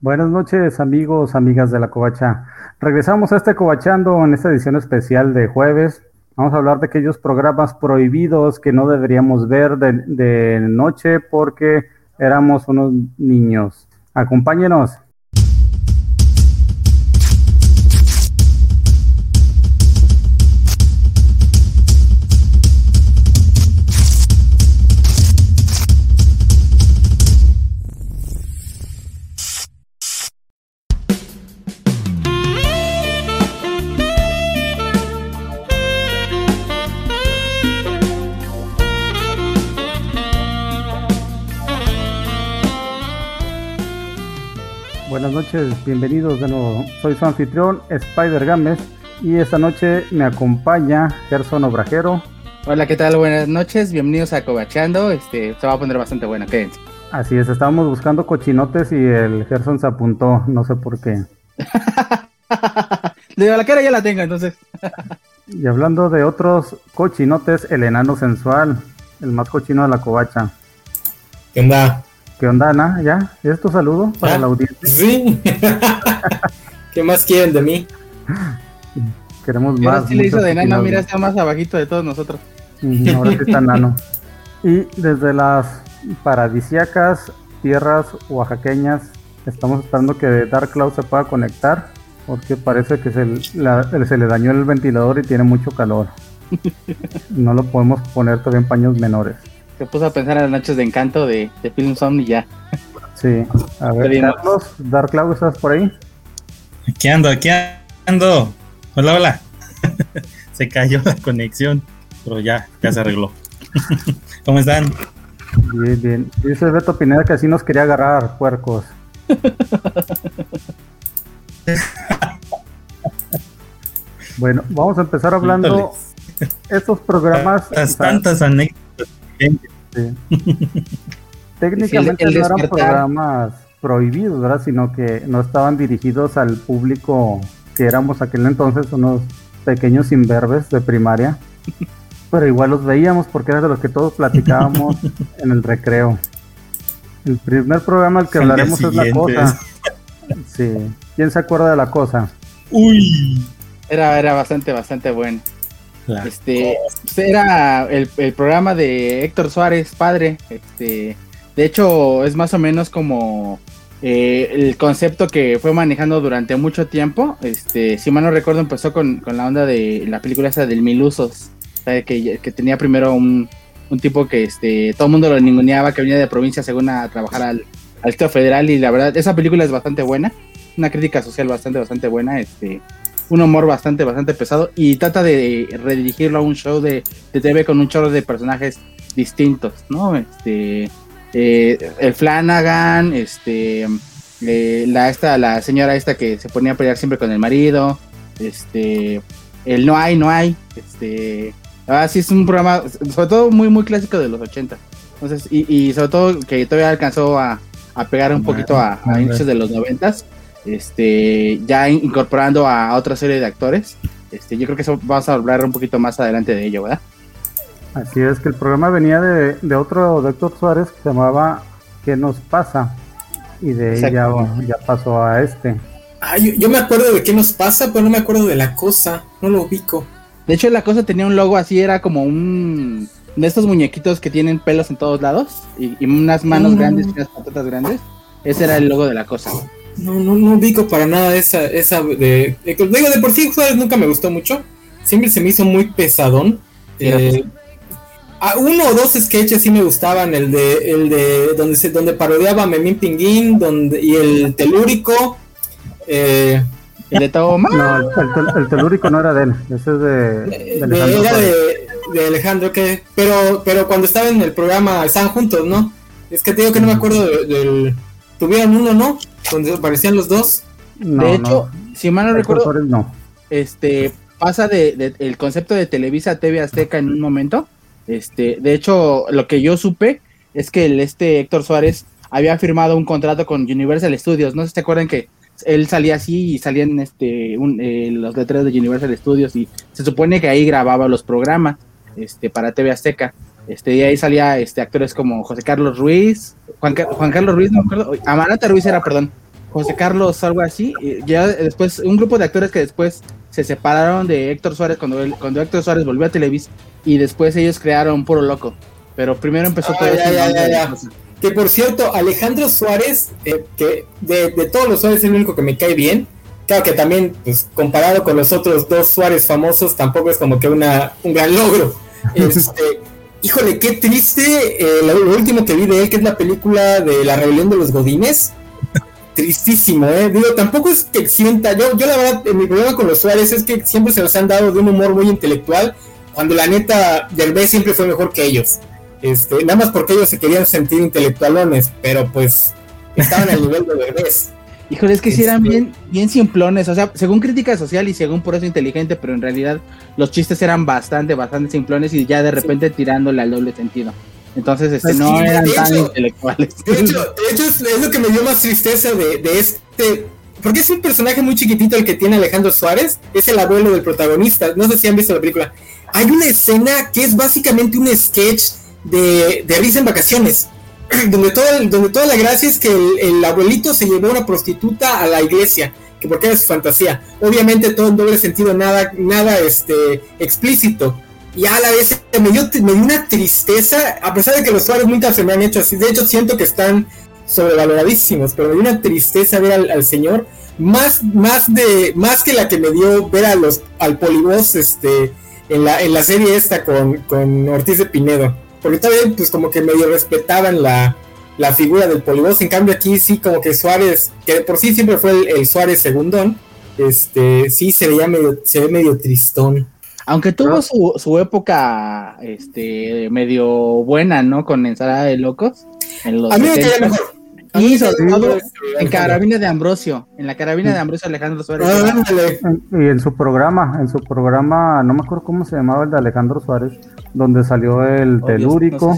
Buenas noches amigos, amigas de la Covacha. Regresamos a este Covachando en esta edición especial de jueves. Vamos a hablar de aquellos programas prohibidos que no deberíamos ver de, de noche porque éramos unos niños. Acompáñenos. Buenas noches, bienvenidos de nuevo. Soy su anfitrión, Spider Games, y esta noche me acompaña Gerson Obrajero. Hola, ¿qué tal? Buenas noches, bienvenidos a Cobachando. Este, se va a poner bastante buena, quédense. Así es, estábamos buscando cochinotes y el Gerson se apuntó, no sé por qué. de la cara ya la tengo, entonces. y hablando de otros cochinotes, el enano sensual, el más cochino de la covacha. ¿Qué onda? ¿Qué onda, Ana? ¿Ya? ¿Es tu saludo para ¿Ya? la audiencia? Sí. ¿Qué más quieren de mí? Queremos Ahora más. sí le hizo de nano, mira, está más abajito de todos nosotros. Ahora sí está nano. Y desde las paradisiacas tierras oaxaqueñas, estamos esperando que Dark Cloud se pueda conectar, porque parece que se, la- se le dañó el ventilador y tiene mucho calor. No lo podemos poner todavía en paños menores. Se puso a pensar en las noches de encanto de, de Film Zone y ya. Sí, a ver. Carlos, Dark Cloud, ¿estás por ahí? Aquí ando, aquí ando. Hola, hola. se cayó la conexión, pero ya, ya se arregló. ¿Cómo están? Bien, bien. Dice Beto Pineda que así nos quería agarrar, puercos. Bueno, vamos a empezar hablando estos programas. Tantas anécdotas. Sí. Técnicamente Sí, el- el no eran despertar. programas prohibidos, ¿verdad? Sino que no estaban dirigidos al público que éramos aquel entonces, unos pequeños imberbes de primaria. Pero igual los veíamos porque era de los que todos platicábamos en el recreo. El primer programa al que hablaremos es la cosa. Sí. ¿Quién se acuerda de la cosa? Uy. Era, era bastante, bastante bueno. Este, era el, el programa de Héctor Suárez, padre. Este, de hecho, es más o menos como eh, el concepto que fue manejando durante mucho tiempo. Este, si mal no recuerdo, empezó con, con la onda de la película esa del Mil Usos. que, que tenía primero un, un tipo que este, todo el mundo lo ninguneaba, que venía de provincia según a trabajar al, al Estado Federal. Y la verdad, esa película es bastante buena. Una crítica social bastante, bastante buena. Este, un humor bastante, bastante pesado y trata de redirigirlo a un show de, de TV con un chorro de personajes distintos, ¿no? Este, eh, el Flanagan, este, eh, la, esta, la señora esta que se ponía a pelear siempre con el marido, este, el No hay, no hay, este, ah, sí es un programa, sobre todo muy, muy clásico de los 80. Entonces, y, y sobre todo que todavía alcanzó a, a pegar un poquito a, a inicios de los noventas este ya in- incorporando a otra serie de actores. Este, yo creo que eso vamos a hablar un poquito más adelante de ello, ¿verdad? Así es que el programa venía de, de otro de Héctor Suárez que se llamaba ¿Qué nos pasa? Y de ahí ya, Exacto. ya pasó a este. Ah, yo, yo me acuerdo de qué nos pasa, pero no me acuerdo de la cosa. No lo ubico. De hecho, la cosa tenía un logo así, era como un de estos muñequitos que tienen pelos en todos lados y, y unas manos Mm. grandes y unas patatas grandes. Ese era el logo de la cosa. No, no, no ubico para nada esa, esa de, de- Digo, de por sí Juárez nunca me gustó mucho. Siempre se me hizo muy pesadón. Eh, ah, uno o dos sketches sí me gustaban. El de, el de donde se, donde parodiaba a Memín Pinguín, donde, y el telúrico. Eh, El de Toma. No, el, el tel- el telúrico no era de él, ese es de, de de- Alejandro era de, de Alejandro que pero pero cuando estaba en el programa estaban juntos no es que te digo que no me acuerdo de- del tuvieron uno no donde aparecían los dos No, de hecho, si mal no Héctor recuerdo, Suárez no. este pasa de, de- el concepto de Televisa a TV Azteca en un momento. Este, de hecho, lo que yo supe es que el, este Héctor Suárez había firmado un contrato con Universal Studios. No sé si te acuerdan que él salía así y salían este un- eh, los letreros de Universal Studios y se supone que ahí grababa los programas este para TV Azteca. Este, y ahí salía este actores como José Carlos Ruiz, Juan, Ca- Juan Carlos Ruiz, no me acuerdo, Amaranta Ruiz era, perdón, José Carlos, algo así. ya después, un grupo de actores que después se separaron de Héctor Suárez cuando, cuando Héctor Suárez volvió a Televisa y después ellos crearon Puro Loco. Pero primero empezó todo ah, Que por cierto, Alejandro Suárez, eh, que de, todos los Suárez es el único que me cae bien. Claro que también, pues, comparado con los otros dos Suárez famosos, tampoco es como que una, un gran logro. Este, híjole, qué triste eh, lo, último que vi de él, que es la película de La Rebelión de los Godines. Tristísimo, ¿eh? Digo, tampoco es que sienta, yo, yo la verdad, mi problema con los Suárez es que siempre se los han dado de un humor muy intelectual, cuando la neta, Derbez siempre fue mejor que ellos. Este, nada más porque ellos se querían sentir intelectualones, pero pues estaban al nivel de Derbez. Híjole, es que si eran bien, bien simplones, o sea, según crítica social y según por eso inteligente, pero en realidad los chistes eran bastante, bastante simplones y ya de repente tirándole al doble sentido. Entonces, este, pues no eran tan intelectuales. De hecho, de hecho es, lo que me dio más tristeza de, de, este. Porque es un personaje muy chiquitito el que tiene Alejandro Suárez, es el abuelo del protagonista. No sé si han visto la película. Hay una escena que es básicamente un sketch de, de risa en vacaciones donde, todo, donde toda la gracia es que el, abuelito se llevó una prostituta a la iglesia, que porque era su fantasía. Obviamente todo en doble sentido, nada, nada este, explícito. Y a la vez me dio, me dio una tristeza, a pesar de que los Suárez nunca se me han hecho así. De hecho, siento que están sobrevaloradísimos, pero me dio una tristeza ver al, señor. Más, más, de, más que la que me dio ver a los, al polibos este, en, la, en la serie esta con, con Ortiz de Pinedo porque todavía pues como que medio respetaban la, figura del polivoz, en cambio aquí sí como que Suárez, que por sí siempre fue el, Suárez segundón, este sí se veía medio, se ve medio tristón. Aunque tuvo su, su época este medio buena, ¿no? Con ensalada de locos. En los A mí me queda mejor. Y todo en Carabina de Ambrosio, en la Carabina de Ambrosio Alejandro Suárez. Ah, y en su programa, en su programa, no me acuerdo cómo se llamaba el de Alejandro Suárez, donde salió el telúrico.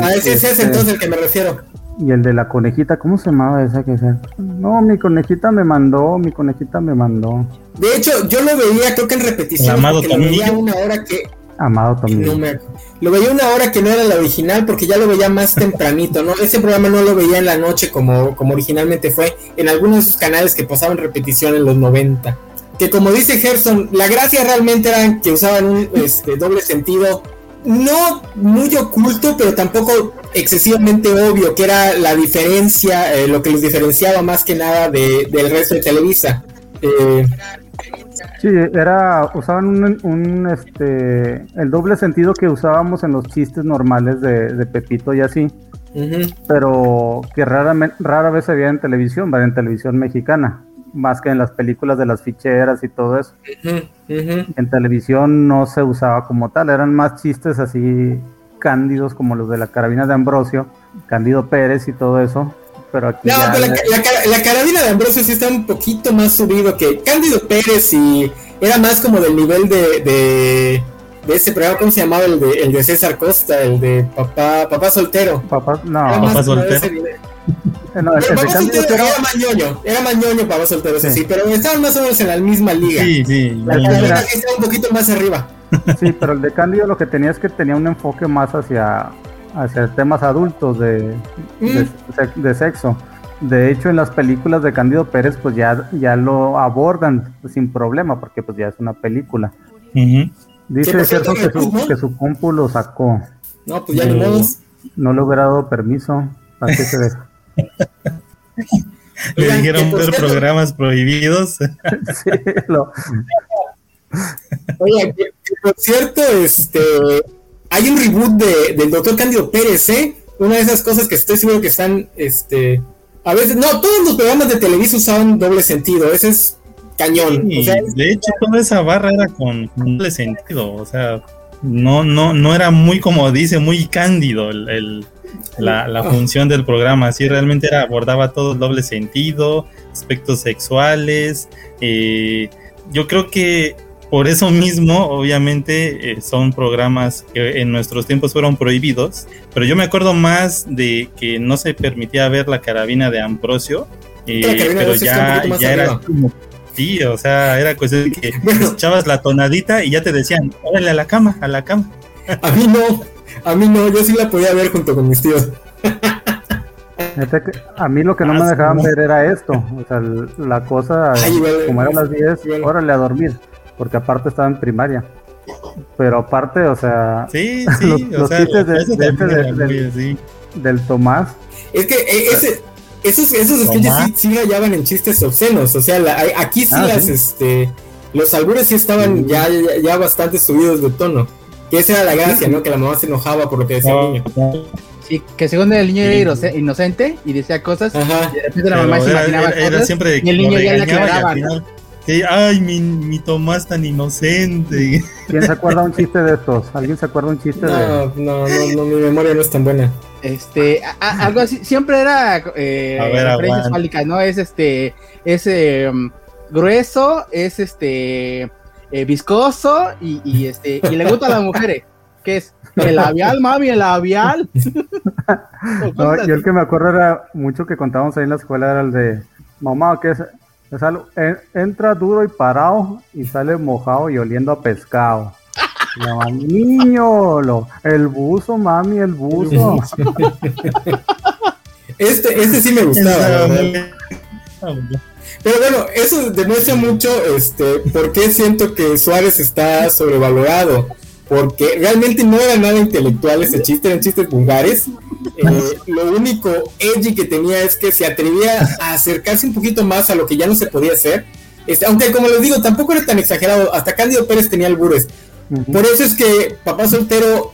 ah, ese, es este entonces el que me refiero. Y el de la conejita, ¿cómo se llamaba esa que sea? No, mi conejita me mandó, mi conejita me mandó. De hecho, yo lo veía, creo que en repetición. Amado lo veía una hora que Amado también. lo veía una hora que no era la original porque ya lo veía más tempranito, ¿no? Ese programa no lo veía en la noche como, como originalmente fue en algunos de sus canales que pasaban repetición en los 90. Que como dice Gerson, la gracia realmente era que usaban un este, doble sentido, no muy oculto, pero tampoco excesivamente obvio, que era la diferencia, eh, lo que los diferenciaba más que nada de, del resto de Televisa. Eh, Sí, era, usaban un, este, el doble sentido que usábamos en los chistes normales de, Pepito y así, pero que raramente, rara vez se veía en televisión, ¿vale? en televisión mexicana, más que en las películas de las ficheras y todo eso. En televisión no se usaba como tal, eran más chistes así cándidos como los de la carabina de Ambrosio, Cándido Pérez y todo eso, pero aquí. No, pero la, carabina de Ambrosio sí está un poquito más subido que Cándido Pérez y era más como del nivel de, de, ese programa, ¿cómo se llamaba? El de, el de César Costa, el de Papá, papá Soltero. Papá, no, Papá Soltero. No, el, papá soltero era mañoño, era mañoño papá soltero, sí. sí, pero estaban más o menos en la misma liga. Sí, sí. La carabina estaba un poquito más arriba. Sí, pero el de Cándido lo que tenía es que tenía un enfoque más hacia hacia temas adultos de, de, mm. sexo. De hecho, en las películas de Cándido Pérez, pues ya, ya lo abordan sin problema, porque pues ya es una película. Dice cierto que su, que su compu lo sacó. No, pues ya no, no le hubiera dado permiso. ¿Para qué se deja? Le dijeron ver programas prohibidos. sí, lo... Oye, por cierto, este hay un reboot de, del Doctor Cándido Pérez, ¿eh? Una de esas cosas que estoy seguro que están, este, a veces, no, todos los programas de televisión usaban doble sentido, ese es cañón. de hecho, toda esa barra era con doble sentido, o sea, no, no, no era muy, como dice, muy cándido el, la, la ah. función del programa, sí, realmente era, abordaba todo el doble sentido, aspectos sexuales, eh, yo creo que por eso mismo, obviamente, eh, son programas que en nuestros tiempos fueron prohibidos, pero yo me acuerdo más de que no se permitía ver la carabina de Ambrosio, eh, pero ya, ya era como, sí, o sea, era cuestión de que echabas la tonadita y ya te decían, órale a la cama, a la cama. A mí no, a mí no, yo sí la podía ver junto con mis tíos. a mí lo que no me dejaban ver era esto, o sea, la cosa, como eran las 10, órale a dormir, porque aparte estaba en primaria. Pero aparte, o sea, sí, sí, los, chistes de, este del Tomás. Es que eh, ese, esos, esos sketches sí, sí rayaban en chistes obscenos, o sea, aquí sí ah, las, este, los albures sí estaban ya, ya, bastante subidos de tono. Que esa era la gracia, ¿no? Que la mamá se enojaba por lo que decía el niño. Sí, que según el niño era inocente y decía cosas, Ajá. y de repente la mamá se imaginaba cosas, siempre y el niño ya le aclaraba, ay, mi, mi, Tomás tan inocente. ¿Quién se acuerda un chiste de estos? ¿Alguien se acuerda un chiste no, de.? No, no, no, mi memoria no es tan buena. Este, algo así, siempre era eh, referencias ¿no? Es este, es eh, grueso, es este, eh, viscoso y, y, este, y le gusta a las mujeres, que es el labial, mami, el labial. no, yo el que me acuerdo era mucho que contábamos ahí en la escuela era el de, mamá, ¿qué es? Entra duro y parado y sale mojado y oliendo a pescado. niño, lo, el buzo, mami, el buzo. este, este sí me gustaba. Pero bueno, eso demuestra mucho este, por qué siento que Suárez está sobrevalorado porque realmente no era nada intelectual ese chiste, eran chistes vulgares. Eh, lo único edgy que tenía es que se atrevía a acercarse un poquito más a lo que ya no se podía hacer. Este, aunque como les digo, tampoco era tan exagerado, hasta Cándido Pérez tenía albures. Por eso es que Papá Soltero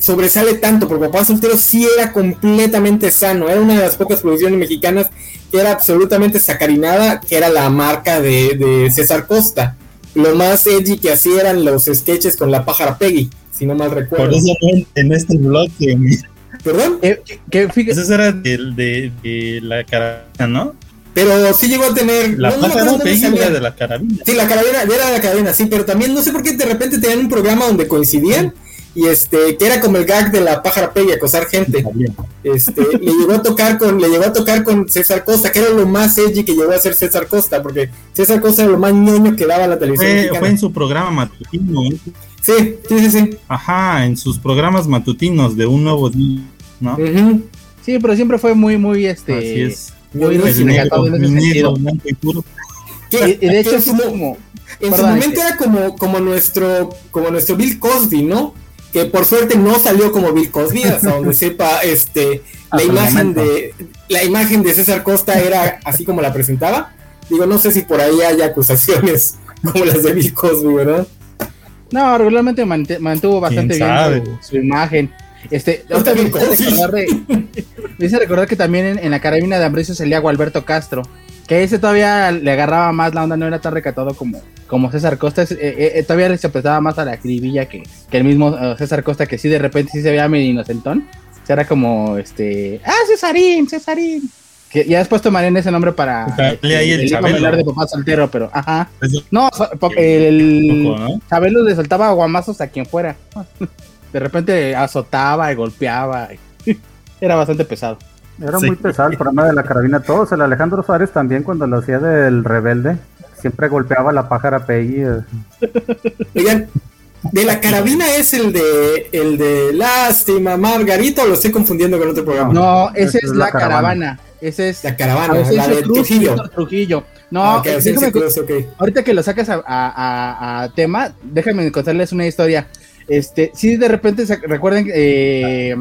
sobresale tanto, porque Papá Soltero sí era completamente sano, era una de las pocas producciones mexicanas que era absolutamente sacarinada, que era la marca de, de César Costa lo más edgy que hacía eran los sketches con la pájara Peggy, si no mal recuerdo. Por eso en este bloque, ¿Perdón? ¿Qué, qué, Eso era de, de, la carabina, ¿no? Pero sí llegó a tener. La pájara Peggy era de la carabina. Sí, la carabina era de la carabina, sí, pero también no sé por qué de repente tenían un programa donde coincidían y este que era como el gag de la pájara Peggy acosar gente. Este le llegó a tocar con le llegó a tocar con César Costa que era lo más edgy que llegó a ser César Costa porque César Costa era lo más ñoño que daba la televisión fue, fue en su programa matutino. ¿eh? sí sí sí sí. Ajá en sus programas matutinos de un nuevo día no sí pero siempre fue muy muy este Así es. muy en ese. Y, de hecho es como en su momento era como como nuestro como nuestro Bill Cosby no que por suerte no salió como Bill Cosby, hasta donde sepa, este, la imagen de la imagen de César Costa era así como la presentaba. Digo, no sé si por ahí hay acusaciones como las de Bill Cosby, ¿verdad? No, regularmente mantuvo bastante bien su, imagen. Este, otra vez, me hice recordar que también en, la carabina de Ambrosio salía Gualberto Castro, que ese todavía le agarraba más la onda, no era tan recatado como, como César Costa, eh, eh, eh, todavía se prestaba más a la cribilla que, que el mismo César Costa, que sí de repente sí se veía medio inocentón. O sea, era como este, ah, Cesarín, Cesarín. Que ya después tomarían ese nombre para este, ahí el, el Chabelo. de papá soltero, pero ajá. No, el Chabelo le soltaba guamazos a quien fuera. De repente azotaba y golpeaba. Era bastante pesado. Era muy pesado el programa de la carabina. Todos, el Alejandro Suárez también cuando lo hacía del rebelde siempre golpeaba la pájara Peggy. Oigan, de la carabina es el de el de Lástima Margarita o lo estoy confundiendo con otro programa. No, ese es, la, caravana. Ese es la caravana, la de Trujillo. Trujillo. No, ah, ahorita que lo sacas a, tema, déjame contarles una historia. Este, sí, de repente se, recuerden eh,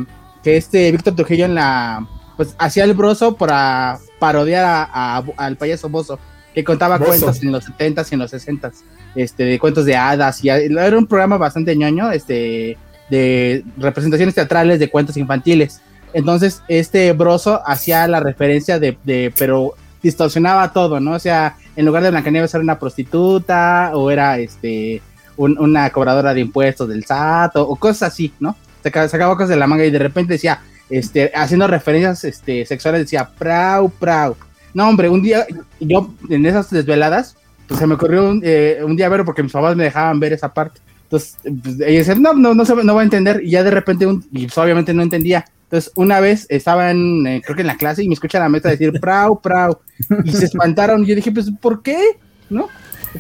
que este Víctor Trujillo en la pues hacía el broso para parodiar al payaso Bozo que contaba cuentos en los 70s y en los 60s, este, de cuentos de hadas, y era un programa bastante ñoño, este, de representaciones teatrales de cuentos infantiles. Entonces, este broso hacía la referencia de, de pero distorsionaba todo, ¿no? O sea, en lugar de Blancanieves era una prostituta, o era este una cobradora de impuestos del SAT, o, cosas así, ¿no? Sacaba, cosas de la manga y de repente decía, este, haciendo referencias este, sexuales, decía, prau, prau. No, hombre, un día, yo en esas desveladas, pues se me ocurrió un, eh, un día verlo porque mis papás me dejaban ver esa parte. Entonces, pues, ellos decían, no, no, no, no va a entender. Y ya de repente, un, y pues, obviamente no entendía. Entonces, una vez estaba en, eh, creo que en la clase y me escucha la maestra decir, prau, prau. Y se espantaron. Y yo dije, pues, ¿por qué? ¿No?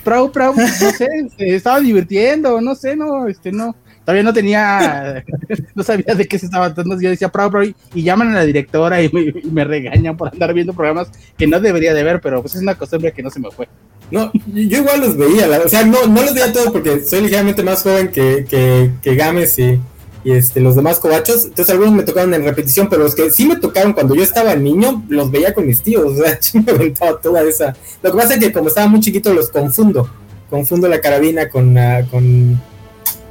Prau, prau, no sé, se estaba divirtiendo, no sé, no, este, no. Todavía no tenía, no sabía de qué se estaba tratando. Yo decía, pro, y llaman a la directora y me, regañan por andar viendo programas que no debería de ver, pero pues es una costumbre que no se me fue. No, yo igual los veía, o sea, no, no los veía todos porque soy ligeramente más joven que, que, que Games y, y, este, los demás cobachos, entonces algunos me tocaron en repetición, pero los que sí me tocaron cuando yo estaba niño, los veía con mis tíos, o sea, me aventaba toda esa... Lo que pasa es que como estaba muy chiquito los confundo, confundo la carabina con, con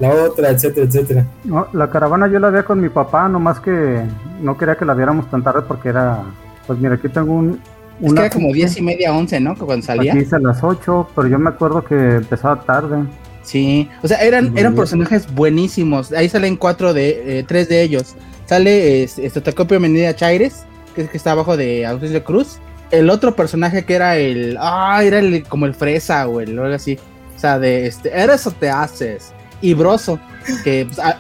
la otra, etcétera, etcétera. No, la caravana yo la veía con mi papá, nomás que no quería que la viéramos tan tarde porque era, pues mira, aquí tengo un... Es que era como diez y media, once, ¿no? Cuando salía. Aquí a las 8, pero yo me acuerdo que empezaba tarde. Sí, o sea, eran, eran personajes buenísimos. Ahí salen cuatro de, eh, tres de ellos. Sale este, Tacopio Menida Chaires, que es que está abajo de Auxilio Cruz. El otro personaje que era el, ah, era el, como el fresa o el, algo así. O sea, de este, eres o te haces y Broso, que pues, ah,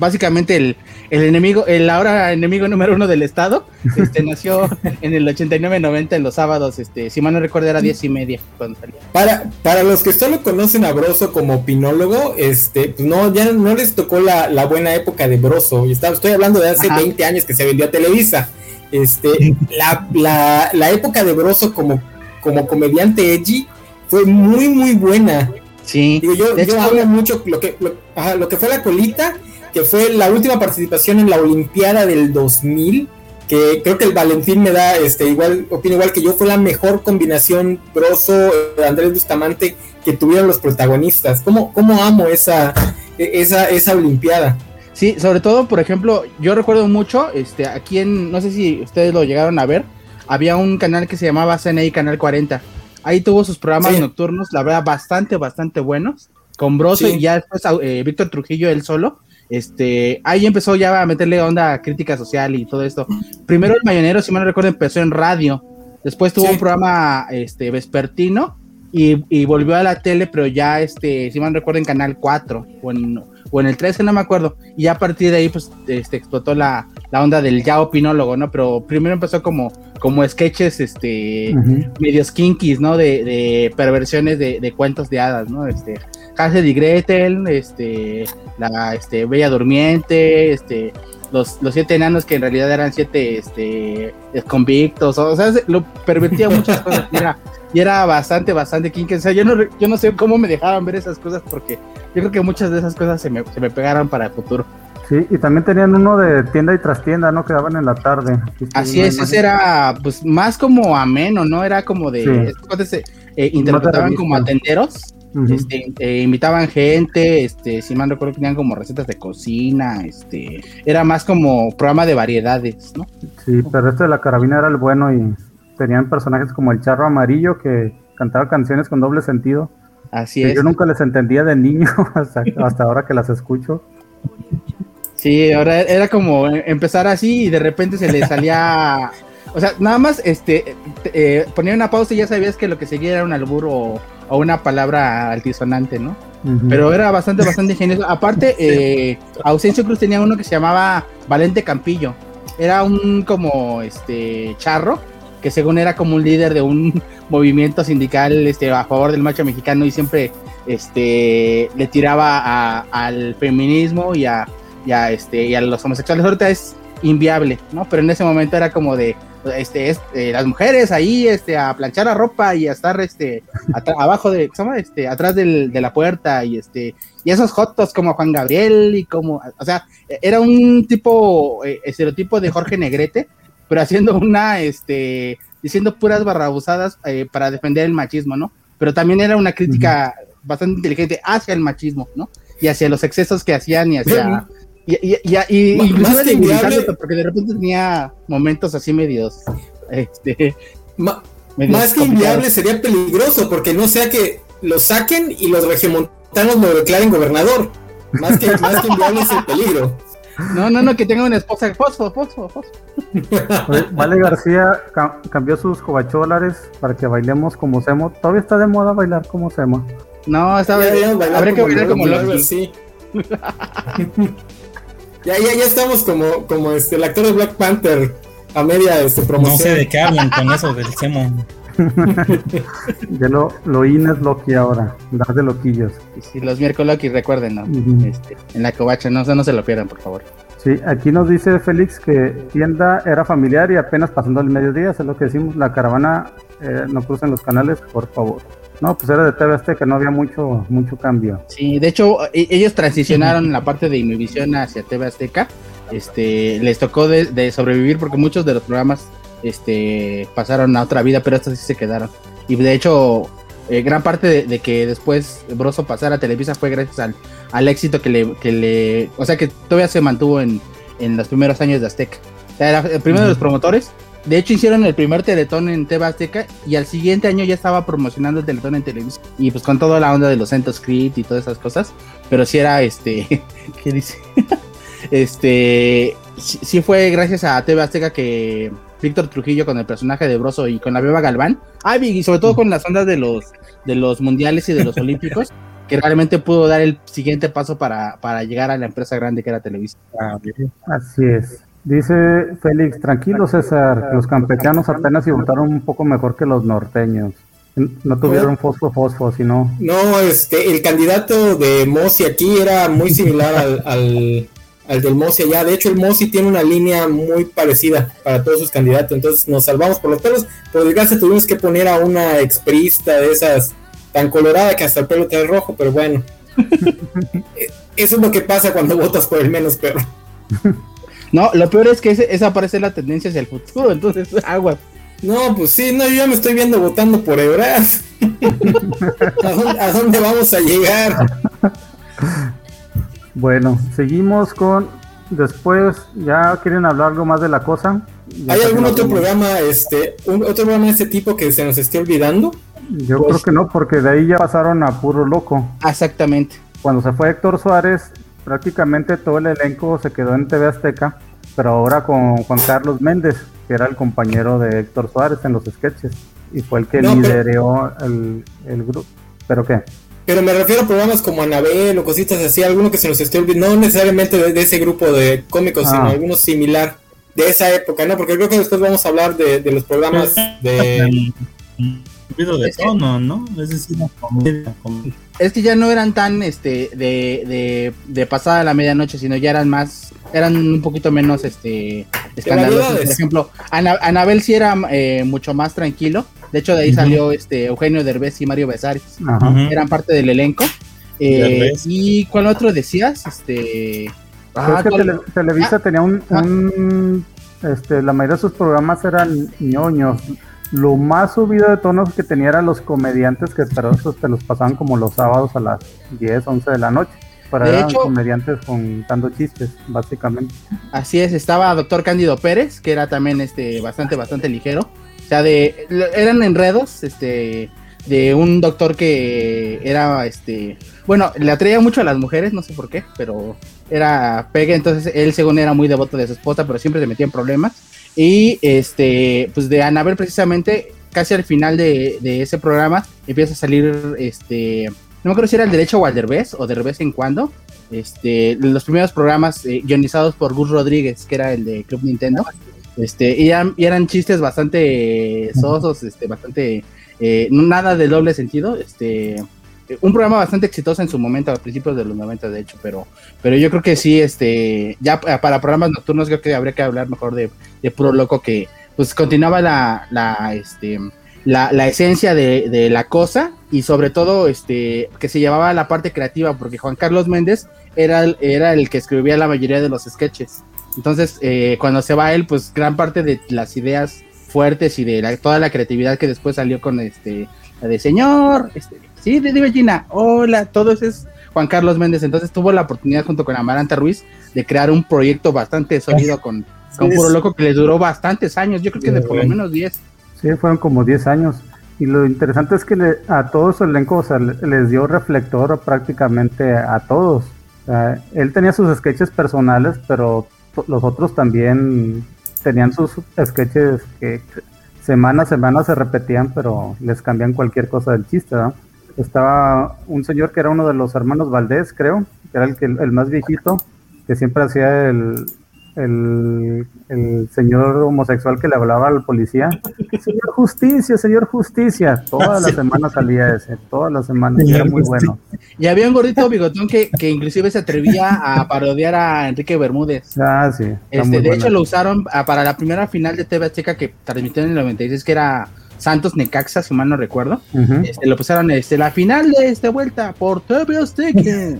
básicamente el, enemigo, el ahora enemigo número uno del estado, este, nació en el 89-90 en los sábados, este, si mal no recuerdo era diez y media cuando salía. Para, para los que solo conocen a Broso como opinólogo, este, pues no, ya no les tocó la, buena época de Broso, y estoy hablando de hace 20 años que se vendió a Televisa. Este, la, la, época de Broso como, como comediante edgy fue muy muy buena. Sí. yo, yo hablo mucho lo que, lo, que fue la colita, que fue la última participación en la Olimpiada del 2000, que creo que el Valentín me da, este, igual, opina igual que yo, fue la mejor combinación Broso, Andrés Bustamante que tuvieron los protagonistas. ¿Cómo, cómo amo esa, esa, esa Olimpiada? Sí, sobre todo, por ejemplo, yo recuerdo mucho, este, aquí en, no sé si ustedes lo llegaron a ver, había un canal que se llamaba CNI Canal 40 Ahí tuvo sus programas nocturnos, la verdad, bastante, bastante buenos. Con Broso y ya después eh, Víctor Trujillo, él solo. Este, ahí empezó ya a meterle onda a crítica social y todo esto. Primero el Mañanero, si me no recuerdo, empezó en radio. Después tuvo un programa este, vespertino y, volvió a la tele, pero ya, este, si me no recuerdo, en Canal 4 o en, o en el 13, no me acuerdo. Y a partir de ahí, pues, este, explotó la, la onda del ya opinólogo, ¿no? Pero primero empezó como, como sketches, este, medios kinkies, ¿no? De, de perversiones de, de, cuentos de hadas, ¿no? Este, Hansel y Gretel, este, la, este, Bella Durmiente, este, los, los siete enanos que en realidad eran siete, este, convictos, o sea, lo pervertía muchas cosas, era, y era bastante, bastante kinky, o sea, yo no, yo no sé cómo me dejaban ver esas cosas porque yo creo que muchas de esas cosas se me, se me pegaron para el futuro. Sí, y también tenían uno de tienda y trastienda, ¿no? Que daban en la tarde. Así es, ese era pues más como ameno, ¿no? Era como de... Sí. Eh, interpretaban como atenderos, este, eh, invitaban gente, este, si mal recuerdo tenían como recetas de cocina, este, era más como programa de variedades, ¿no? Sí, pero este de la carabina era el bueno y tenían personajes como el charro amarillo que cantaba canciones con doble sentido. Así es. Yo nunca les entendía de niño hasta, hasta ahora que las escucho. Sí, ahora era como empezar así y de repente se le salía. o sea, nada más este eh, ponía una pausa y ya sabías que lo que seguía era un albur o, una palabra altisonante, ¿no? Pero era bastante, bastante ingenioso. Aparte, eh, Ausencio Cruz tenía uno que se llamaba Valente Campillo. Era un como este charro que según era como un líder de un movimiento sindical este, a favor del macho mexicano y siempre este, le tiraba al feminismo y a, ya este, y a los homosexuales. Ahorita es inviable, ¿no? Pero en ese momento era como de, este, eh, las mujeres ahí, este, a planchar la ropa y a estar, este, abajo de, ¿cómo Este, atrás de la puerta y este, y esos jotos como Juan Gabriel y como, o sea, era un tipo, eh, estereotipo de Jorge Negrete, pero haciendo una, este, diciendo puras barrabusadas eh, para defender el machismo, ¿no? Pero también era una crítica bastante inteligente hacia el machismo, ¿no? Y hacia los excesos que hacían y hacia... Y, y, y, y más que inviable, porque de repente tenía momentos así medios. Este, más que inviable sería peligroso, porque no sea que lo saquen y los regiomontanos lo declaren gobernador. Más que, más que inviable es el peligro. No, no, no, que tenga una esposa. Fosfo, fosfo, fosfo. Vale García cambió sus cobacholares para que bailemos como Semo. Todavía está de moda bailar como Semo. No, está bien. Habría que bailar como Loki. Sí. Ya, ya, ya estamos como, como este, el actor de Black Panther a media este, promoción. No sé de qué hablan con eso del Semo. ya lo, lo in es Loki ahora, dar de loquillos. Sí, los miércoles Loki, recuerden, este, en la covacha, no, no se lo pierdan, por favor. Sí, aquí nos dice Félix que tienda era familiar y apenas pasando el mediodía, es lo que decimos, la caravana eh, no crucen los canales, por favor. No, pues era de TV Azteca, no había mucho, mucho cambio. Sí, de hecho, e, ellos transicionaron la parte de Inmivisión hacia TV Azteca. Este, les tocó de, sobrevivir porque muchos de los programas este, pasaron a otra vida, pero estos sí se quedaron. Y de hecho, eh, gran parte de, que después Broso pasara a Televisa fue gracias al, éxito que le, que le, o sea, que todavía se mantuvo en, en los primeros años de Azteca. O sea, era el primero de los promotores de hecho, hicieron el primer Teletón en TV Azteca y al siguiente año ya estaba promocionando el Teletón en televisión. Y pues con toda la onda de los centros Script y todas esas cosas. Pero sí era este. ¿Qué dice? este. Sí, fue gracias a TV Azteca que Víctor Trujillo con el personaje de Broso y con la Beba Galván. Ah, y sobre todo con las ondas de los, de los mundiales y de los olímpicos. que realmente pudo dar el siguiente paso para, para llegar a la empresa grande que era Televisa. Así es. Dice Félix, tranquilo César, los campechanos apenas y votaron un poco mejor que los norteños. No tuvieron fosfo fosfo, sino... No, este, el candidato de Mossi aquí era muy similar al, al, del Mossi allá. De hecho, el Mossi tiene una línea muy parecida para todos sus candidatos. Entonces nos salvamos por los pelos. Por desgracia tuvimos que poner a una exprista de esas tan colorada que hasta el pelo está rojo, pero bueno. Eso es lo que pasa cuando votas por el menos peor. No, lo peor es que esa parece la tendencia hacia el futuro, entonces agua. No, pues sí, no, yo ya me estoy viendo votando por Ebras. ¿A, dónde, vamos a llegar? Bueno, seguimos con. Después, ¿ya quieren hablar algo más de la cosa? ¿Hay algún otro programa, este, otro programa de este tipo que se nos esté olvidando? Yo creo pues que no, porque de ahí ya pasaron a puro loco. Exactamente. Cuando se fue Héctor Suárez, prácticamente todo el elenco se quedó en TV Azteca, pero ahora con Juan Carlos Méndez, que era el compañero de Héctor Suárez en los sketches, y fue el que lideró el, grupo. ¿Pero qué? Pero me refiero a programas como Anabel o cositas así, alguno que se nos esté olvidando, no necesariamente de, ese grupo de cómicos, sino ah. alguno similar de esa época, ¿no? Porque creo que después vamos a hablar de, de los programas de... de tono, ¿no? Es decir, Es que ya no eran tan este de, de, de pasada la medianoche, sino ya eran más, eran un poquito menos este escandalosos. Por ejemplo, Anabel sí era eh, mucho más tranquilo. De hecho, de ahí salió este Eugenio Derbez y Mario Besares. Eran parte del elenco. Eh, ¿Y cuál otro decías? Este. Ah, es que Televisa ah, tenía un, ah. un, este, la mayoría de sus programas eran ñoños. Lo más subido de tonos que tenía eran los comediantes que pero esos te los pasaban como los sábados a las 10, 11 de la noche. Para eran comediantes contando chistes, básicamente. Así es, estaba Doctor Cándido Pérez, que era también este bastante, bastante ligero. O sea, de eran enredos, este, de un doctor que era este bueno, le atraía mucho a las mujeres, no sé por qué, pero era pegue, entonces él según era muy devoto de su esposa, pero siempre se metía en problemas. Y este, pues de Anabel precisamente, casi al final de, ese programa, empieza a salir este, no me acuerdo si era el derecho o al derbez, o de vez en cuando. Este, los primeros programas eh, guionizados por Gus Rodríguez, que era el de Club Nintendo. Este, y eran, chistes bastante sosos, este, bastante, eh, nada de doble sentido, este, un programa bastante exitoso en su momento, a principios de los 90 de hecho, pero, pero yo creo que sí, este, ya para programas nocturnos creo que habría que hablar mejor de, de Puro Loco que pues continuaba la, la, este, la, la esencia de, de, la cosa y sobre todo este, que se llevaba la parte creativa porque Juan Carlos Méndez era, era el que escribía la mayoría de los sketches. Entonces, eh, cuando se va él, pues gran parte de las ideas fuertes y de toda la creatividad que después salió con este, la de señor, este, Sí, de Gina, hola, todo eso es Juan Carlos Méndez. Entonces tuvo la oportunidad junto con Amaranta Ruiz de crear un proyecto bastante sólido con, con Puro Loco que le duró bastantes años, yo creo que de por lo menos 10. Sí, fueron como 10 años. Y lo interesante es que a todos el elenco o les dio reflector prácticamente a todos. él tenía sus sketches personales, pero los otros también tenían sus sketches que semana a semana se repetían, pero les cambian cualquier cosa del chiste, estaba un señor que era uno de los hermanos Valdés, creo, que era el, que, el más viejito, que siempre hacía el, el, el señor homosexual que le hablaba al policía. Señor Justicia, señor Justicia. Toda la semana salía ese, toda la semana. y Era muy bueno. Y había un gordito bigotón que, que inclusive se atrevía a parodiar a Enrique Bermúdez. Ah, sí. Este, de hecho, lo usaron ah, para la primera final de TV Azteca que transmitieron en el 96, que era Santos Necaxa, si mal no recuerdo. Este, lo pusieron este, la final de esta vuelta por TV Azteca.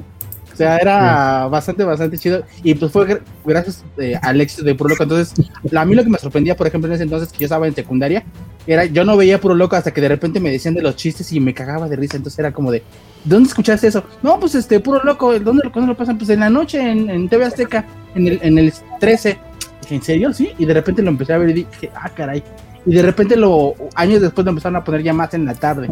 O sea, era bastante, bastante chido. Y pues fue gr- gracias eh, al éxito de Puro Loco. Entonces, a mí lo que me sorprendía, por ejemplo, en ese entonces, que yo estaba en secundaria, era yo no veía Puro Loco hasta que de repente me decían de los chistes y me cagaba de risa. Entonces era como de, ¿dónde escuchaste eso? No, pues este, Puro Loco, ¿dónde, ¿cuándo lo pasan? Pues en la noche en, en TV Azteca, en el, en el 13. Dije, ¿en serio? Sí. Y de repente lo empecé a ver y dije, ah, caray. Y de repente lo años después lo empezaron a poner ya más en la tarde.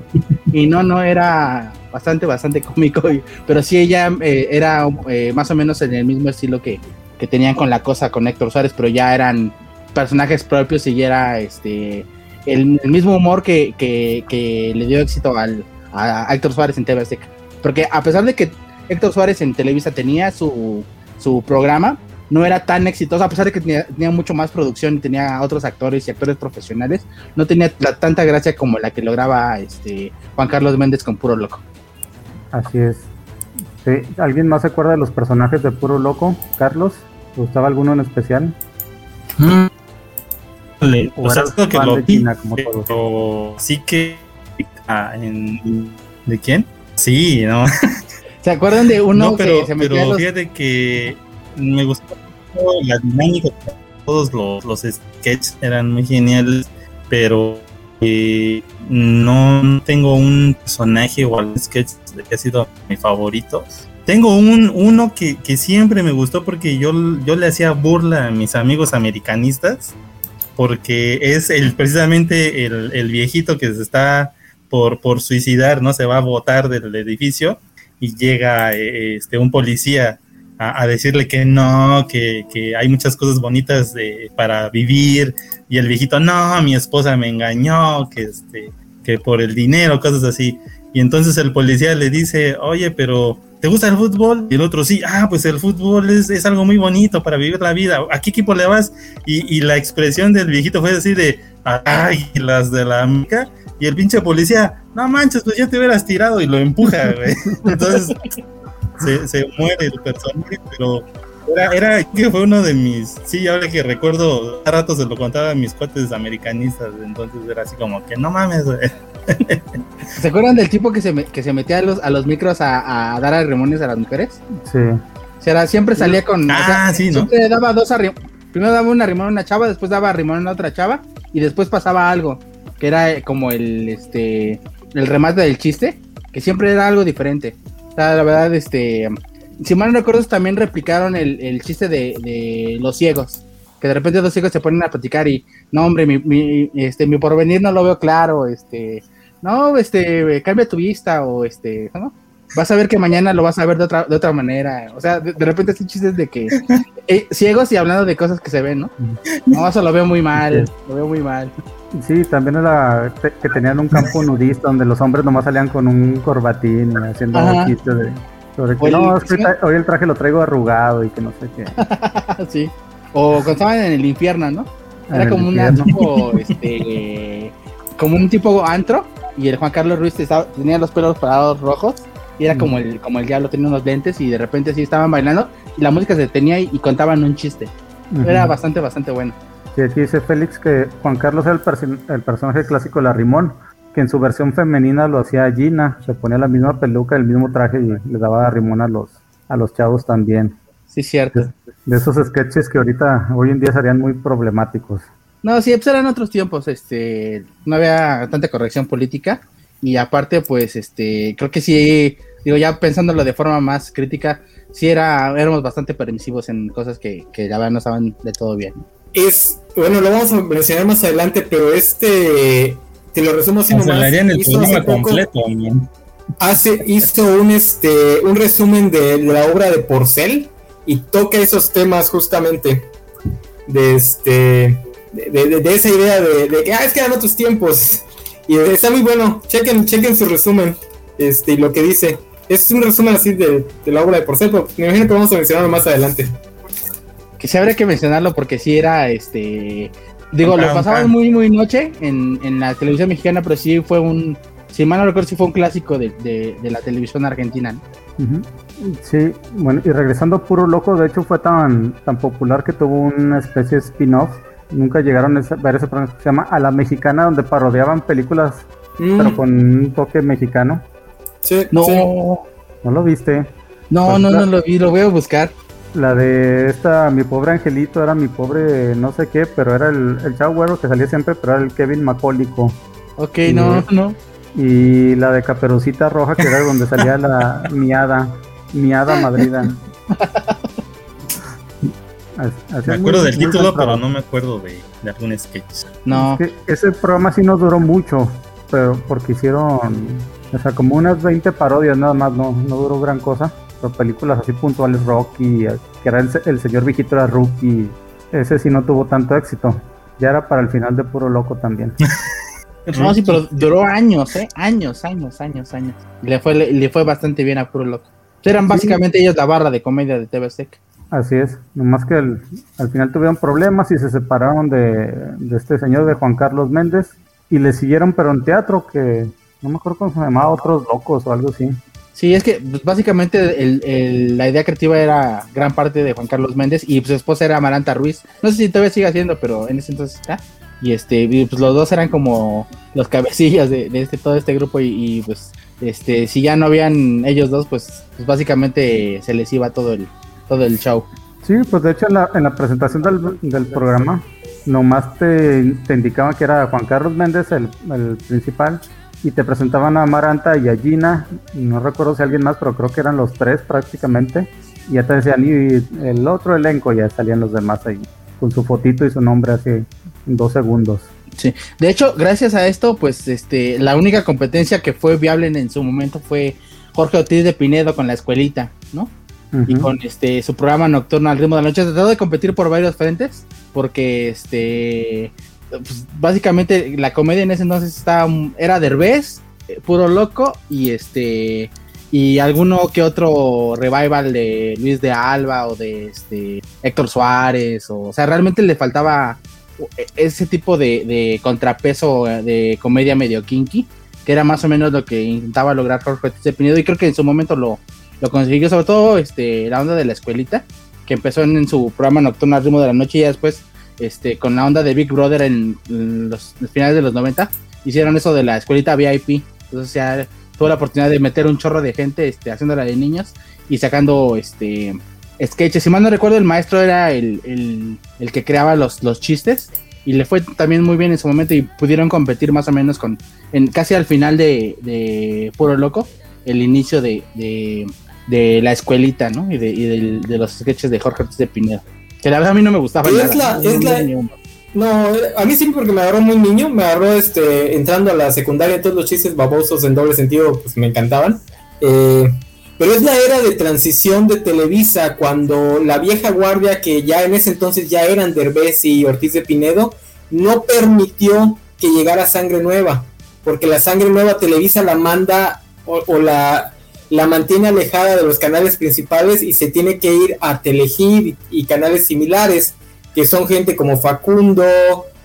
Y no, no era bastante, bastante cómico. y- pero sí ella eh, era eh, más o menos en el mismo estilo que, que tenían con la cosa con Héctor Suárez, pero ya eran personajes propios y era este el, mismo humor que, que, que le dio éxito al, a, a Héctor Suárez en TV Azteca. Porque a pesar de que Héctor Suárez en Televisa tenía su, su programa, no era tan exitoso, a pesar de que tenía, tenía mucho más producción y tenía otros actores y actores profesionales, no tenía la, tanta gracia como la que lograba este Juan Carlos Méndez con Puro Loco. Así es. Sí, ¿Alguien más se acuerda de los personajes de Puro Loco? Carlos, ¿te gustaba alguno en especial? Vale, ¿O o sea, que lo de vi, China como todos? pero sí que ah, en- ¿de quién? Sí, no, ¿Se acuerdan de uno no, pero, que se pero los... fíjate que me gustó la dinámica, todos los, los sketches eran muy geniales, pero no tengo un personaje o algún sketch que ha sido mi favorito. Tengo un uno que, que siempre me gustó porque yo, yo le hacía burla a mis amigos americanistas, porque es el precisamente el, el viejito que se está por, por suicidar, ¿no? Se va a botar del edificio y llega eh, este un policía a, a decirle que no, que, que hay muchas cosas bonitas de, para vivir, y el viejito, no, mi esposa me engañó, que este, que por el dinero, cosas así. Y entonces el policía le dice, oye, pero ¿te gusta el fútbol? Y el otro, sí, ah, pues el fútbol es, es algo muy bonito para vivir la vida. ¿A qué equipo le vas? Y, y la expresión del viejito fue así de, ay, las de la América. Y el pinche policía, no manches, pues ya te hubieras tirado y lo empuja, güey. Entonces se, se muere el personaje, pero era, era que fue uno de mis, sí, ahora que recuerdo, a rato se lo contaba a mis cuates americanistas, entonces era así como que no mames, güey. ¿Se acuerdan del tipo que se, me- que se metía a los, a los micros a, a dar arremones a las mujeres? Sí. O sea, era- siempre salía con... o sea, Ah, sí, ¿no? Siempre daba dos arrim- Primero daba un arrimón a una chava, después daba arrimón a otra chava y después pasaba algo, que era como el, este, el remate del chiste, que siempre era algo diferente. O sea, la verdad, este... Si mal no recuerdo, también replicaron el, el chiste de, de los ciegos. Que de repente dos ciegos se ponen a platicar y, no, hombre, mi, mi, este, mi porvenir no lo veo claro, este, no, este, cambia tu vista o este, ¿no? Vas a ver que mañana lo vas a ver de otra, de otra manera. O sea, de, de repente hacen chistes de que eh, ciegos y hablando de cosas que se ven, ¿no? No, eso lo veo muy mal, lo veo muy mal. Sí, también era que tenían un campo nudista donde los hombres nomás salían con un corbatín haciendo chistes de sobre que no, es que sí. ahorita- hoy el traje lo traigo arrugado y que no sé qué. sí. O cuando estaban en el infierno, ¿no? Era como infierno. tipo, este, como un tipo antro y el Juan Carlos Ruiz estaba- tenía los pelos parados rojos y era como el, como el diablo, tenía unos lentes y de repente sí estaban bailando y la música se detenía y, y contaban un chiste. Era bastante, bastante bueno. Sí, aquí dice Félix que Juan Carlos era el, personaje clásico de la Rimón, que en su versión femenina lo hacía Gina, se ponía la misma peluca, el mismo traje y le daba a Rimón a los, a los chavos también. Sí, cierto. De esos sketches que ahorita, hoy en día serían muy problemáticos. No, sí, pues eran otros tiempos, este, no había tanta corrección política y aparte, pues, este, creo que sí, digo, ya pensándolo de forma más crítica, sí era, éramos bastante permisivos en cosas que, que la verdad no estaban de todo bien. Es, bueno, lo vamos a mencionar más adelante, pero este, te lo resumo así nomás. Cancelarían el Hizo programa completo, hace, hizo un, este, un resumen de, de la obra de Porcel y toca esos temas justamente de este de, de- de esa idea de, que ah, es que eran otros tiempos y está muy bueno. Chequen chequen su resumen este y lo que dice. Es un resumen así de, de la obra de Porcel pero me imagino que vamos a mencionarlo más adelante que sí habría que mencionarlo porque sí era este. Digo, lo pasaban muy, muy noche en, en, la televisión mexicana, pero sí fue un. Si mal no recuerdo, sí fue un clásico de, de, la televisión argentina. Sí, bueno, y regresando a Puro Loco, de hecho fue tan, tan popular que tuvo una especie de spin-off. Nunca llegaron a ver ese programa que se llama A la Mexicana, donde parodiaban películas, mm. pero con un toque mexicano. Sí, no. ¿No lo viste? No, pues no, no lo vi, lo voy a buscar. La de esta, mi pobre angelito, era mi pobre no sé qué, pero era el, el chavo güero que salía siempre, pero era el Kevin Macólico. Ok, no, no. Y la de Caperucita Roja, que era donde salía la miada, miada madrida. me acuerdo del título, pero no me acuerdo de, algún sketch. No. ese programa sí no duró mucho, pero porque hicieron, o sea, como unas 20 parodias nada más, no, no duró gran cosa películas así puntuales, Rocky, que era el, señor viejito era Rookie, ese sí no tuvo tanto éxito. Ya era para el final de Puro Loco también. no, sí, pero duró años, ¿eh? Años, años, años, años. Le fue, le, fue bastante bien a Puro Loco. Eran básicamente ellos la barra de comedia de TV Sec. Así es, nomás que al final tuvieron problemas y se separaron de, de, este señor de Juan Carlos Méndez y le siguieron pero en teatro que no me acuerdo cómo se llamaba, Otros Locos o algo así. Sí, es que pues, básicamente la idea creativa era gran parte de Juan Carlos Méndez y su esposa era Amaranta Ruiz. No sé si todavía sigue haciendo, pero en ese entonces está. Y este, pues los dos eran como los cabecillas de, este, todo este grupo y, pues este, si ya no habían ellos dos, pues, pues, básicamente se les iba todo el, todo el show. Sí, pues de hecho en la, en la presentación del, programa nomás te, te indicaban que era Juan Carlos Méndez el, el principal y te presentaban a Maranta y a Gina, no recuerdo si alguien más, pero creo que eran los tres prácticamente, y ya te decían, y el otro elenco, ya salían los demás ahí, con su fotito y su nombre así, en dos segundos. Sí, de hecho, gracias a esto, pues este, la única competencia que fue viable en, su momento fue Jorge Ortiz de Pinedo con la escuelita, ¿no? Y con este su programa nocturno al ritmo de la noche, trató de competir por varios frentes, porque este pues, básicamente la comedia en ese entonces estaba, era Derbez, eh, puro loco y este y alguno que otro revival de Luis de Alba o de este Héctor Suárez o, sea realmente le faltaba e, ese tipo de, contrapeso eh, de comedia medio kinky que era más o menos lo que intentaba lograr Jorge de Pinedo y creo que en su momento lo, lo consiguió sobre todo este la onda de la escuelita que empezó en, su programa nocturno al ritmo de la noche y ya después este, con la onda de Big Brother en, los, finales de los 90, hicieron eso de la escuelita VIP. Entonces ya tuvo la oportunidad de meter un chorro de gente este, haciéndola de niños y sacando este sketches. Si mal no recuerdo, el maestro era el, que creaba los, los chistes y le fue también muy bien en su momento y pudieron competir más o menos con en casi al final de, Puro Loco, el inicio de, la escuelita, ¿no? Y de, de, los sketches de Jorge Ortiz de Pinedo. Que la verdad a mí no me gustaba nada. no, a mí siempre porque me agarró muy niño, me agarró este entrando a la secundaria, todos los chistes babosos en doble sentido, pues me encantaban. Eh, pero es la era de transición de Televisa, cuando la vieja guardia, que ya en ese entonces ya eran Derbez y Ortiz de Pinedo, no permitió que llegara sangre nueva, porque la sangre nueva Televisa la manda o la la mantiene alejada de los canales principales y se tiene que ir a Telehit y, canales similares, que son gente como Facundo,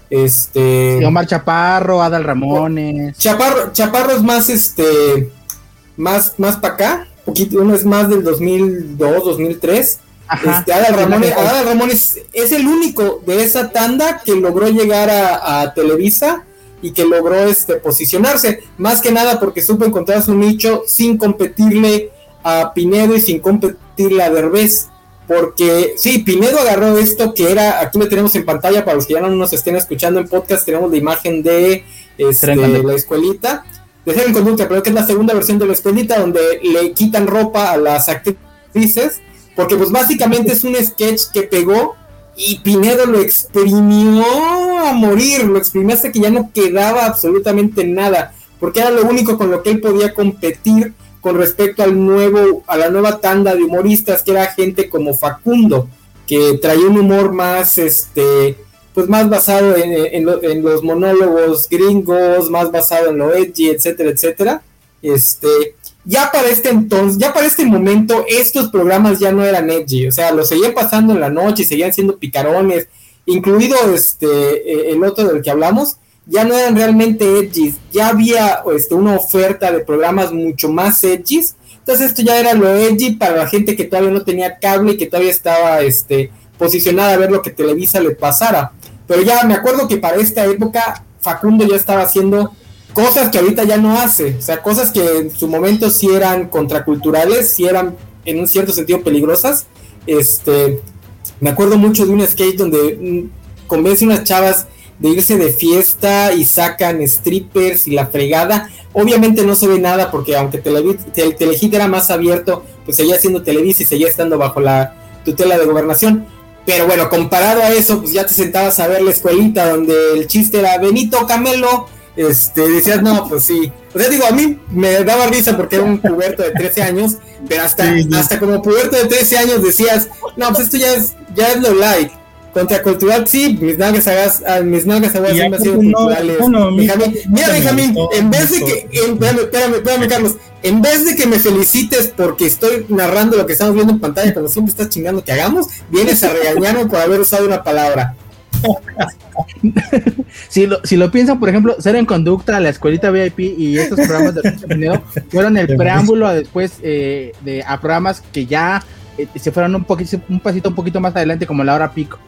este... Omar Chaparro, Adal Ramones. Chaparro, Chaparro es más, este, más, más para acá, poquito, uno es más del 2002, 2003. este, Adal, Ramones, Adal Ramones es el único de esa tanda que logró llegar a, a Televisa y que logró este posicionarse, más que nada porque supo encontrar su nicho sin competirle a Pinedo y sin competirle a Derbez. Porque sí, Pinedo agarró esto que era, aquí lo tenemos en pantalla para los que ya no nos estén escuchando en podcast, tenemos la imagen de este, la escuelita, de ser en conducta, pero que es la segunda versión de la escuelita donde le quitan ropa a las actrices, porque pues básicamente es un sketch que pegó y Pinedo lo exprimió a morir, lo exprimió hasta que ya no quedaba absolutamente nada, porque era lo único con lo que él podía competir con respecto al nuevo, a la nueva tanda de humoristas, que era gente como Facundo, que traía un humor más, este, pues más basado en, los monólogos gringos, más basado en lo edgy, etcétera, etcétera. Este, ya para este entonces, ya para este momento, estos programas ya no eran edgy, o sea, los seguían pasando en la noche, seguían siendo picarones, incluido este, eh, el otro del que hablamos, ya no eran realmente edgy, ya había este, una oferta de programas mucho más edgy, entonces esto ya era lo edgy para la gente que todavía no tenía cable y que todavía estaba este, posicionada a ver lo que Televisa le pasara. Pero ya me acuerdo que para esta época Facundo ya estaba haciendo cosas que ahorita ya no hace, o sea, cosas que en su momento sí eran contraculturales, sí eran en un cierto sentido peligrosas. Este, me acuerdo mucho de un sketch donde mm, convence unas chavas de irse de fiesta y sacan strippers y la fregada. Obviamente no se ve nada porque aunque el Telehit era más abierto, pues seguía siendo Televisa y seguía estando bajo la tutela de gobernación. Pero bueno, comparado a eso, pues ya te sentabas a ver la escuelita donde el chiste era Benito Camelo, este, decías, no, pues sí. O sea, digo, a mí me daba risa porque era un puberto de 13 años, pero hasta, hasta como puberto de 13 años decías, no, pues esto ya es, ya es lo like. Contracultural, sí, mis nalgas hagas, ah, mis nalgas hagas siempre han sido culturales. mira, Benjamín, en vez de que, espérame, espérame, espérame, Carlos, en vez de que me felicites porque estoy narrando lo que estamos viendo en pantalla, cuando siempre estás chingando que hagamos, vienes a regañarme por haber usado una palabra. si, lo, si lo piensan, por ejemplo, Ser en Conducta, la escuelita VIP y estos programas de fueron el preámbulo a después eh, de, a programas que ya eh, se fueron un, poquito, un pasito un poquito más adelante, como la hora pico.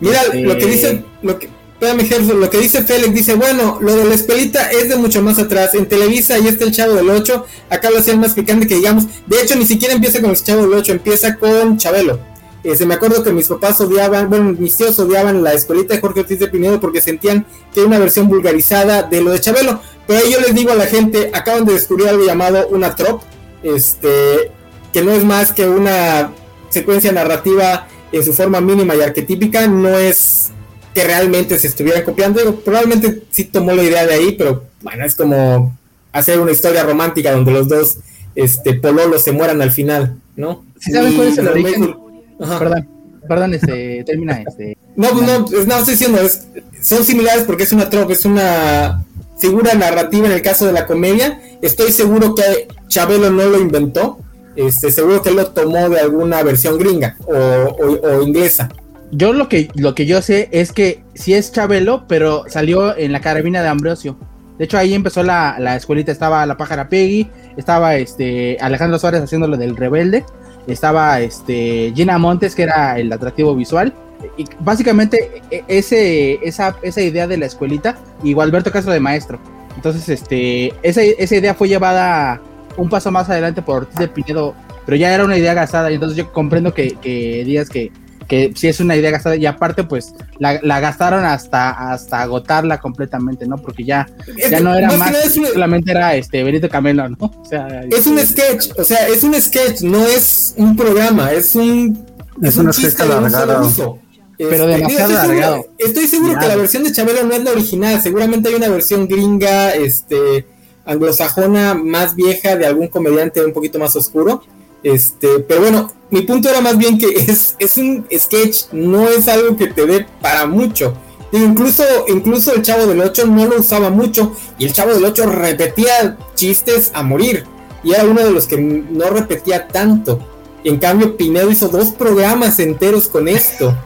Mira, lo que dice, lo que, lo que dice Félix, dice, bueno, lo de la escuelita es de mucho más atrás. En Televisa ahí está el Chavo del 8, acá lo hacían más picante que digamos. De hecho, ni siquiera empieza con el Chavo del 8, empieza con Chabelo. Eh, se me acuerdo que mis papás odiaban, bueno, mis tíos odiaban la escuelita de Jorge Ortiz de Pinedo porque sentían que era una versión vulgarizada de lo de Chabelo. Pero ahí yo les digo a la gente, acaban de descubrir algo llamado una trop, este, que no es más que una secuencia narrativa en su forma mínima y arquetípica, no es que realmente se estuvieran copiando, probablemente sí tomó la idea de ahí, pero bueno, es como hacer una historia romántica donde los dos este pololos se mueran al final, ¿no? ¿Saben cuál es el origen? Perdón, perdón, este, termina este. No, pues no, no estoy diciendo, es, son similares porque es una tropa, es una figura narrativa en el caso de la comedia. Estoy seguro que Chabelo no lo inventó, este, seguro que lo tomó de alguna versión gringa o, inglesa. Yo lo que, lo que yo sé es que sí es Chabelo, pero salió en la carabina de Ambrosio. De hecho, ahí empezó la, la escuelita, estaba la pájara Peggy, estaba este Alejandro Suárez haciendo lo del rebelde, estaba este Gina Montes, que era el atractivo visual. Y básicamente e, ese, esa, esa idea de la escuelita, y Alberto Castro de maestro. Entonces, este, esa, esa idea fue llevada un paso más adelante por Ortiz de Pinedo, pero ya era una idea gastada, y entonces yo comprendo que, que digas que, que sí es una idea gastada, y aparte, pues la, la gastaron hasta, hasta agotarla completamente, ¿no? Porque ya, ya no era más, solamente era este Benito Camelo, ¿no? O sea, es un sketch, o sea, es un sketch, no es un programa, es un. Es, un, sketch alargado. Pero este, demasiado alargado. Estoy seguro que la versión de Chabelo no es la original, seguramente hay una versión gringa, este anglosajona más vieja de algún comediante un poquito más oscuro. Este, pero bueno, mi punto era más bien que es, es un sketch, no es algo que te dé para mucho. Incluso, incluso el Chavo del 8 no lo usaba mucho y el Chavo del 8 repetía chistes a morir y era uno de los que no repetía tanto. En cambio, Pinedo hizo dos programas enteros con esto.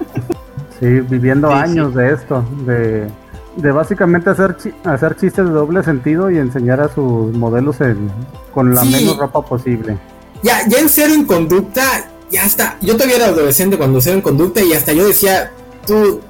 Sí, viviendo años de esto, de de básicamente hacer hacer chistes de doble sentido y enseñar a sus modelos con la menos ropa posible. Ya, ya en cero en conducta, ya está. Yo todavía era adolescente cuando cero en conducta y hasta yo decía, tú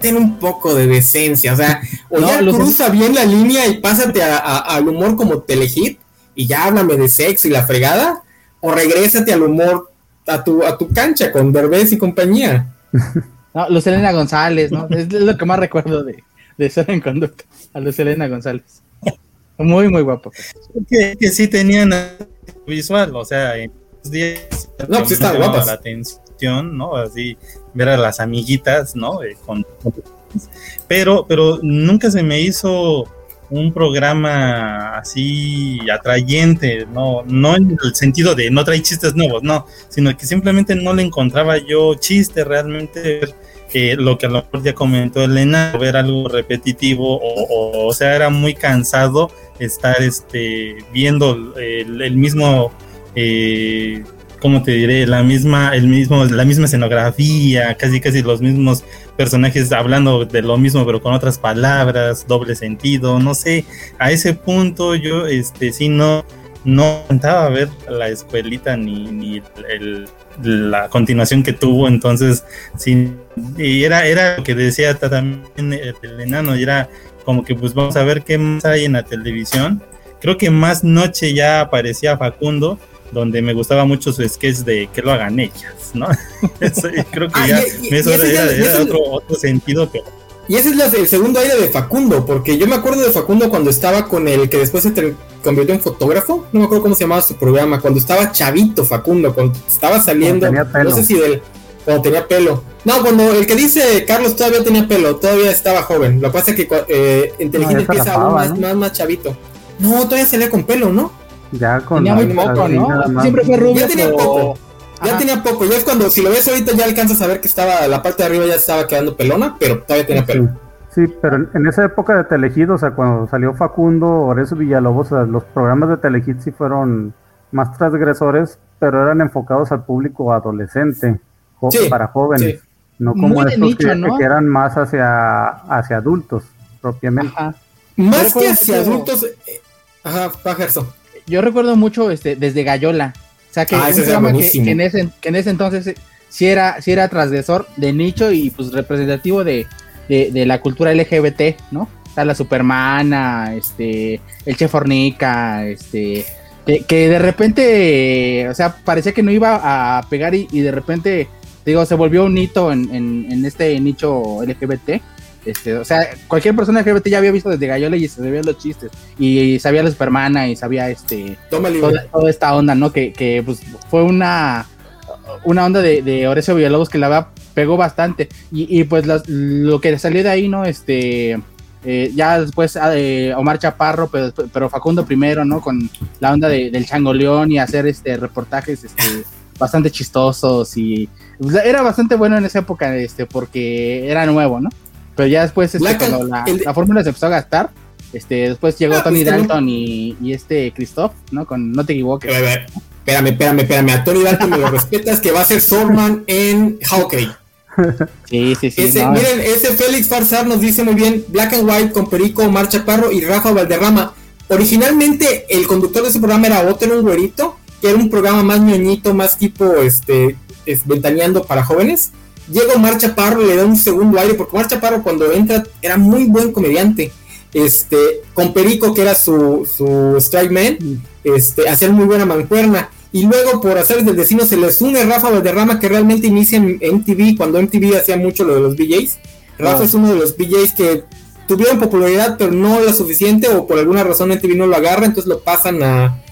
ten un poco de decencia, o sea, o ya cruza bien la línea y pásate al humor como telehit y ya háblame de sexo y la fregada, o regrésate al humor a tu, a tu cancha con Derbez y compañía. No, Luz Elena González, ¿no? Es lo que más recuerdo de, de ser en conducta, a Luz Elena González. Muy, muy guapo. Que, que sí tenían visual, o sea, en los días no, pues guapas. la atención, ¿no? Así, ver a las amiguitas, ¿no? Eh, con, pero, pero nunca se me hizo un programa así atrayente, no, no en el sentido de no trae chistes nuevos, no, sino que simplemente no le encontraba yo chiste realmente lo que a lo mejor ya comentó Elena, ver algo repetitivo o, o, sea, era muy cansado estar este, viendo el, mismo, eh, ¿cómo te diré? La misma, el mismo, la misma escenografía, casi casi los mismos personajes hablando de lo mismo pero con otras palabras, doble sentido, no sé, a ese punto yo este sí no no intentaba ver la escuelita ni, ni el, la continuación que tuvo, entonces sí, y era, era lo que decía también el enano, y era como que pues vamos a ver qué más hay en la televisión. Creo que más noche ya aparecía Facundo, donde me gustaba mucho su sketch de que lo hagan ellas, ¿no? creo que ya eso era, otro, otro, sentido, pero... Y ese es el segundo aire de Facundo, porque yo me acuerdo de Facundo cuando estaba con el que después se convirtió en fotógrafo, no me acuerdo cómo se llamaba su programa, cuando estaba chavito Facundo, cuando estaba saliendo, no sé si del, cuando tenía pelo. No, cuando el que dice Carlos todavía tenía pelo, todavía estaba joven, lo que pasa es que eh, inteligente empieza aún más, más, más chavito. No, todavía salía con pelo, ¿no? Ya con tenía muy poco, ¿no? Siempre fue rubio. Ya tenía poco. Ya tenía poco. Ya es cuando, si lo ves ahorita, ya alcanzas a ver que estaba, la parte de arriba ya estaba quedando pelona, pero todavía tenía pelo. Sí, pero en, esa época de Telehit, o sea, cuando salió Facundo, Horacio Villalobos, o sea, los programas de Telehit sí fueron más transgresores, pero eran enfocados al público adolescente, para jóvenes. No como estos que, eran más hacia, hacia adultos, propiamente. Más que hacia adultos. Eh, ajá, Pajerso yo recuerdo mucho este, desde Gallola. O sea, que, ah, en ese, que en ese entonces sí era, sí era transgresor de nicho y pues representativo de, la cultura LGBT, ¿no? Sea, la Supermana, este, el Chef Fornica, este, que, de repente, o sea, parecía que no iba a pegar y, de repente, digo, se volvió un hito en, en este nicho LGBT este, o sea, cualquier persona que ya había visto desde Gallola y se sabía los chistes. Y, sabía la Supermana y sabía este toda, esta onda, ¿no? Que, pues fue una una onda de, de Horacio Villalobos que la verdad pegó bastante. Y, pues lo que salió de ahí, ¿no? Este. Eh, ya después ah, Omar Chaparro, pero, pero, Facundo primero, ¿no? Con la onda del changoleón y hacer este reportajes este, bastante chistosos y era bastante bueno en esa época, este, porque era nuevo, ¿no? Pero ya después, este, cuando la, fórmula se empezó a gastar, este, después llegó ah, Tony pues, Dalton y, y, este Christoph, ¿no? Con No te equivoques. Espérame, espérame, espérame. A Tony Dalton me lo respetas que va a ser Sorman en Hawkeye. Sí, sí, sí. Miren, ese Félix Farsar nos dice muy bien: Black and White con Perico, Marcha Parro y Rafa Valderrama. Originalmente el conductor de ese programa era Otto, un güerito, que era un programa más ñoñito, más tipo este, es, ventaneando para jóvenes. Llega Omar Chaparro le da un segundo aire, porque Omar Chaparro cuando entra era muy buen comediante. Este, con Perico, que era su, su strike man, este, hacía muy buena mancuerna. Y luego, por hacer del vecino, se les une Rafa Valderrama, que realmente inicia en MTV, cuando MTV hacía mucho lo de los BJs. Rafa es uno de los BJs que tuvieron popularidad, pero no la suficiente, o por alguna razón MTV no lo agarra, entonces lo pasan a,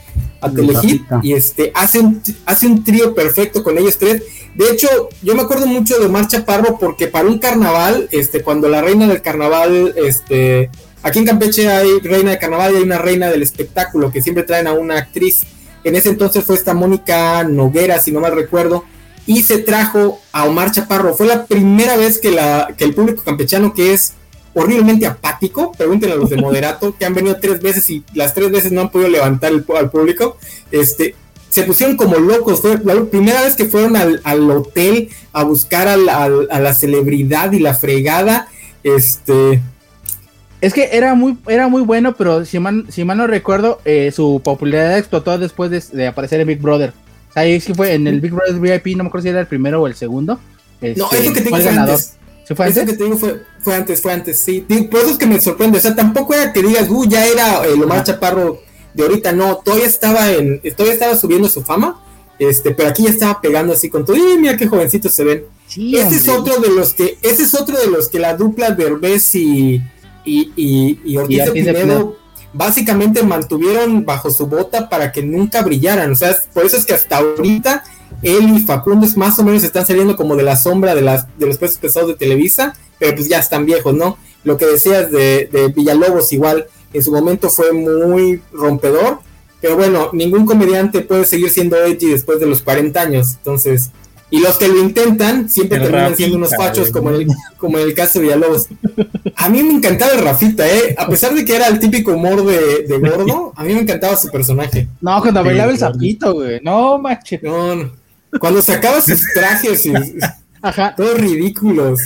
a Telehit y este hace un, hace un trío perfecto con ellos tres. De hecho, yo me acuerdo mucho de Marcha Parro porque para un carnaval, este, cuando la reina del carnaval, este, aquí en Campeche hay reina de carnaval y hay una reina del espectáculo que siempre traen a una actriz. En ese entonces fue esta Mónica Noguera, si no mal recuerdo, y se trajo a Omar Chaparro. Fue la primera vez que, la, que el público campechano, que es horriblemente apático. Pregúntenle a los de Moderato, que han venido tres veces y las tres veces no han podido levantar el, al público. Este, se pusieron como locos. Fue la primera vez que fueron al, hotel a buscar a la celebridad y la fregada. Este. Es que era muy, era muy bueno, pero si mal, si mal no recuerdo, eh, su popularidad explotó después de, aparecer en Big Brother. O sea, ahí sí fue en el Big Brother VIP, no me acuerdo si era el primero o el segundo. no, eso que tengo antes. Fue antes? Eso que te digo fue, fue antes, fue antes, sí. Por eso es que me sorprende. O sea, tampoco era que digas, uh, ya era el Omar Chaparro de ahorita, no. Todavía estaba en, todavía estaba subiendo su fama. Este, pero aquí ya estaba pegando así con todo. Y mira qué jovencitos se ven. ese es otro de los que, ese es otro de los que la dupla Derbez y, y, y, y Ortiz, de Pinedo básicamente mantuvieron bajo su bota para que nunca brillaran. O sea, por eso es que hasta ahorita él y Facundo más o menos están saliendo como de la sombra de, las, de los pesos pesados de Televisa pero pues ya están viejos, ¿no? Lo que decías de, de Villalobos igual, en su momento fue muy rompedor, pero bueno, ningún comediante puede seguir siendo edgy después de los 40 años, entonces Y los que lo intentan siempre terminan siendo unos fachos, como en, el, como en el caso de Villalobos. A mí me encantaba el Rafita, ¿eh? A pesar de que era el típico humor de, de gordo, a mí me encantaba su personaje. No, cuando bailaba el sapito, güey. No, macho. No, no. Cuando sacaba sus trajes y Ajá. todos ridículos.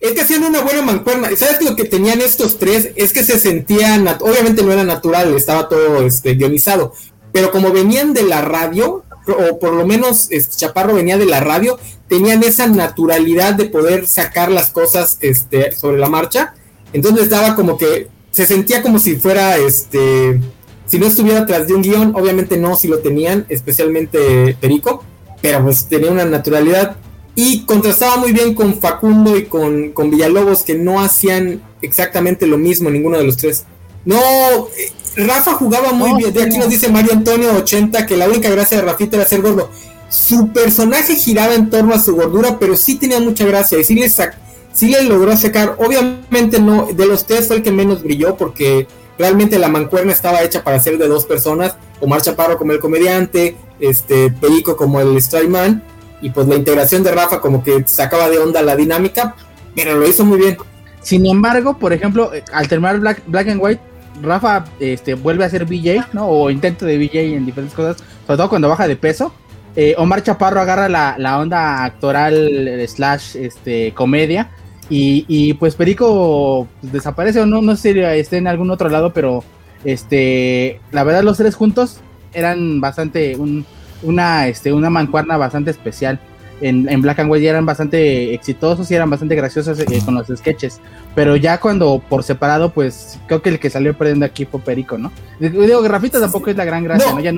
Es que hacían una buena mancuerna. ¿Sabes lo que tenían estos tres? Es que se sentían, obviamente no era natural, estaba todo este, guionizado, pero como venían de la radio, o por lo menos este, Chaparro venía de la radio, tenían esa naturalidad de poder sacar las cosas este, sobre la marcha. Entonces daba como que se sentía como si fuera, este, si no estuviera tras de un guion, obviamente no, si lo tenían, especialmente Perico, pero pues tenía una naturalidad y contrastaba muy bien con Facundo y con, con Villalobos, que no hacían exactamente lo mismo ninguno de los tres. No, eh, Rafa jugaba muy bien. De aquí nos dice Mario Antonio 80 que la única gracia de Rafita era ser gordo. Su personaje giraba en torno a su gordura, pero sí tenía mucha gracia y sí le, sí le logró sacar. Obviamente no, de los tres fue el que menos brilló porque realmente la mancuerna estaba hecha para ser de dos personas. Omar Chaparro como el comediante, este Perico como el Strikeman y pues la integración de Rafa como que sacaba de onda la dinámica, pero lo hizo muy bien. Sin embargo, por ejemplo, al terminar Black, Black and White, Rafa este, vuelve a ser BJ, ¿no? O intento de BJ en diferentes cosas, sobre todo cuando baja de peso. Eh, Omar Chaparro agarra la, onda actoral slash este, comedia. Y, pues Perico pues, desaparece o no, no sé si esté en algún otro lado, pero este, la verdad los tres juntos eran bastante un, una, este, una mancuerna bastante especial. En, en, Black and White eran bastante exitosos y eran bastante graciosos eh, con los sketches. Pero ya cuando por separado, pues creo que el que salió perdiendo aquí fue Perico, ¿no? Digo Rafita tampoco es la gran gracia, ¿no? Ya,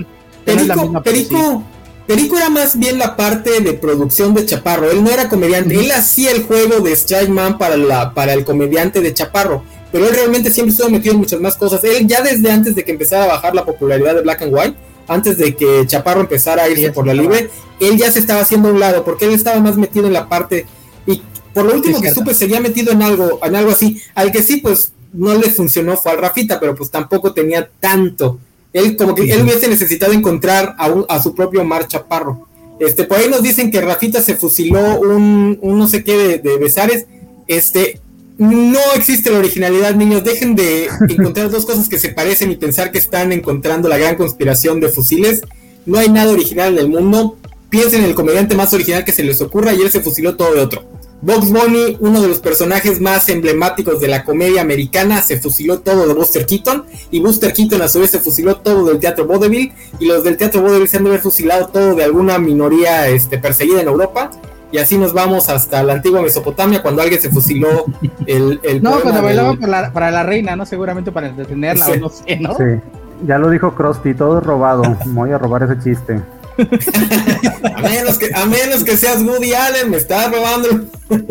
Perico, es la misma Perico, Perico era más bien la parte de producción de Chaparro. Él no era comediante, él hacía el juego de Strike Man para, la, para el comediante de Chaparro. Pero él realmente siempre estuvo metido en muchas más cosas. Él ya desde antes de que empezara a bajar la popularidad de Black and White, antes de que Chaparro empezara a irse por la libre, él ya se estaba haciendo a un lado, porque él estaba más metido en la parte, y por lo último que supe, seguía metido en algo, en algo así, al que sí, pues no le funcionó fue al Rafita, pero pues tampoco tenía tanto. Él como que él hubiese necesitado encontrar a, a su propio Mar Chaparro. Este, por ahí nos dicen que Rafita se fusiló un, un no sé qué de, de Besares. Este, no existe la originalidad, niños. Dejen de encontrar dos cosas que se parecen y pensar que están encontrando la gran conspiración de fusiles. No hay nada original en el mundo. Piensen en el comediante más original que se les ocurra y él se fusiló todo de otro. Box Bunny, uno de los personajes más emblemáticos de la comedia americana, se fusiló todo de Buster Keaton. Y Buster Keaton a su vez se fusiló todo del teatro vaudeville. Y los del teatro vaudeville se han de haber fusilado todo de alguna minoría este, perseguida en Europa y así nos vamos hasta la antigua Mesopotamia cuando alguien se fusiló el... el no, cuando bailaba para, la, reina, ¿no? Seguramente para detenerla o no sé, ¿no? Sí, ya lo dijo Krusty, todo es robado, voy a robar ese chiste. a, menos que, a menos que seas Woody Allen, me estás robando.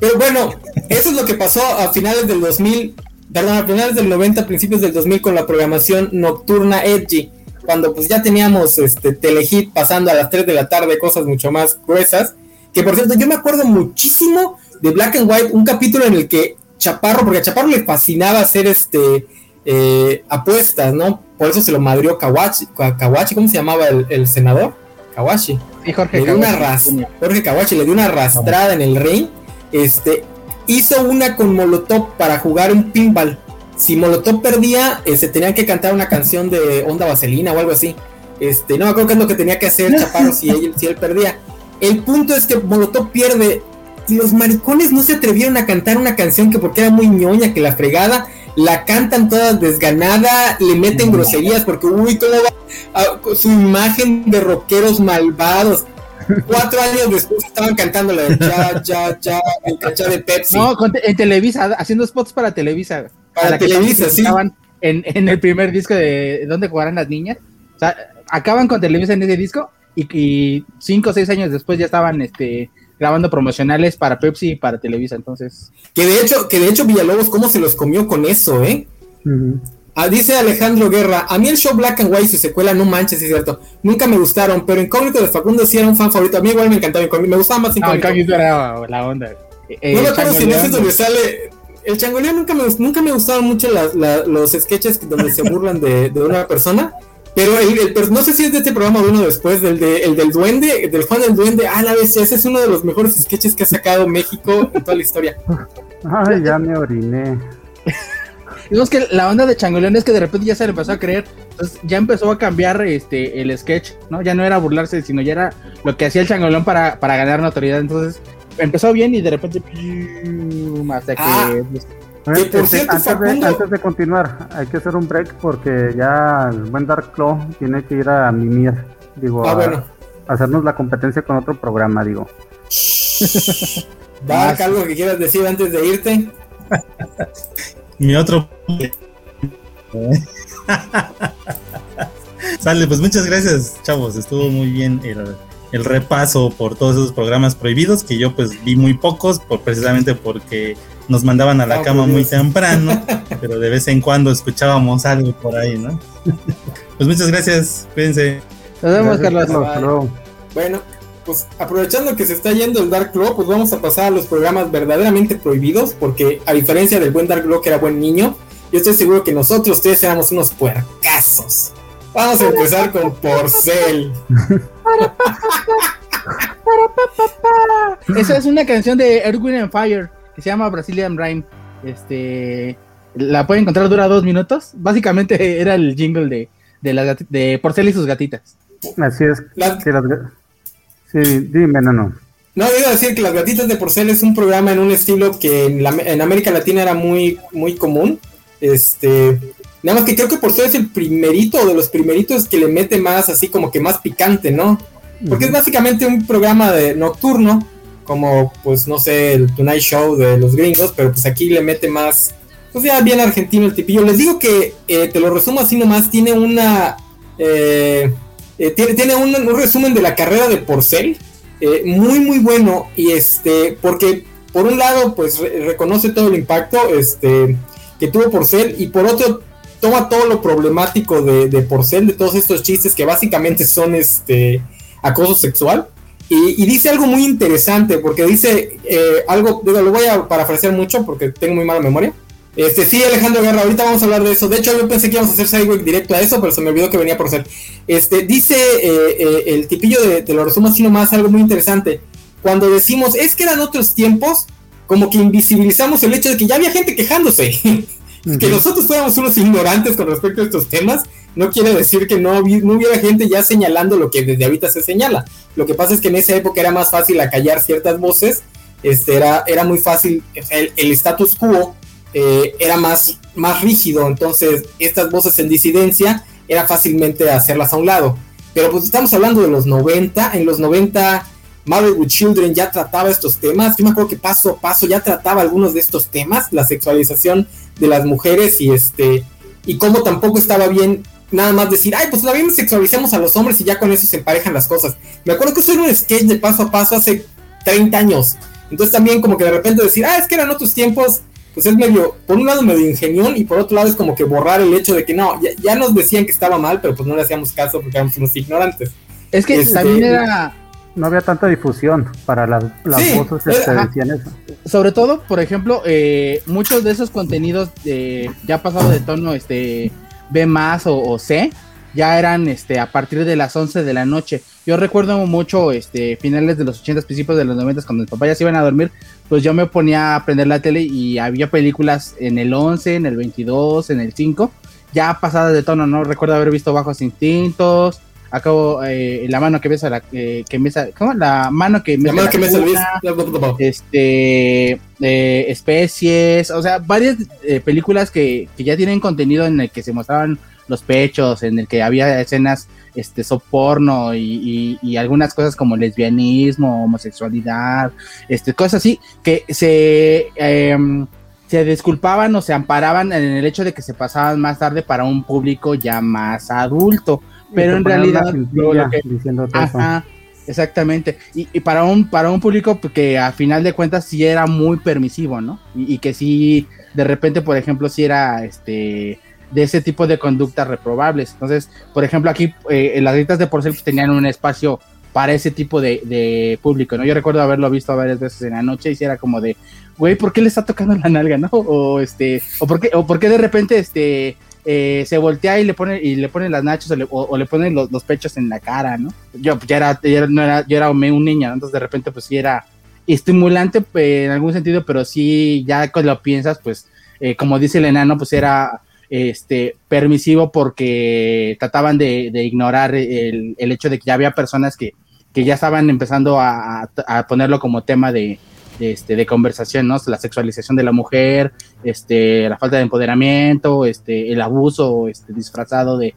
Pero bueno, eso es lo que pasó a finales del 2000, perdón, a finales del 90, principios del 2000 con la programación nocturna Edgy cuando pues ya teníamos este Telehit pasando a las 3 de la tarde, cosas mucho más gruesas. Que por cierto, yo me acuerdo muchísimo de Black and White, un capítulo en el que Chaparro, porque a Chaparro le fascinaba hacer este eh, apuestas, ¿no? Por eso se lo madrió Kawachi, Kawachi ¿cómo se llamaba el, senador? Kawachi. Sí, Jorge le dio una Jorge Kawachi le dio una arrastrada en el ring. Este, hizo una con Molotov para jugar un pinball si Molotov perdía, se este, tenían que cantar una canción de Onda Vaselina o algo así. Este, no me acuerdo qué es lo que tenía que hacer Chaparro si él, si él perdía. El punto es que Molotov pierde y los maricones no se atrevieron a cantar una canción que porque era muy ñoña, que la fregada, la cantan toda desganada, le meten groserías porque, uy, todo va su imagen de rockeros malvados. Cuatro años después estaban cantando la de ya, ya, ya, el cachá de Pepsi. No, en Televisa, haciendo spots para Televisa. Para Televisa, sí. En, en, el primer disco de ¿Dónde jugarán las niñas? O sea, acaban con Televisa en ese disco y, cinco o seis años después ya estaban este, grabando promocionales para Pepsi y para Televisa, entonces. Que de hecho, que de hecho Villalobos, ¿cómo se los comió con eso, eh? Ah, dice Alejandro Guerra, a mí el show Black and White y su secuela, no manches, es cierto, nunca me gustaron, pero Incógnito de Facundo sí era un fan favorito, a mí igual me encantaba me gustaba más Incógnito. No, Incógnito era la onda. no me acuerdo si en ese es donde sale, el changoleo nunca me, nunca me gustaron mucho los sketches donde se burlan de, una persona. Pero el, no sé si es de este programa o uno después, del, de, el del duende, del Juan del Duende, ah, la vez, ese es uno de los mejores sketches que ha sacado México en toda la historia. Ay, ya me oriné. Digamos que la onda de Changoleón es que de repente ya se le empezó a creer, entonces ya empezó a cambiar este el sketch, ¿no? Ya no era burlarse, sino ya era lo que hacía el Changoleón para, para ganar notoriedad. Entonces empezó bien y de repente hasta que ah. Antes, de, continuar, hay que hacer un break porque ya el buen Dark Claw tiene que ir a mimir, digo, ah, a, hacernos la competencia con otro programa, digo. Dark, algo que quieras decir antes de irte. Mi otro. Sale, pues muchas gracias, chavos. Estuvo muy bien el, el, repaso por todos esos programas prohibidos que yo pues vi muy pocos, por, precisamente porque nos mandaban a la ah, cama muy temprano, pero de vez en cuando escuchábamos algo por ahí, ¿no? pues muchas gracias, cuídense. Nos vemos, Carlos. Bueno, pues aprovechando que se está yendo el Dark Claw, pues vamos a pasar a los programas verdaderamente prohibidos, porque a diferencia del buen Dark Claw que era buen niño, yo estoy seguro que nosotros ustedes éramos unos puercazos. Vamos a empezar con Porcel. Esa es una canción de Erwin and Fire se llama Brazilian Rhyme. Este, la pueden encontrar, dura dos minutos. Básicamente era el jingle de, de, de Porcel y sus gatitas. Así es. Sí, dime, no, no. No, iba a decir que Las Gatitas de Porcel es un programa en un estilo que en, en América Latina era muy, muy común. Este, nada más que creo que Porcel es el primerito de los primeritos que le mete más así como que más picante, ¿no? Porque es básicamente un programa de nocturno como pues no sé, el Tonight Show de los gringos, pero pues aquí le mete más, pues ya bien argentino el tipillo. Les digo que, eh, te lo resumo así nomás, tiene una, eh, eh, tiene, tiene un, resumen de la carrera de Porcel, muy muy bueno, y este, porque por un lado pues reconoce todo el impacto este, que tuvo Porcel, y por otro toma todo lo problemático de, de Porcel, de todos estos chistes que básicamente son este acoso sexual. Y, dice algo muy interesante, porque dice eh, algo, digo, lo voy a parafrasear mucho porque tengo muy mala memoria. Este, sí, Alejandro Guerra, ahorita vamos a hablar de eso. De hecho, yo pensé que íbamos a hacer Sideway directo a eso, pero se me olvidó que venía por ser. Este, dice eh, eh, el tipillo de, te lo resumo así nomás, algo muy interesante. Cuando decimos, es que eran otros tiempos, como que invisibilizamos el hecho de que ya había gente quejándose. que nosotros fuéramos unos ignorantes con respecto a estos temas, no quiere decir que no, no, hubiera gente ya señalando lo que desde ahorita se señala. Lo que pasa es que en esa época era más fácil acallar ciertas voces, este, era, era muy fácil, el, status quo eh, era más, más rígido, entonces estas voces en disidencia era fácilmente hacerlas a un lado. Pero pues estamos hablando de los 90, en los 90 Married with Children ya trataba estos temas, yo me acuerdo que paso a paso ya trataba algunos de estos temas, la sexualización de las mujeres y este y cómo tampoco estaba bien nada más decir, ay, pues también sexualicemos a los hombres y ya con eso se emparejan las cosas. Me acuerdo que eso era un sketch de paso a paso hace 30 años. Entonces también como que de repente decir, ah, es que eran otros tiempos, pues es medio, por un lado medio ingenión y por otro lado es como que borrar el hecho de que no, ya, nos decían que estaba mal, pero pues no le hacíamos caso porque éramos unos ignorantes. Es que este, también era... No había tanta difusión para las, las voces que este, decían eso. Sobre todo, por ejemplo, eh, muchos de esos contenidos de, ya pasado de tono, este B más o, C, ya eran este a partir de las 11 de la noche. Yo recuerdo mucho este finales de los 80, principios de los 90 cuando mis papás ya se iban a dormir, pues yo me ponía a prender la tele y había películas en el 11, en el 22, en el 5, ya pasadas de tono, no recuerdo haber visto Bajos Instintos, acabo eh, la mano que besa la eh, que mesa ¿cómo? la mano que mesa la, este eh, especies o sea varias eh, películas que, que, ya tienen contenido en el que se mostraban los pechos en el que había escenas este soporno y, y, y algunas cosas como lesbianismo homosexualidad este cosas así que se em, se disculpaban o se amparaban en el hecho de que se pasaban más tarde para un público ya más adulto pero en realidad exactamente. Y, para un para un público que a final de cuentas sí era muy permisivo no y, que sí de repente por ejemplo sí era este de ese tipo de conductas reprobables. Entonces por ejemplo aquí eh, en las gritas de porcel pues, tenían un espacio para ese tipo de, público, ¿no? Yo recuerdo haberlo visto varias veces en la noche y si era como de, güey, ¿por qué le está tocando la nalga, no? O este, o por qué, o por qué de repente, este, eh, se voltea y le pone y le pone las nachos o le, pone los, pechos en la cara, ¿no? Yo ya era, no era, yo era un niño, entonces de repente pues sí era estimulante pues, en algún sentido, pero sí ya cuando lo piensas, pues eh, como dice el enano, pues era este permisivo porque trataban de, ignorar el, hecho de que ya había personas que, ya estaban empezando a ponerlo como tema de, este, de conversación, ¿no? La sexualización de la mujer, este, la falta de empoderamiento, este, el abuso este, disfrazado de,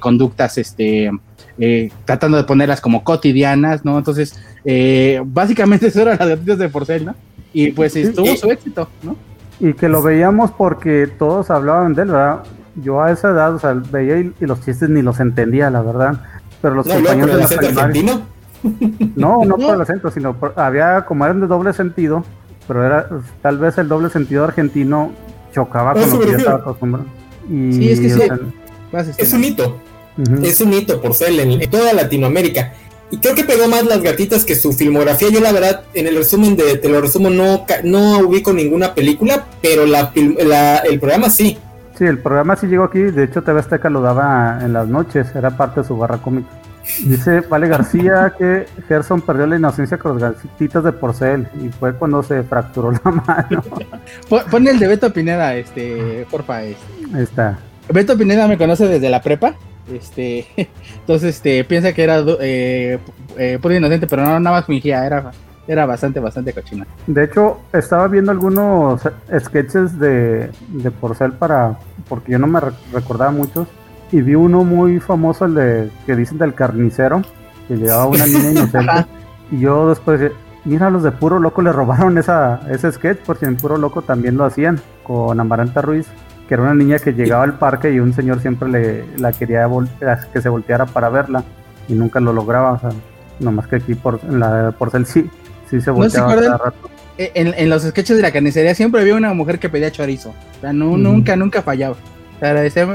conductas, este, eh, tratando de ponerlas como cotidianas, ¿no? Entonces, eh, básicamente eso eran las gatitas de porcel, ¿no? Y pues estuvo su éxito, ¿no? Y que lo veíamos porque todos hablaban de él, ¿verdad? Yo a esa edad, o sea, veía y, los chistes ni los entendía, la verdad. Pero los compañeros de la primaria... No, no por el acento, sino había, como eran de doble sentido, pero era tal vez el doble sentido argentino chocaba con lo que ya estaba acostumbrado. Y, sí, es que sí. es un hito. Es un hito por ser en, toda Latinoamérica. Y creo que pegó más las gatitas que su filmografía. Yo la verdad, en el resumen de, te lo resumo, no, no ubico ninguna película, pero la, el programa sí. Sí, el programa sí llegó aquí. De hecho, TV Azteca lo daba en las noches. Era parte de su barra cómica. Dice Vale García que Gerson perdió la inocencia con los gatitos de porcel y fue cuando se fracturó la mano. Pon el de Beto Pineda, este, porfa. Este. Ahí está. Beto Pineda me conoce desde la prepa. Este, entonces este, piensa que era eh, eh, puro inocente, pero no nada más fingía, era, era bastante, bastante cochina. De hecho, estaba viendo algunos sketches de, de Porcel para, porque yo no me recordaba muchos y vi uno muy famoso, el de que dicen del carnicero, que llevaba una niña inocente. y yo después mira, los de Puro Loco le robaron esa, ese sketch, porque en Puro Loco también lo hacían, con Amaranta Ruiz, que era una niña que llegaba al parque y un señor siempre le la quería que se volteara para verla y nunca lo lograba, o sea, nomás que aquí por la Porcel sí, sí se volteaba cada rato. Eh, en, en, los sketches de la carnicería siempre había una mujer que pedía chorizo. O sea, no, nunca, nunca fallaba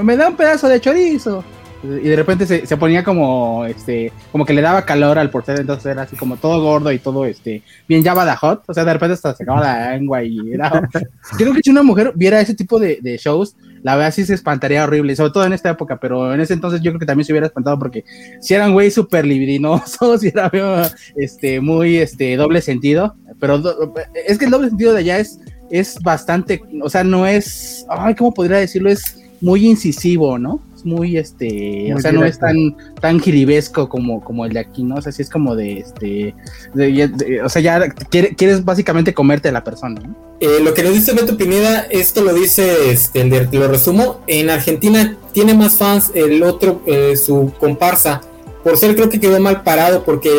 me da un pedazo de chorizo. Y de repente se, ponía como, este, como que le daba calor al porcel, entonces era así como todo gordo y todo, este, bien Java hot. O sea, de repente hasta se acaba la lengua y era. Yo creo que si una mujer viera ese tipo de, shows, la verdad sí se espantaría horrible, sobre todo en esta época, pero en ese entonces yo creo que también se hubiera espantado porque si eran güey súper libidinosos, si era este, muy, este, doble sentido, pero es que el doble sentido de allá es, es bastante, o sea, no es, ay, ¿cómo podría decirlo? Es muy incisivo, ¿no? Es muy este, o sea, no es tan tan jiribesco como, como el de aquí, ¿no? O sea, sí es como de este, o sea, ya quieres básicamente comerte a la persona, ¿no? Eh, lo que nos dice Beto Pineda, esto lo dice, este, lo resumo, en Argentina tiene más fans el otro, eh, su comparsa, Porcel creo que quedó mal parado porque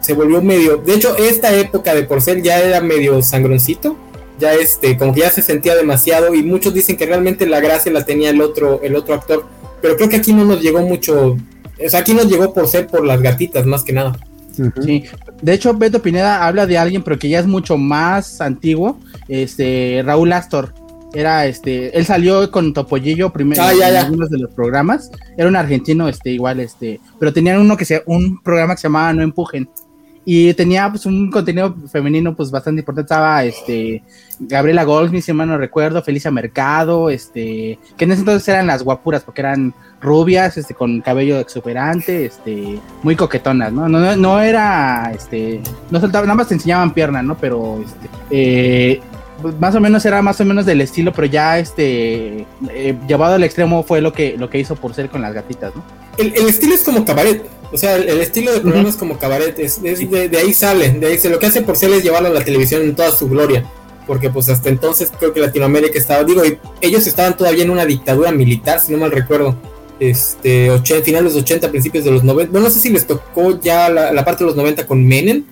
se volvió medio, de hecho esta época de Porcel ya era medio sangroncito, ya este, como que ya se sentía demasiado y muchos dicen que realmente la gracia la tenía el otro, el otro actor, pero creo que aquí no nos llegó mucho, o sea, aquí nos llegó por ser por las gatitas más que nada. Sí, de hecho Beto Pineda habla de alguien, pero que ya es mucho más antiguo, este Raúl Astor. Era este, él salió con Topollillo primero ah, en algunos de los programas. Era un argentino, este, igual, este, pero tenían uno que se, un programa que se llamaba No Empujen y tenía pues un contenido femenino pues bastante importante. Estaba este Gabriela Goldsmith, si mal no recuerdo, Felicia Mercado, este, que en ese entonces eran las guapuras porque eran rubias, este, con cabello exuberante, este, muy coquetonas, ¿no? No, no, era, este, no soltaban, nada más te enseñaban pierna, ¿no? Pero, este, eh, más o menos era más o menos del estilo, pero ya este eh, llevado al extremo fue lo que lo que hizo por ser con las gatitas, ¿no? El, estilo es como cabaret, o sea, el, estilo de programa es como cabaret, es, de, ahí sale, de ahí se lo que hace por ser es llevarlo a la televisión en toda su gloria, porque pues hasta entonces creo que Latinoamérica estaba, digo, ellos estaban todavía en una dictadura militar, si no mal recuerdo, este, 80, finales de los 80, principios de los 90, bueno, no sé si les tocó ya la, la parte de los 90 con Menem,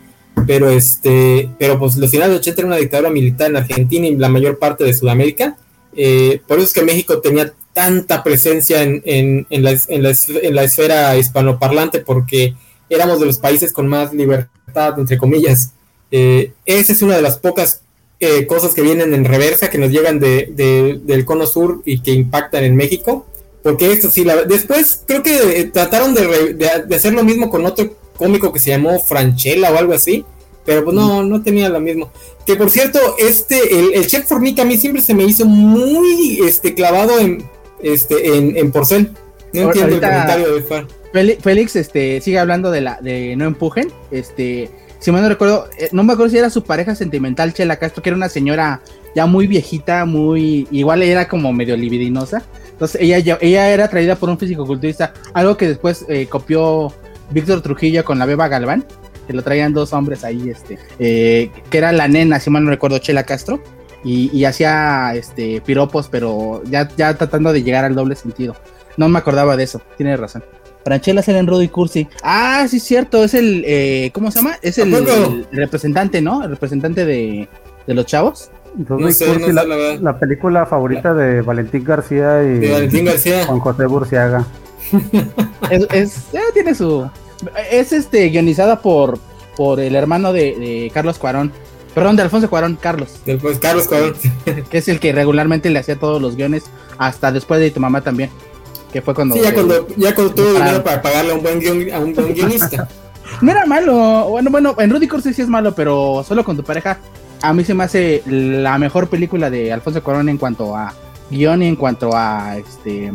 pero este, pero pues los finales de 80 era una dictadura militar en Argentina y la mayor parte de Sudamérica. Eh, por eso es que México tenía tanta presencia en, en, en, la, en, la, esfera hispanoparlante, porque éramos de los países con más libertad, entre comillas. Eh, esa es una de las pocas eh, cosas que vienen en reversa, que nos llegan de, del cono sur y que impactan en México. Porque esto sí, la, después creo que trataron de, de hacer lo mismo con otro cómico que se llamó Franchella o algo así, pero pues no, no tenía lo mismo. Que por cierto, este, el, Chef Formica a mí siempre se me hizo muy este, clavado en, este, en, en Porcel. No entiendo el comentario de Far. Félix este, sigue hablando de la de No Empujen. Este, si mal no recuerdo, eh, no me acuerdo si era su pareja sentimental, Chela Castro, que era una señora ya muy viejita, muy. Igual era como medio libidinosa. Entonces ella, ella era traída por un físico-culturista, algo que después eh, copió Víctor Trujillo con la Beba Galván, que lo traían dos hombres ahí, este, eh, que era la nena, si mal no recuerdo, Chela Castro, y, hacía este, piropos, pero ya, ya tratando de llegar al doble sentido. No me acordaba de eso, tiene razón. Franchella en Rudy Cursi. Ah, sí, cierto, es el, eh, ¿cómo se llama? Es el, representante, ¿no? El representante de, los chavos. la, película favorita de Valentín García y Valentín García. Juan José Burciaga. es, eh, tiene su, es este guionizada por, por el hermano de, Carlos Cuarón. Perdón, de Alfonso Cuarón, Carlos. Después Carlos Cuarón. que es el que regularmente le hacía todos los guiones, hasta después de tu mamá también que fue cuando... Sí, ya, cuando, ya cuando tuvo dinero para pagarle a un buen, a un buen guionista. no era malo, bueno, bueno, en Rudy Cursi sí es malo, pero solo con tu pareja, a mí se me hace la mejor película de Alfonso Corona en cuanto a guion y en cuanto a este...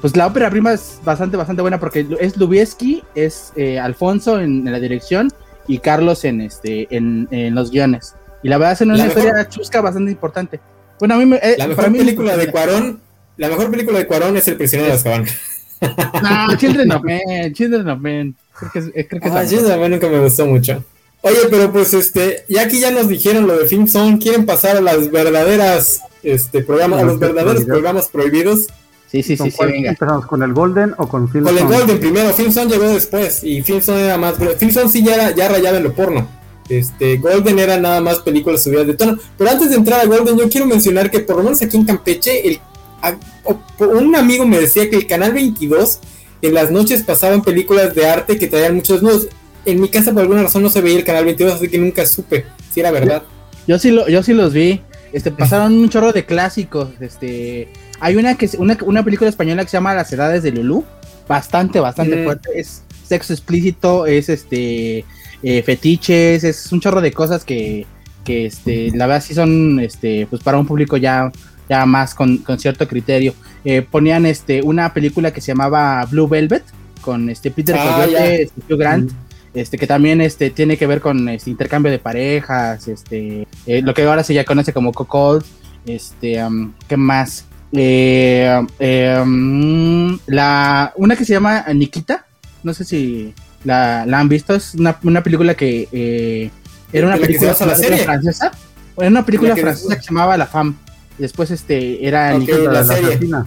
Pues la ópera prima es bastante, bastante buena porque es Lubieski, es eh, Alfonso en, la dirección y Carlos en este en, en los guiones. Y la verdad es una historia chusca bastante importante. Bueno, a mí me, eh, la mejor película de Cuarón la mejor película de Cuarón es El prisionero de Azkaban. No, Children of Men, Children of Men. Creo que, es, creo que ah, Children of Men nunca me gustó mucho. Oye, pero pues este, ya aquí ya nos dijeron lo de Film Zone, quieren pasar a las verdaderas este programas, a los verdaderos programas prohibidos. Sí, sí, sí, sí, venga. ¿Empezamos con el Golden o con Film Con el Golden primero, Film Zone llegó después y Film Zone era más, Film Zone sí ya era ya rayaba en lo porno. Este, Golden era nada más películas subidas de tono. Pero antes de entrar a Golden, yo quiero mencionar que por lo menos aquí en Campeche, el un amigo me decía que el canal 22 en las noches pasaban películas de arte que traían muchos nudos. En mi casa por alguna razón no se veía el canal 22, así que nunca supe si era verdad. Yo, sí lo, yo sí los vi. Este, pasaron un chorro de clásicos. Este, hay una que una, una película española que se llama Las edades de Lulú, bastante, bastante fuerte. Es sexo explícito, es este eh, fetiches, es un chorro de cosas que, que este, la verdad sí son este, pues para un público ya ya más con, cierto criterio. Eh, ponían este una película que se llamaba Blue Velvet con este Peter ah, este, Hugh Grant. Este, que también este, tiene que ver con este intercambio de parejas, este, eh, lo que ahora se ya conoce como Cocod, este, um, ¿qué más? Eh, um, la, una que se llama Nikita, no sé si la, han visto, es una, película que era una película, francesa, era una película francesa que se llamaba La Femme, Después este era la,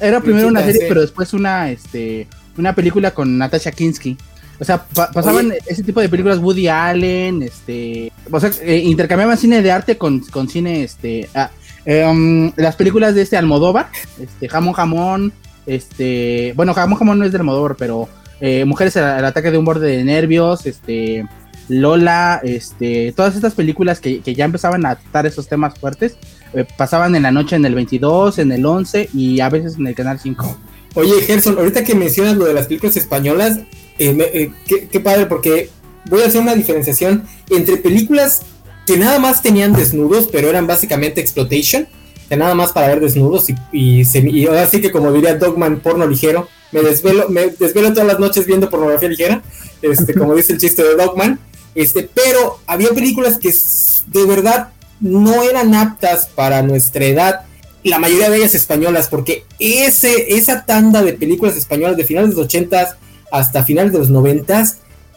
Era primero una serie, pero después una este una película con Natasha Kinsky. O sea, pasaban ese tipo de películas Woody Allen, este, o sea, eh, intercambiaban cine de arte con, con cine este ah, em, las películas de este Almodóvar, este Jamón Jamón, este, bueno, Jamón Jamón no es de Almodóvar, pero eh, Mujeres al, ataque de un borde de nervios, este Lola, este, todas estas películas que, que ya empezaban a tratar esos temas fuertes, eh, pasaban en la noche en el 22, en el 11 y a veces en el canal 5. Oye, Gerson, ahorita que mencionas lo de las películas españolas, eh, eh, qué, padre, porque voy a hacer una diferenciación entre películas que nada más tenían desnudos, pero eran básicamente exploitation, que nada más para ver desnudos y, y, ahora sí que como diría Dogman, porno ligero, me desvelo, me desvelo todas las noches viendo pornografía ligera, este, como dice el chiste de Dogman, este, pero había películas que de verdad no eran aptas para nuestra edad, la mayoría de ellas españolas, porque ese, esa tanda de películas españolas de finales de los 80 hasta finales de los 90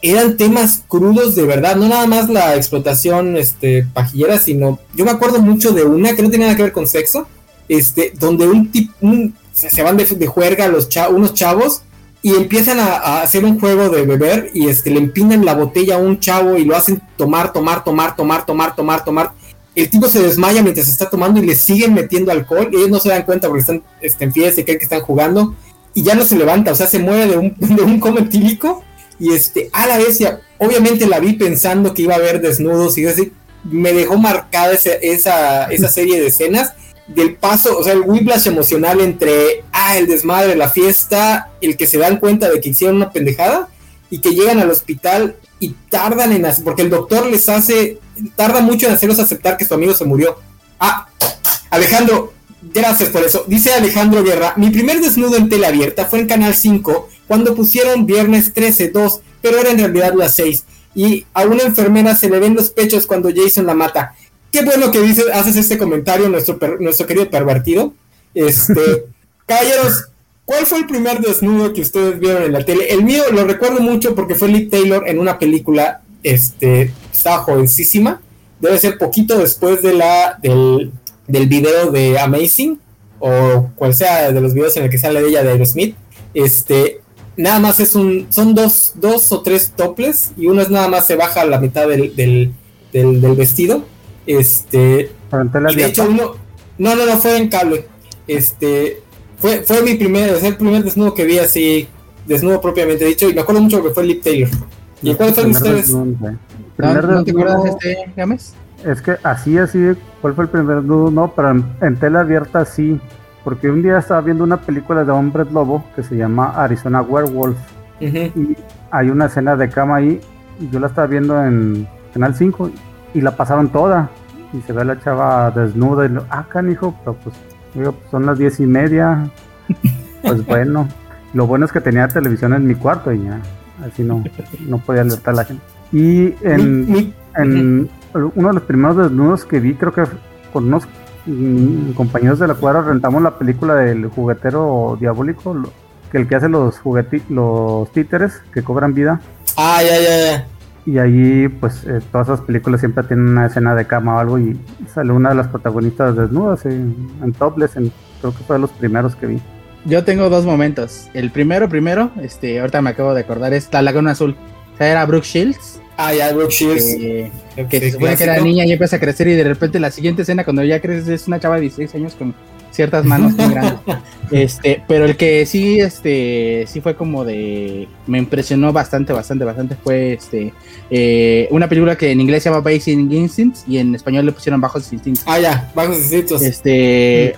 eran temas crudos de verdad, no nada más la explotación este, pajillera, sino yo me acuerdo mucho de una que no tenía nada que ver con sexo, este, donde un tipo, se van de, juerga los unos chavos y empiezan a, hacer un juego de beber y este, le empinan la botella a un chavo y lo hacen tomar, tomar, tomar, tomar, tomar, tomar, tomar el tipo se desmaya mientras está tomando y le siguen metiendo alcohol. Y ellos no se dan cuenta porque están este, en fiesta y creen que están jugando. Y ya no se levanta, o sea, se mueve de un, de un cometílico. Y este, a la vez, obviamente la vi pensando que iba a haber desnudos y así, me dejó marcada esa, esa, serie de escenas del paso, o sea, el whiplash emocional entre, ah, el desmadre, la fiesta, el que se dan cuenta de que hicieron una pendejada y que llegan al hospital y tardan en hacer, porque el doctor les hace, tarda mucho en hacerlos aceptar que su amigo se murió. Ah, Alejandro, Gracias por eso. Dice Alejandro Guerra, mi primer desnudo en tele abierta fue en Canal 5 cuando pusieron viernes 13, 2, pero era en realidad las 6. Y a una enfermera se le ven los pechos cuando Jason la mata. Qué bueno que dices, haces este comentario, nuestro, nuestro querido pervertido. Este, caballeros, ¿cuál fue el primer desnudo que ustedes vieron en la tele? El mío lo recuerdo mucho porque fue Lee Taylor en una película, este, estaba jovencísima. Debe ser poquito después de la, del, del video de Amazing, o cual sea de los videos en el que sale ella de Aerosmith. Este, nada más es un, son dos, dos o tres toples y uno es nada más se baja a la mitad del, del, del, vestido. Este, de hecho uno, no, no, no fue en cable. Este, fue, fue mi primer, es el primer desnudo que vi así, desnudo propiamente dicho, y me acuerdo mucho que fue Lip Taylor. ¿Y cuál fue ustedes? ¿No, te acuerdas este, James? Es que así, así, ¿cuál fue el primer desnudo? No, pero en, en tela abierta sí porque un día estaba viendo una película de hombres lobo que se llama Arizona Werewolf. Y hay una escena de cama ahí. Y yo la estaba viendo en Canal 5 y la pasaron toda. Y se ve a la chava desnuda y lo, ah, canijo, pero pues, pues, son las diez y media. pues bueno. Lo bueno es que tenía televisión en mi cuarto y ya, así no, no podía alertar a la gente. Y en, en uno de los primeros desnudos que vi, creo que con unos compañeros de la cuadra rentamos la película del juguetero diabólico, que el que hace los jugueti los títeres que cobran vida. Ah, ya, ya, ya. Y ahí, pues, eh, todas esas películas siempre tienen una escena de cama o algo y sale una de las protagonistas desnudas en, en topless, en, creo que fue de los primeros que vi. Yo tengo dos momentos. El primero, primero, este, ahorita me acabo de acordar, es La Laguna Azul. Sea, era Brooke Shields Ah, ya, Brooke Shields. que se supone que era niña y empieza a crecer y de repente la siguiente escena cuando ya creces es una chava de 16 años con ciertas manos muy grandes. Este, pero el que sí, este, sí fue como de, me impresionó bastante, bastante, bastante fue este, eh, una película que en inglés se llama Basic Instincts y en español le pusieron Bajos Instintos. Ah, ya, Bajos Instintos. Este,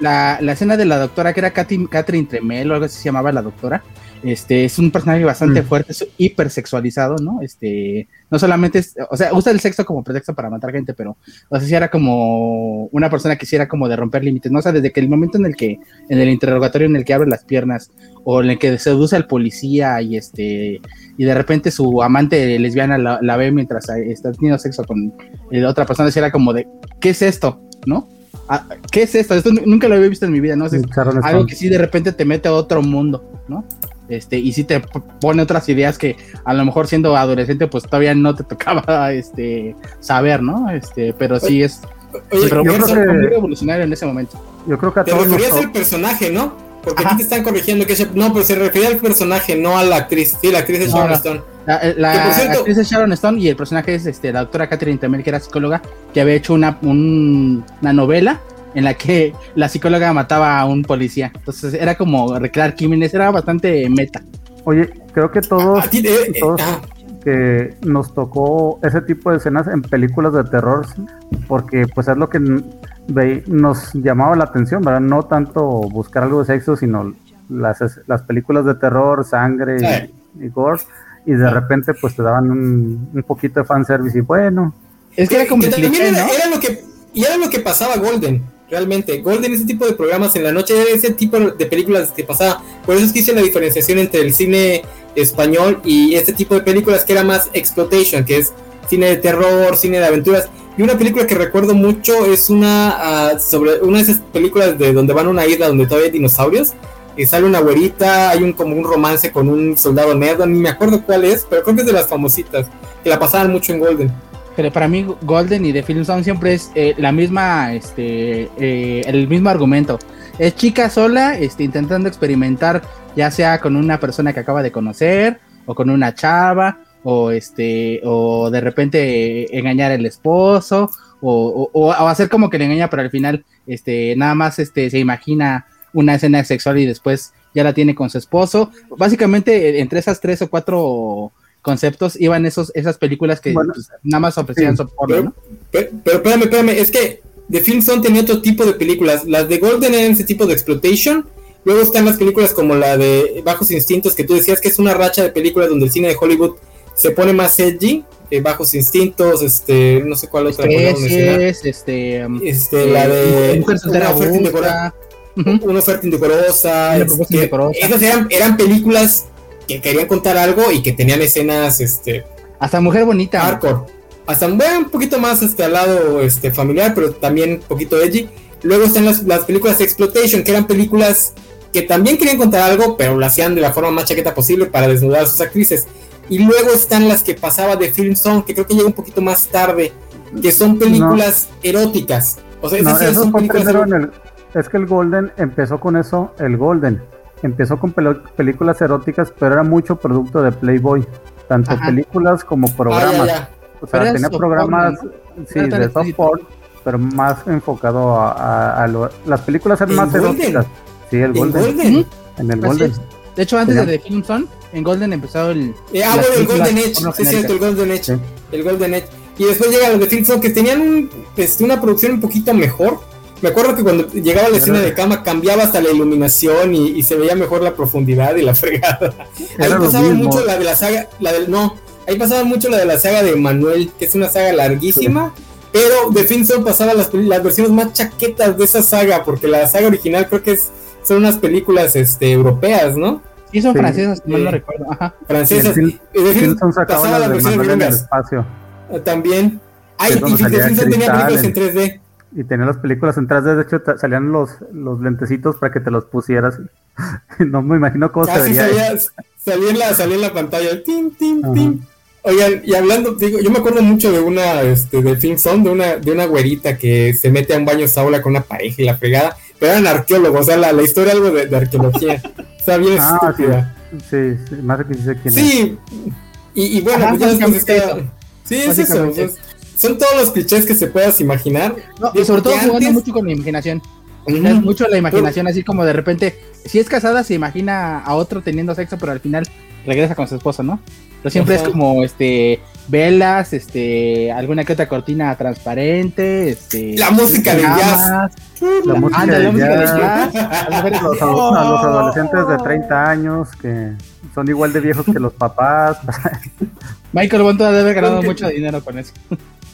la, la, escena de la doctora que era Catherine Tremel o algo así se llamaba la doctora este es un personaje bastante mm. fuerte, es hipersexualizado, ¿no? Este, no solamente es, o sea, usa el sexo como pretexto para matar gente, pero o sea, si era como una persona que quisiera como de romper límites, ¿no? O sea, desde que el momento en el que, en el interrogatorio en el que abre las piernas, o en el que seduce al policía y este, y de repente su amante lesbiana la, ve mientras está teniendo sexo con otra persona, si era como de, ¿qué es esto? ¿No? Ah, ¿Qué es esto? Esto nunca lo había visto en mi vida, ¿no? Es algo que sí de repente te mete a otro mundo, ¿no? Este, y si te pone otras ideas que a lo mejor siendo adolescente, pues todavía no te tocaba este saber, ¿no? Este, pero sí es pero yo creo que, revolucionario en ese momento. Yo creo que a te referías al personaje, ¿no? Porque aquí te están corrigiendo que no, pero se refería al personaje, no a la actriz. Sí, la actriz es Sharon Stone. La, actriz es Sharon Stone y el personaje es este, la doctora Catherine Temel, que era psicóloga, que había hecho una, una novela en la que la psicóloga mataba a un policía. Entonces era como recrear crímenes, era bastante meta. Oye, creo que todos, eh, eh, ah. que nos tocó ese tipo de escenas en películas de terror, porque pues es lo que nos llamaba la atención, ¿verdad? No tanto buscar algo de sexo, sino las, las películas de terror, sangre y, gore, y de repente pues te daban un, un poquito de fanservice y bueno. Es que, era como era, lo que y era lo que pasaba Golden realmente. Golden, ese tipo de programas en la noche, ese tipo de películas que pasaba. Por eso es que hice la diferenciación entre el cine español y este tipo de películas que era más exploitation, que es cine de terror, cine de aventuras. Y una película que recuerdo mucho es una ah, sobre una de esas películas de donde van a una isla donde todavía hay dinosaurios. Y sale una güerita, hay un como un romance con un soldado nerd, ni me acuerdo cuál es, pero creo que es de las famositas, que la pasaban mucho en Golden. Pero para mí Golden y The Film Sound siempre es eh, la misma, este, eh, el mismo argumento. Es chica sola, este, intentando experimentar, ya sea con una persona que acaba de conocer, o con una chava, o este, o de repente engañar al esposo, o, o, hacer como que le engaña, pero al final, este, nada más este, se imagina una escena sexual y después ya la tiene con su esposo. Básicamente, entre esas tres o cuatro conceptos iban esos, esas películas que pues, nada más ofrecían soporte, ¿no? Pero, espérame, espérame, es que The Film Zone tenía otro tipo de películas. Las de Golden eran ese tipo de exploitation. Luego están las películas como la de Bajos Instintos, que tú decías que es una racha de películas donde el cine de Hollywood se pone más edgy, eh, bajos instintos, este, no sé cuál otra Especies, este, este, la de mujer soltera una oferta indecorosa, una oferta indecorosa, este, esas eran, eran películas que querían contar algo y que tenían escenas, este, hasta mujer bonita, hardcore, hasta un poquito más este al lado este familiar, pero también un poquito edgy. Luego están las, las películas Exploitation, que eran películas que también querían contar algo, pero lo hacían de la forma más chaqueta posible para desnudar a sus actrices. Y luego están las que pasaba de Film Song, que creo que llega un poquito más tarde, que son películas eróticas. O sea, esas sí son películas es que el Golden empezó con eso, el Golden. Empezó con películas eróticas, pero era mucho producto de Playboy. Tanto películas como ah, programas. O sea, tenía programas sí, de softball, pero más enfocado a, las películas eran más eróticas. Sí, el Golden. En el Golden. De hecho, antes de The Film Zone, en Golden empezó el. Eh, ah, bueno, el Golden Edge. Sí, cierto, el Golden Edge. El Golden Edge. Y después llegan los de Film Zone que tenían un, este, una producción un poquito mejor. Me acuerdo que cuando llegaba la escena de cama cambiaba hasta la iluminación y, se veía mejor la profundidad y la fregada. Ahí pasaba mucho la de la saga, la del no, ahí pasaba mucho la de la saga de Manuel, que es una saga larguísima. Pero de Film Zone pasaba las, las versiones más chaquetas de esa saga, porque la saga original creo que es son unas películas este, europeas, ¿no? Sí, son francesas, no lo recuerdo. Ajá. Francesas. Y de pasaba la versión en el espacio. Ah, también. Ay, y tenía películas en 3D. Y tenía las películas en 3D, de hecho salían los, los lentecitos para que te los pusieras. no me imagino cómo se veía. Salía, salía, en la, salía en la pantalla. Tim, tim, tim. Oigan, y hablando, digo, yo me acuerdo mucho de una, este, de Film Zone, de una, de una güerita que se mete a un baño saula con una pareja y la pegada, pero eran arqueólogos, o sea, la, la historia algo de, de arqueología. Está bien ah, estúpida. Sí, sí, más que sé quién Sí, y, y, bueno, pues ya después está... Sí, es eso. Son todos los clichés que se puedas imaginar. No, y sobre todo jugando mucho con la imaginación. mucho la imaginación, así como de repente, si es casada, se imagina a otro teniendo sexo, pero al final regresa con su esposa, ¿no? Pero siempre es como este velas, este, alguna que otra cortina transparente, este, la música de jazz. La música de jazz. Los, los adolescentes de 30 años que son igual de viejos que los papás. Michael Bonto debe haber ganado mucho dinero con eso.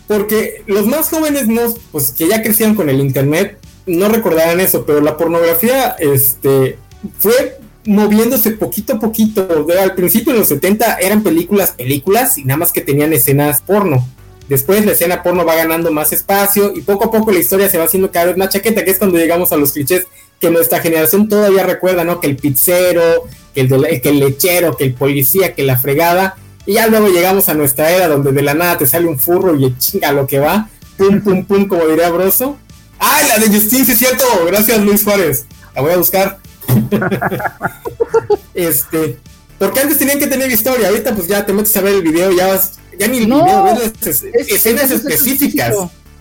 Porque los más jóvenes no, pues que ya crecieron con el internet, no recordarán eso, pero la pornografía, este, fue moviéndose poquito a poquito. al principio en los 70 eran películas, películas y nada más que tenían escenas porno. Después la escena porno va ganando más espacio y poco a poco la historia se va haciendo cada vez más chaqueta, que es cuando llegamos a los clichés que nuestra generación todavía recuerda, ¿no? Que el pizzero, que el, que el lechero, que el policía, que la fregada. Y ya luego llegamos a nuestra era donde de la nada te sale un furro y chinga lo que va. Pum, pum, pum, como diría Broso. ¡Ay, la de Justin, sí es cierto! Gracias, Luis Juárez. La voy a buscar. este, porque antes tenían que tener historia, ahorita pues ya te metes a ver el video, ya vas, ya ni el video, ves escenas específicas.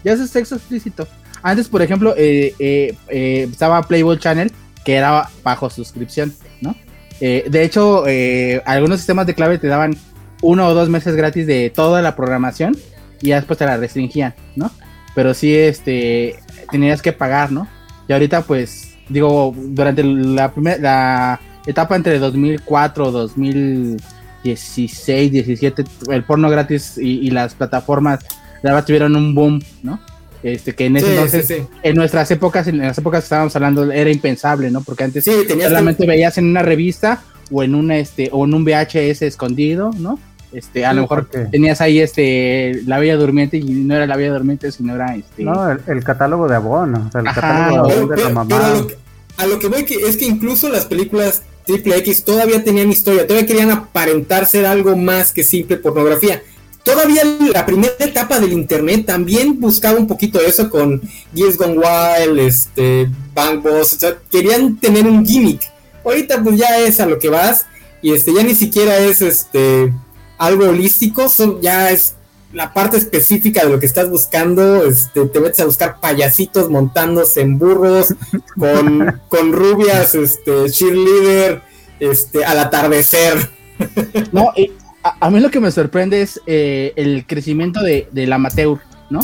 Ya es sexo explícito. Antes, por ejemplo, eh, eh, eh, estaba Playboy Channel, que era bajo suscripción, ¿no? de hecho, algunos sistemas de clave te daban uno o dos meses gratis de toda la programación y después te la restringían, ¿no? Pero sí, este, tenías que pagar, ¿no? Y ahorita, pues, digo, durante la primera la etapa entre 2004 2016, 17, el porno gratis y, las plataformas la verdad tuvieron un boom, ¿no? Este, que en ese entonces, en nuestras épocas, en las épocas que estábamos hablando, era impensable, ¿no? Porque antes solamente veías en una revista o en una, este, o en un VHS escondido, ¿no? Este, a lo mejor tenías ahí este la Bella Durmiente y no era la Bella Durmiente, sino era este. No, el, catálogo de abono, o sea, el catálogo de, de la mamá. A lo, que, voy que es que incluso las películas triple X todavía tenían historia, todavía querían aparentar ser algo más que simple pornografía. Todavía la primera etapa del internet también buscaba un poquito eso con Gears Gone Wild, este, Bang Boss, o sea, querían tener un gimmick. Ahorita pues ya es a lo que vas y este ya ni siquiera es este algo holístico, son, ya es la parte específica de lo que estás buscando, este, te metes a buscar payasitos montándose en burros, con, con rubias, este, cheerleader, este, al atardecer. No, a, mí lo que me sorprende es eh, el crecimiento de, del amateur, ¿no?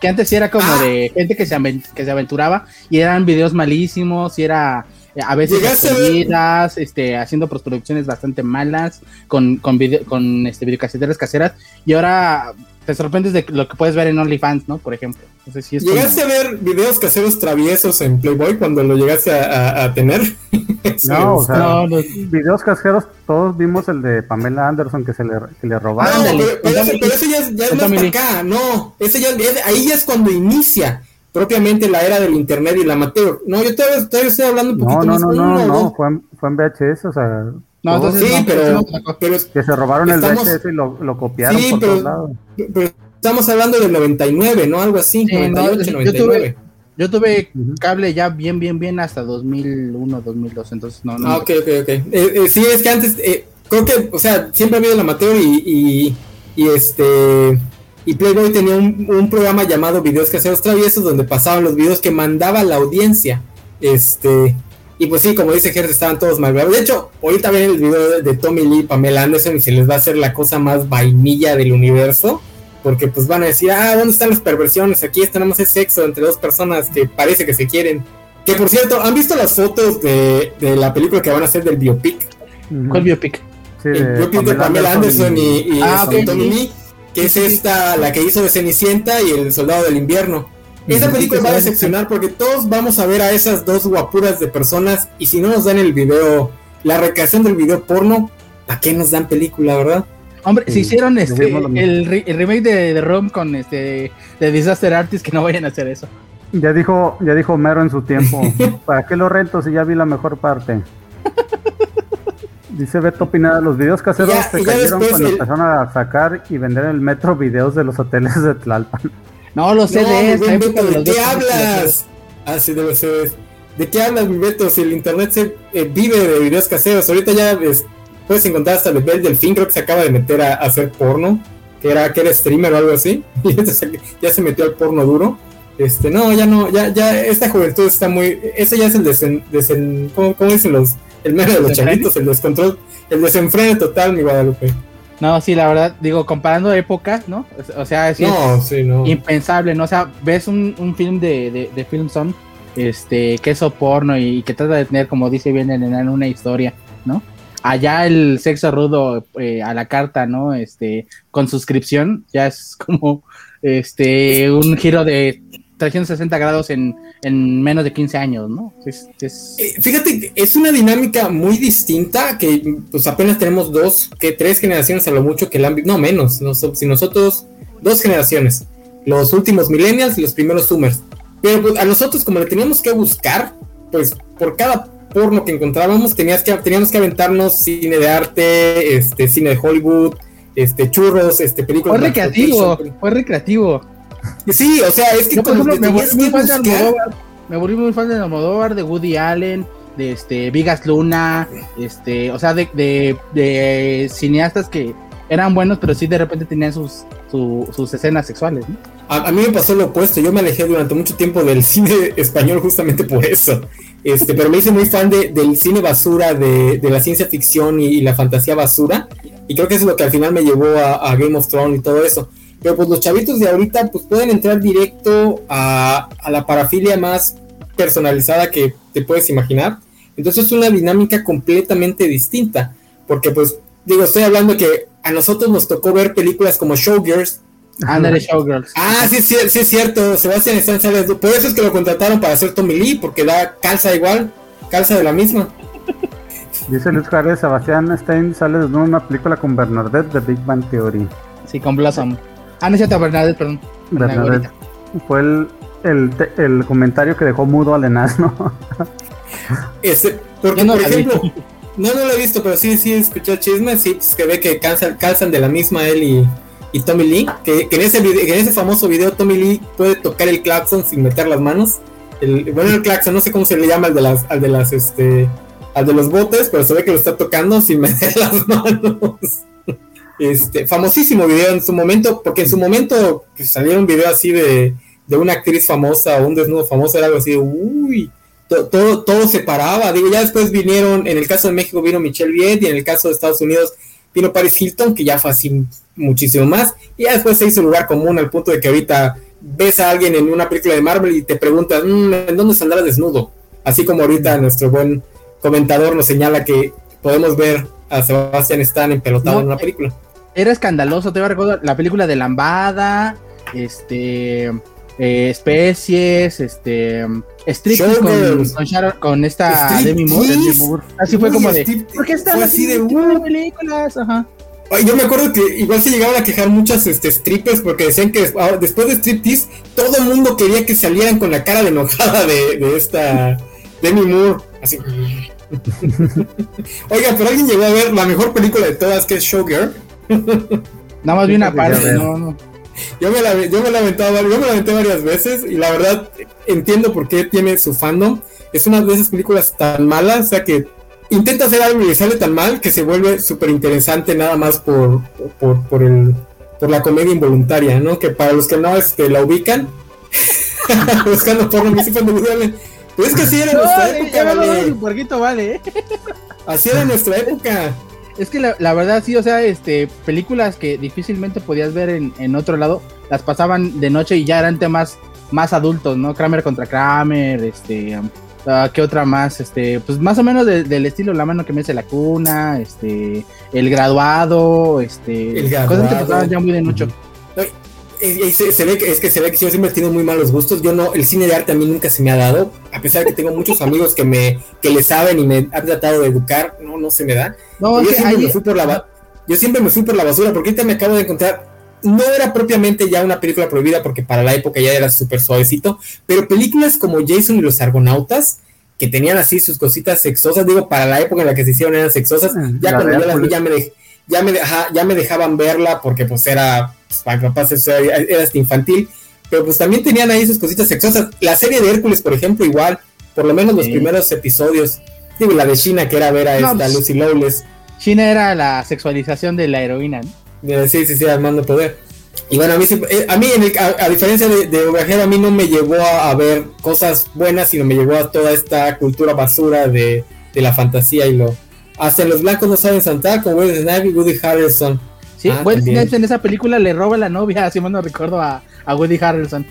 Que antes era como ah. de gente que se, que se aventuraba y eran videos malísimos y era eh, a veces escondidas, este, haciendo postproducciones bastante malas, con, con, video, con este, videocaseteras caseras, y ahora te sorprendes de lo que puedes ver en OnlyFans, ¿no? Por ejemplo. ¿Llegaste a ver videos caseros traviesos en Playboy cuando lo llegaste a, tener? no, o sea, no, los videos caseros, todos vimos el de Pamela Anderson que se le, que le robaron. No, pero, ese, ya, ya es más para acá, no, ese ya, ahí ya es cuando inicia propiamente la era del internet y la amateur. No, yo todavía, todavía estoy hablando un poquito no, más. No, no, no, no, fue en, fue en VHS, o sea. No, entonces sí, pero, pero, que se robaron el VHS y lo, lo copiaron por todos lados. Pero estamos hablando del 99, ¿no? Algo así, 98, 99. Yo tuve cable ya bien, bien, bien hasta 2001, 2002, entonces no. no ah, ok, ok, ok. Eh, eh, sí, es que antes, eh, creo que, o sea, siempre ha habido el amateur y, y, y este y Playboy tenía un, programa llamado Videos Caseros Traviesos donde pasaban los videos que mandaba la audiencia. Este, y pues sí, como dice Gert, estaban todos mal De hecho, ahorita ven el video de, Tommy Lee y Pamela Anderson y se les va a hacer la cosa más vainilla del universo. Porque pues van a decir, ah, ¿dónde están las perversiones? Aquí tenemos ese sexo entre dos personas que parece que se quieren. Que por cierto, ¿han visto las fotos de, la película que van a hacer del biopic? ¿Cuál biopic? el biopic de Pamela Anderson y, ah, Tommy Lee que es esta, la que hizo de Cenicienta y El Soldado del Invierno. Esa película va a decepcionar porque todos vamos a ver a esas dos guapuras de personas y si no nos dan el video, la recreación del video porno, ¿a qué nos dan película, verdad? Hombre, si hicieron este el, remake de, de Rom con este de Disaster Artist, que no vayan a hacer eso. Ya dijo, ya dijo Mero en su tiempo. ¿Para qué lo rento si ya vi la mejor parte? Dice Beto Pineda, los videos caseros se cayeron cuando empezaron a sacar y vender en el metro videos de los hoteles de Tlalpan. No, los CDs. ¿De qué hablas? Ah, sí, de CDs. ¿De qué hablas, mi Beto? Si el internet se eh, vive de videos caseros. Ahorita ya puedes encontrar hasta el Bell Delfín, creo que se acaba de meter a, hacer porno, que era, que era streamer o algo así. Y ya se metió al porno duro. Este, no, ya no, ya, ya, esta juventud está muy. Ese ya es el desen, desen ¿cómo, ¿cómo, dicen los? El mero de los chavitos, el descontrol, el desenfreno total, mi Guadalupe. No, sí, la verdad, digo, comparando épocas, ¿no? O sea, es, impensable, ¿no? O sea, ves un, un film de, de, de Film Son, este, que es porno y, que trata de tener, como dice bien en una historia, ¿no? Allá el sexo rudo eh, a la carta, ¿no? Este, con suscripción, ya es como, este, un giro de 360 grados en, menos de 15 años, ¿no? Eh, fíjate, es una dinámica muy distinta que pues apenas tenemos dos, que tres generaciones a lo mucho que el ámbito, no menos, si nosotros, dos generaciones, los últimos millennials y los primeros zoomers. Pero pues, a nosotros como le teníamos que buscar, pues por cada porno que encontrábamos tenías que, teníamos que aventarnos cine de arte, este, cine de Hollywood, este, churros, este, películas. Fue recreativo, fue recreativo. Sí, o sea, es que como me, volví muy fan de Almodóvar, me volví muy fan de Almodóvar, de Woody Allen, de este Vigas Luna, este, o sea, de, de, cineastas que eran buenos, pero sí de repente tenían sus, sus escenas sexuales, ¿no? a, mí me pasó lo opuesto, yo me alejé durante mucho tiempo del cine español justamente por eso. Este, pero me hice muy fan de, del cine basura, de, de la ciencia ficción y, la fantasía basura. Y creo que eso es lo que al final me llevó a, a Game of Thrones y todo eso. Pero pues los chavitos de ahorita pues pueden entrar directo a, la parafilia más personalizada que te puedes imaginar. Entonces es una dinámica completamente distinta. Porque pues digo, estoy hablando que a nosotros nos tocó ver películas como Showgirls. Ándale, Showgirls. Ah, sí, sí, sí, es cierto. Sebastián Stan sale. Por eso es que lo contrataron para hacer Tommy Lee, porque da calza igual, calza de la misma. Dice Luis Juárez, Sebastián Stein sale de una película con Bernadette de Big Bang Theory. Sí, con Blossom. Ah, no es cierto, Bernadette, perdón. Bernadette. Fue el, el, el, comentario que dejó mudo al enasno. Este, porque, no por ejemplo, no, no lo he visto, pero sí, sí escuché chismes, sí, que ve que calzan, calzan de la misma él y, y Tommy Lee, que, que en, ese video, en ese famoso video Tommy Lee puede tocar el claxon sin meter las manos. El, bueno, el claxon, no sé cómo se le llama al de las, al de las, este, al de los botes, pero se ve que lo está tocando sin meter las manos. Este, famosísimo video en su momento, porque en su momento saliera un video así de, de una actriz famosa o un desnudo famoso, era algo así uy, todo, todo se paraba. Digo, ya después vinieron, en el caso de México vino Michelle Viet y en el caso de Estados Unidos vino Paris Hilton, que ya fue así muchísimo más. Y ya después se hizo lugar común al punto de que ahorita ves a alguien en una película de Marvel y te preguntas, mm, ¿en dónde saldrá desnudo? Así como ahorita nuestro buen comentador nos señala que podemos ver a Sebastián Stan empelotado en una película. Era escandaloso, te voy a recordar la película de Lambada, este, eh, especies, este, Street con, con, esta Demi Moore, Así fue como de, ¿por qué están así de películas? Ajá. Yo me acuerdo que igual se llegaban a quejar muchas este, strippers porque decían que después de striptease todo el mundo quería que salieran con la cara de enojada de, de esta Demi Moore. Así. Oiga, pero alguien llegó a ver la mejor película de todas que es Showgirl. Nada más vi una parte, no, Yo me, la, yo, me la yo me la aventé varias veces y la verdad entiendo por qué tiene su fandom. Es una de esas películas tan malas, o sea que intenta hacer algo y le sale tan mal que se vuelve súper interesante nada más por, por, por, el, por la comedia involuntaria, ¿no? Que para los que no este, la ubican, buscando porno, me de Pero es que así era nuestra época, vale. vale. ¿eh? Así era nuestra época. Es que la, verdad sí, o sea, este, películas que difícilmente podías ver en, en otro lado, las pasaban de noche y ya eran temas más adultos, ¿no? Kramer contra Kramer, este, Ah, ¿Qué otra más? Este, pues más o menos del estilo La mano que me hace la cuna, este, El graduado, este, el graduado. cosas que pasaban ya muy de noche. Se, ve que, es que se ve que yo siempre he tenido muy malos gustos. Yo no, el cine de arte a mí nunca se me ha dado, a pesar de que tengo muchos amigos que me, que le saben y me han tratado de educar, no, no se me da. yo, siempre me fui por la, yo siempre me fui por la basura, porque ahorita me acabo de encontrar no era propiamente ya una película prohibida porque para la época ya era súper suavecito, pero películas como Jason y los Argonautas, que tenían así sus cositas sexosas, digo, para la época en la que se hicieron eran sexosas, ah, ya cuando yo las vi ya me, ya, me ya me dejaban verla porque pues era, pues, para papás era, era hasta infantil, pero pues también tenían ahí sus cositas sexosas. La serie de Hércules, por ejemplo, igual, por lo menos los primeros episodios, digo, la de China, que era ver a esta pues, Lucy Lawless. China era la sexualización de la heroína, ¿no? Sí, sí, sí, Armando Poder. Y bueno, a mí, eh, a, mí a, diferencia de, de a mí no me llevó a, ver cosas buenas, sino me llevó a toda esta cultura basura de, la fantasía y lo... Hasta los blancos no saben saltar, como Woody Snipe y Woody Harrelson. Sí, ah, en esa película le roba la novia, así me no recuerdo, a, Woody Harrelson.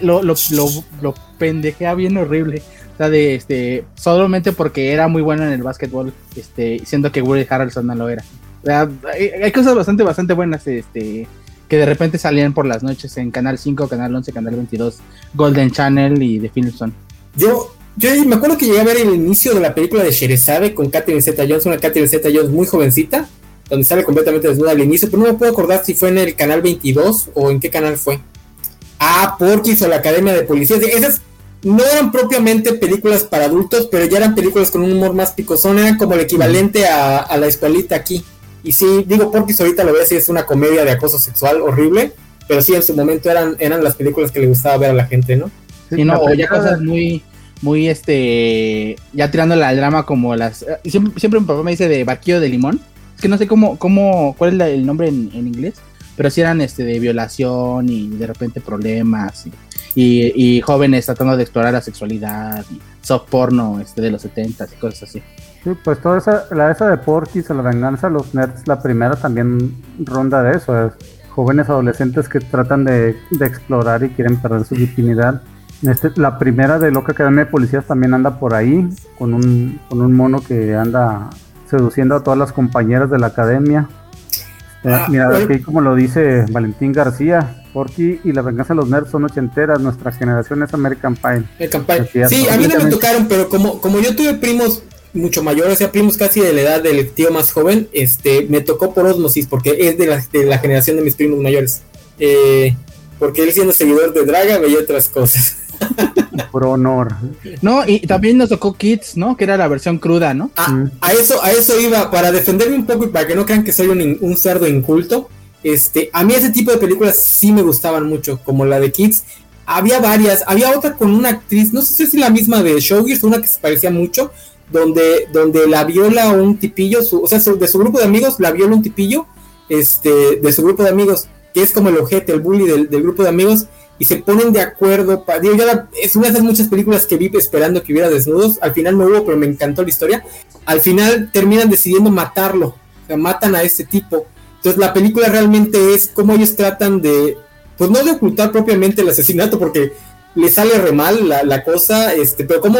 lo, lo, lo, lo pendejea bien horrible. O sea, de este, solamente porque era muy bueno en el básquetbol, este, siendo que Woody Harrelson no lo era hay, cosas bastante, bastante buenas este, que de repente salían por las noches en Canal 5, Canal 11, Canal 22, Golden Channel y The Filmson. Yo, yo me acuerdo que llegué a ver el inicio de la película de Sherezade con Catherine Zeta Jones, una Catherine Zeta Jones muy jovencita, donde sale completamente desnuda al inicio, pero no me puedo acordar si fue en el Canal 22 o en qué canal fue. Ah, Porky's o la Academia de Policías. Esas no eran propiamente películas para adultos, pero ya eran películas con un humor más picosón, eran como el equivalente a, a la escuelita aquí. Y sí, digo, porque ahorita lo veo si es una comedia de acoso sexual horrible, pero sí, en su momento eran, eran las películas que le gustaba ver a la gente, ¿no? Sí, no, o ya cosas muy, muy, este, ya tirándole al drama como las, eh, siempre, siempre mi papá me dice de barquillo de limón, que no sé cómo, cómo, cuál es el nombre en, inglés, pero sí eran, este, de violación y de repente problemas y, y, jóvenes tratando de explorar la sexualidad y soft porno, este, de los 70 y cosas así. Sí, pues toda esa, la esa de Porky's la venganza de los nerds, la primera también ronda de eso, es jóvenes adolescentes que tratan de, explorar y quieren perder su virginidad. Este, la primera de Loca Academia de Policías también anda por ahí, con un, con un mono que anda seduciendo a todas las compañeras de la academia. Eh, ah, mira, aquí como lo dice Valentín García, Porky y la venganza de los nerds son ochenteras, nuestra generación es American Pie. Sí, a mí no me tocaron, pero como, como yo tuve primos mucho mayor, o sea, primos casi de la edad del tío más joven, este, me tocó por osmosis, porque es de la, de la generación de mis primos mayores. Eh, porque él siendo seguidor de Draga veía otras cosas. por honor. No, y también nos tocó Kids, ¿no? Que era la versión cruda, ¿no? Ah, a eso, a eso iba, para defenderme un poco y para que no crean que soy un, un cerdo inculto. Este, a mí ese tipo de películas sí me gustaban mucho, como la de Kids. Había varias, había otra con una actriz, no sé si es la misma de Showgirls, una que se parecía mucho, donde, donde la viola un tipillo, o sea, de su grupo de amigos la viola un tipillo, este, de su grupo de amigos, que es como el ojete, el bully del, grupo de amigos, y se ponen de acuerdo. digo, es una de esas muchas películas que vi esperando que hubiera desnudos. Al final no hubo, pero me encantó la historia. Al final terminan decidiendo matarlo, o sea, matan a este tipo. Entonces la película realmente es cómo ellos tratan de, pues no de ocultar propiamente el asesinato, porque les sale re mal la, cosa, este, pero cómo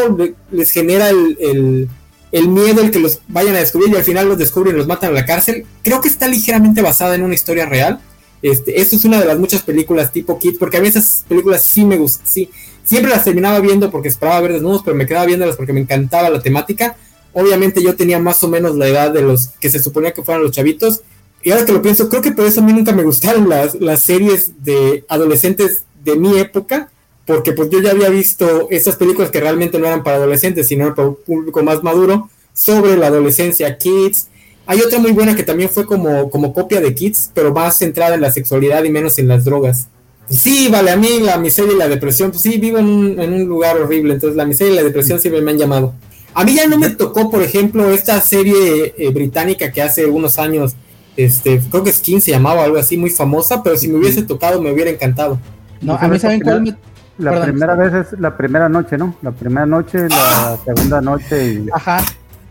les genera el, el, miedo el que los vayan a descubrir y al final los descubren y los matan a la cárcel, creo que está ligeramente basada en una historia real. Este, esto es una de las muchas películas tipo Kid, porque a veces películas sí me gustan, sí, siempre las terminaba viendo porque esperaba ver desnudos, pero me quedaba viéndolas porque me encantaba la temática. Obviamente yo tenía más o menos la edad de los que se suponía que fueran los chavitos. Y ahora que lo pienso, creo que por eso a mí nunca me gustaron las, las series de adolescentes de mi época, porque pues yo ya había visto esas películas que realmente no eran para adolescentes, sino para un público más maduro, sobre la adolescencia, Kids. Hay otra muy buena que también fue como, como copia de Kids, pero más centrada en la sexualidad y menos en las drogas. Sí, vale, a mí la miseria y la depresión, pues sí, vivo en un, lugar horrible, entonces la miseria y la depresión siempre me han llamado. A mí ya no me tocó, por ejemplo, esta serie eh, británica que hace unos años, este, creo que es 15 se llamaba algo así, muy famosa, pero si me hubiese tocado me hubiera encantado. No, a mí saben cuál me la primera vez es la primera noche, ¿no? La primera noche, la segunda noche y... Ajá.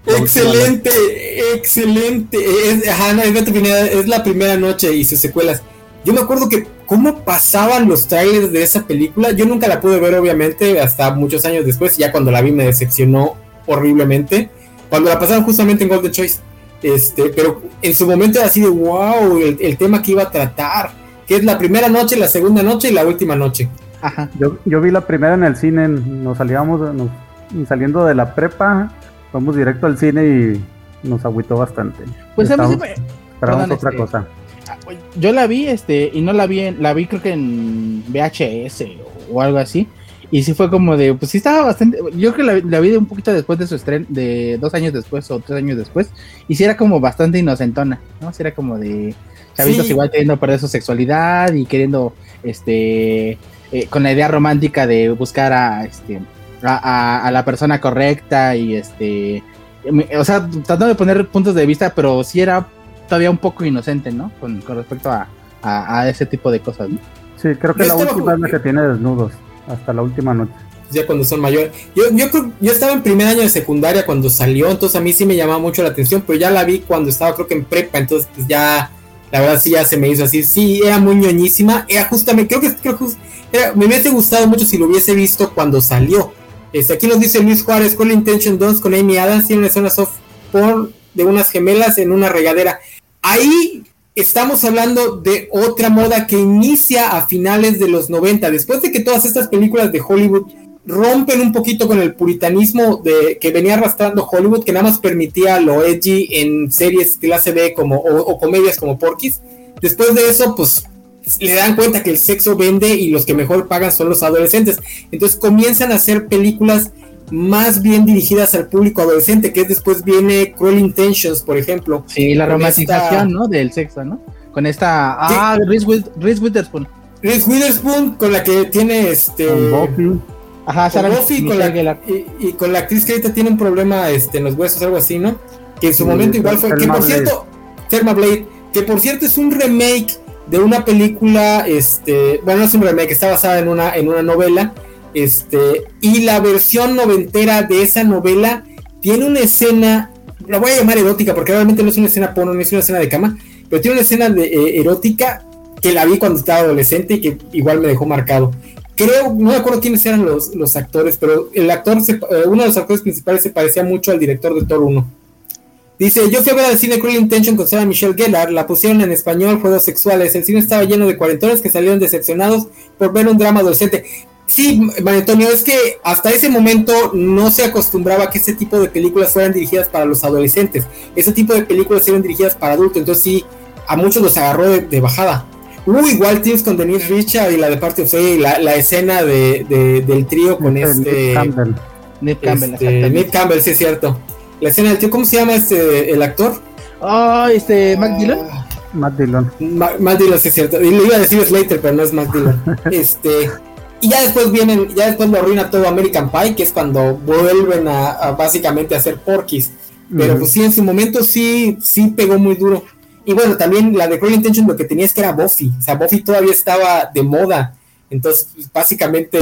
Excelente, excelente. Es, ajá, no, es la primera noche y sus secuelas. Yo me acuerdo que cómo pasaban los trailers de esa película. Yo nunca la pude ver, obviamente, hasta muchos años después. Ya cuando la vi me decepcionó horriblemente. Cuando la pasaron justamente en Golden Choice. Este, pero en su momento era así de wow, el, el tema que iba a tratar. Que es la primera noche, la segunda noche y la última noche. Yo, yo vi la primera en el cine, nos salíamos, saliendo de la prepa, fuimos directo al cine y nos agüitó bastante. Pues a mí me... Esperamos otra este, cosa. Ah, yo la vi, este, y no la vi, en, la vi creo que en VHS o, algo así. Y sí fue como de, pues sí estaba bastante, yo creo que la, vi de un poquito después de su estreno, de dos años después o tres años después, y sí era como bastante inocentona, ¿no? Sí era como de chavitos igual queriendo perder su sexualidad y queriendo, este, eh, con la idea romántica de buscar a, este, a, la persona correcta y este, o sea, tratando de poner puntos de vista, pero sí era todavía un poco inocente, ¿no? Con, respecto a, ese tipo de cosas, ¿no? Sí, creo que la última es la que tiene desnudos, hasta la última noche. Ya cuando son mayores. Yo, yo, yo estaba en primer año de secundaria cuando salió, entonces a mí sí me llamaba mucho la atención, pero ya la vi cuando estaba creo que en prepa, entonces pues ya, la verdad sí ya se me hizo así, sí, era muy ñoñísima, era justamente, creo que, creo que me hubiese gustado mucho si lo hubiese visto cuando salió. Este, aquí nos dice Luis Juárez, con Intention Dons con Amy Adams, tiene zona soft porn de unas gemelas en una regadera. Ahí estamos hablando de otra moda que inicia a finales de los 90, después de que todas estas películas de Hollywood rompen un poquito con el puritanismo de, que venía arrastrando Hollywood, que nada más permitía lo edgy en series clase B como, o, o comedias como Porky's. Después de eso, pues le dan cuenta que el sexo vende y los que mejor pagan son los adolescentes. Entonces comienzan a hacer películas más bien dirigidas al público adolescente, que después viene Cruel Intentions, por ejemplo. Sí, la romantización, ¿no? Del sexo, ¿no? Con esta... Ah, Reese, Witherspoon. Reese Witherspoon, con la que tiene este... Buffy. Ajá, Sarah Buffy, con la, y, con la actriz que ahorita tiene un problema este, en los huesos, algo así, ¿no? Que en su momento igual fue... Que por cierto, Therma Blade, que por cierto es un remake de una película, este, bueno, es un remake, está basada en una, en una novela, este, y la versión noventera de esa novela tiene una escena, la voy a llamar erótica, porque realmente no es una escena porno, no es una escena de cama, pero tiene una escena de, eh, erótica que la vi cuando estaba adolescente y que igual me dejó marcado. Creo, no me acuerdo quiénes eran los, los actores, pero el actor, eh, uno de los actores principales se parecía mucho al director de Thor 1. Dice, yo fui a ver al cine Cruel Intention con Sarah Michelle Gellar, la pusieron en español, juegos sexuales, el cine estaba lleno de cuarentones que salieron decepcionados por ver un drama adolescente. Sí, María Antonio, es que hasta ese momento no se acostumbraba a que ese tipo de películas fueran dirigidas para los adolescentes. Ese tipo de películas eran dirigidas para adultos, entonces sí, a muchos los agarró de, bajada. Hubo igual Teams con Denise Richard y la de Party of la, la escena de, del trío con este... Nick Campbell. Nick Campbell, este, Nick Campbell, sí es cierto la escena del tío, ¿cómo se llama este el actor? Ah, este, Matt Dillon. Matt Dillon. Matt Dillon, sí es cierto. Y le iba a decir Slater, pero no es Matt Dillon. este. Y ya después vienen, ya después lo arruina todo American Pie, que es cuando vuelven a, básicamente a hacer porquis. Pero pues sí, en su momento sí, sí pegó muy duro. Y bueno, también la de Cruel Intention lo que tenía es que era Buffy. O sea, Buffy todavía estaba de moda. Entonces, pues, básicamente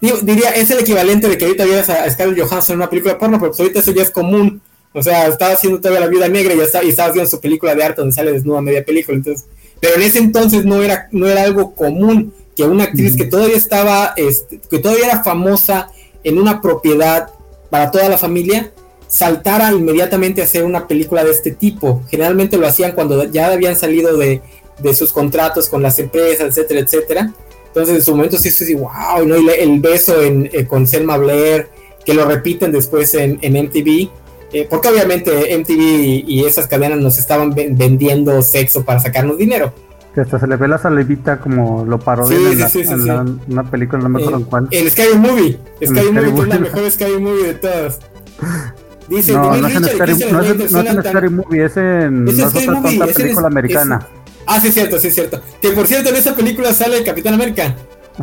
diría, es el equivalente de que ahorita vieras a Scarlett Johansson en una película porno, pero pues ahorita eso ya es común. O sea, estaba haciendo todavía la vida negra y, está, y estaba haciendo su película de arte donde sale desnuda media película. Entonces, pero en ese entonces no era, no era algo común que una actriz que todavía estaba, este, que todavía era famosa en una propiedad para toda la familia, saltara inmediatamente a hacer una película de este tipo. Generalmente lo hacían cuando ya habían salido de, sus contratos con las empresas, etcétera, etcétera. Entonces en su momento sí fue así, wow, ¿no? Y el beso en, eh, con Selma Blair, que lo repiten después en, en MTV. Eh, porque obviamente MTV y esas cadenas nos estaban vendiendo sexo para sacarnos dinero. Que hasta se le ve la salivita como lo parodian sí, en, la, una película, no me acuerdo en cuál. El Sky Movie. Sky Movie, que es la mejor Sky Movie de todas. Dice, no, no es en Scary, no es, no es en Scary Movie, es en es no es película americana. Ah, sí, es cierto, sí, es cierto. Que por cierto, en esa película sale el Capitán América.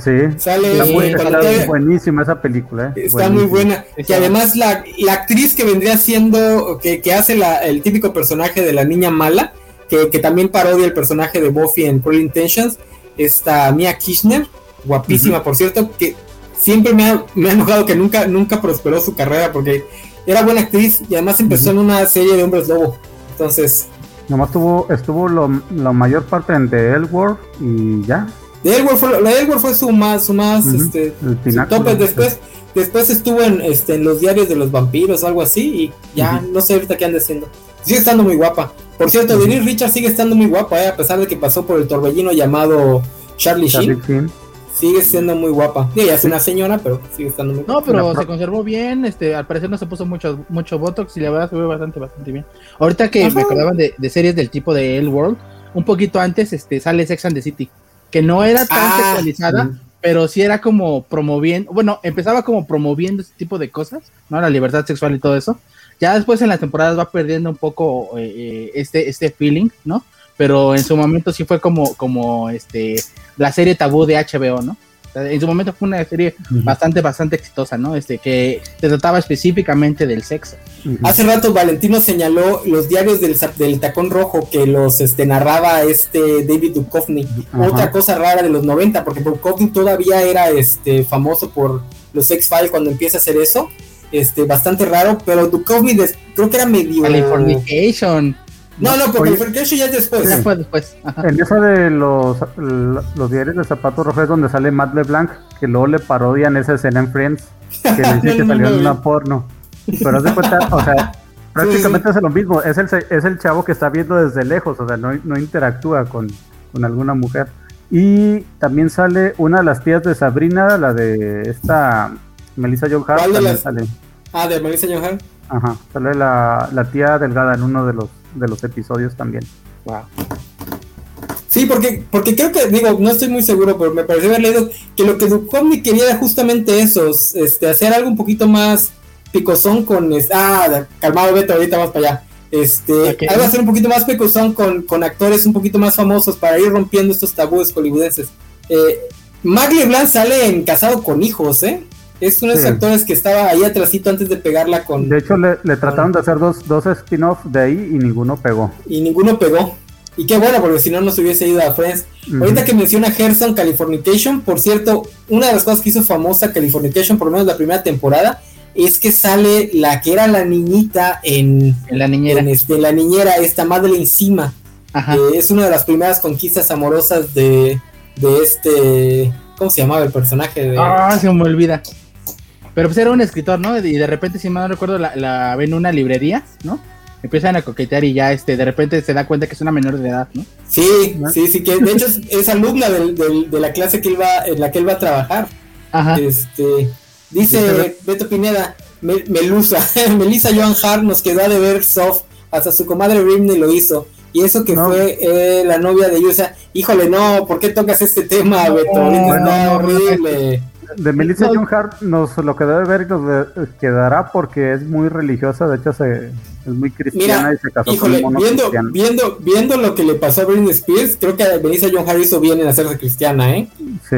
Sí, sale está, muy, buenísima esa película. Eh. Está muy buena. Que además la, la, actriz que vendría siendo, que, que hace la, el típico personaje de la niña mala, que, que, también parodia el personaje de Buffy en Cruel Intentions, esta Mia Kirchner, guapísima por cierto, que siempre me ha, me ha enojado que nunca, nunca prosperó su carrera porque era buena actriz y además empezó en una serie de hombres lobo. Entonces. Nomás tuvo, estuvo lo, la mayor parte en The Elworth y ya. The Elworth fue, la Elworth fue su más, su más, este, tope. Después, después estuvo en, este, en los diarios de los vampiros algo así y ya no sé ahorita qué anda haciendo. Sigue estando muy guapa. Por cierto, Denise Richard sigue estando muy guapa, eh, a pesar de que pasó por el torbellino llamado Charlie, Charlie Sheen sigue siendo muy guapa. Sí, ella es una señora, pero sigue estando muy guapa. No, pero se conservó bien, este, al parecer no se puso mucho, mucho Botox y la verdad se ve bastante, bastante bien. Ahorita que me acordaban de, series del tipo de El World, un poquito antes este, sale Sex and the City, que no era tan ah, sexualizada, pero sí era como promoviendo, bueno, empezaba como promoviendo ese tipo de cosas, ¿no? La libertad sexual y todo eso. Ya después en las temporadas va perdiendo un poco eh, eh, este, este feeling, ¿no? Pero en su momento sí fue como, como este, la serie tabú de HBO, ¿no? En su momento fue una serie bastante, bastante exitosa, ¿no? Este, que se trataba específicamente del sexo. Hace rato Valentino señaló los diarios del, del tacón rojo que los este, narraba este David Duchovny. Otra cosa rara de los 90, porque Duchovny todavía era este, famoso por los X-Files cuando empieza a hacer eso. Este, bastante raro, pero Duchovny creo que era medio... Californication. No, no, porque el eso ya es después. Después, después. En eso de los, los diarios de zapatos rojos donde sale Matt LeBlanc, que luego le parodian esa escena en Friends, que le dice que salió en una porno. Pero de cuenta, o sea, prácticamente es lo mismo. Es el, es el chavo que está viendo desde lejos, o sea, no, no interactúa con, con alguna mujer. Y también sale una de las tías de Sabrina, la de esta Melissa John Hart. Sale. Ah, de Melissa John Hart. Ajá, sale la, la tía delgada en uno de los de los episodios también. Wow. Sí, porque, porque creo que, digo, no estoy muy seguro, pero me pareció haber leído que lo que Duchovny quería era justamente eso, este, hacer algo un poquito más picosón con, ah, calmado Beto, ahorita vamos para allá, este, algo hacer un poquito más picosón con, con actores un poquito más famosos para ir rompiendo estos tabúes hollywoodenses. Eh, Mag LeBlanc sale en Casado con Hijos, ¿eh? Es uno de esos actores que estaba ahí atrásito antes de pegarla con. De hecho, le, trataron de hacer dos, dos spin-offs de ahí y ninguno pegó. Y ninguno pegó. Y qué bueno, porque si no, no se hubiese ido a Friends. Ahorita que menciona Gerson Californication, por cierto, una de las cosas que hizo famosa Californication, por lo menos la primera temporada, es que sale la que era la niñita en, en la niñera. En este, la niñera, esta Madeleine encima. es una de las primeras conquistas amorosas de, de este. ¿Cómo se llamaba el personaje? De... Ah, se me olvida. Pero pues era un escritor, ¿no? Y de repente, si mal no recuerdo, la, la ven en una librería, ¿no? Empiezan a coquetear y ya este, de repente se da cuenta que es una menor de edad, ¿no? Sí, sí, sí, que de hecho es, alumna de la clase que él va, en la que él va a trabajar. Ajá. Este, dice Beto Pineda, Melusa, Melissa Joan Hart nos quedó a ver soft, hasta su comadre Rimney lo hizo. Y eso que fue eh, la novia de Yusa, híjole, no, ¿por qué tocas este tema, Beto? No, horrible de Melissa John Hart nos lo que debe ver y nos quedará porque es muy religiosa, de hecho se, es muy cristiana y se casó con un viendo, viendo, viendo lo que le pasó a Britney Spears, creo que Melissa John Hart hizo bien en hacerse cristiana, ¿eh? Sí.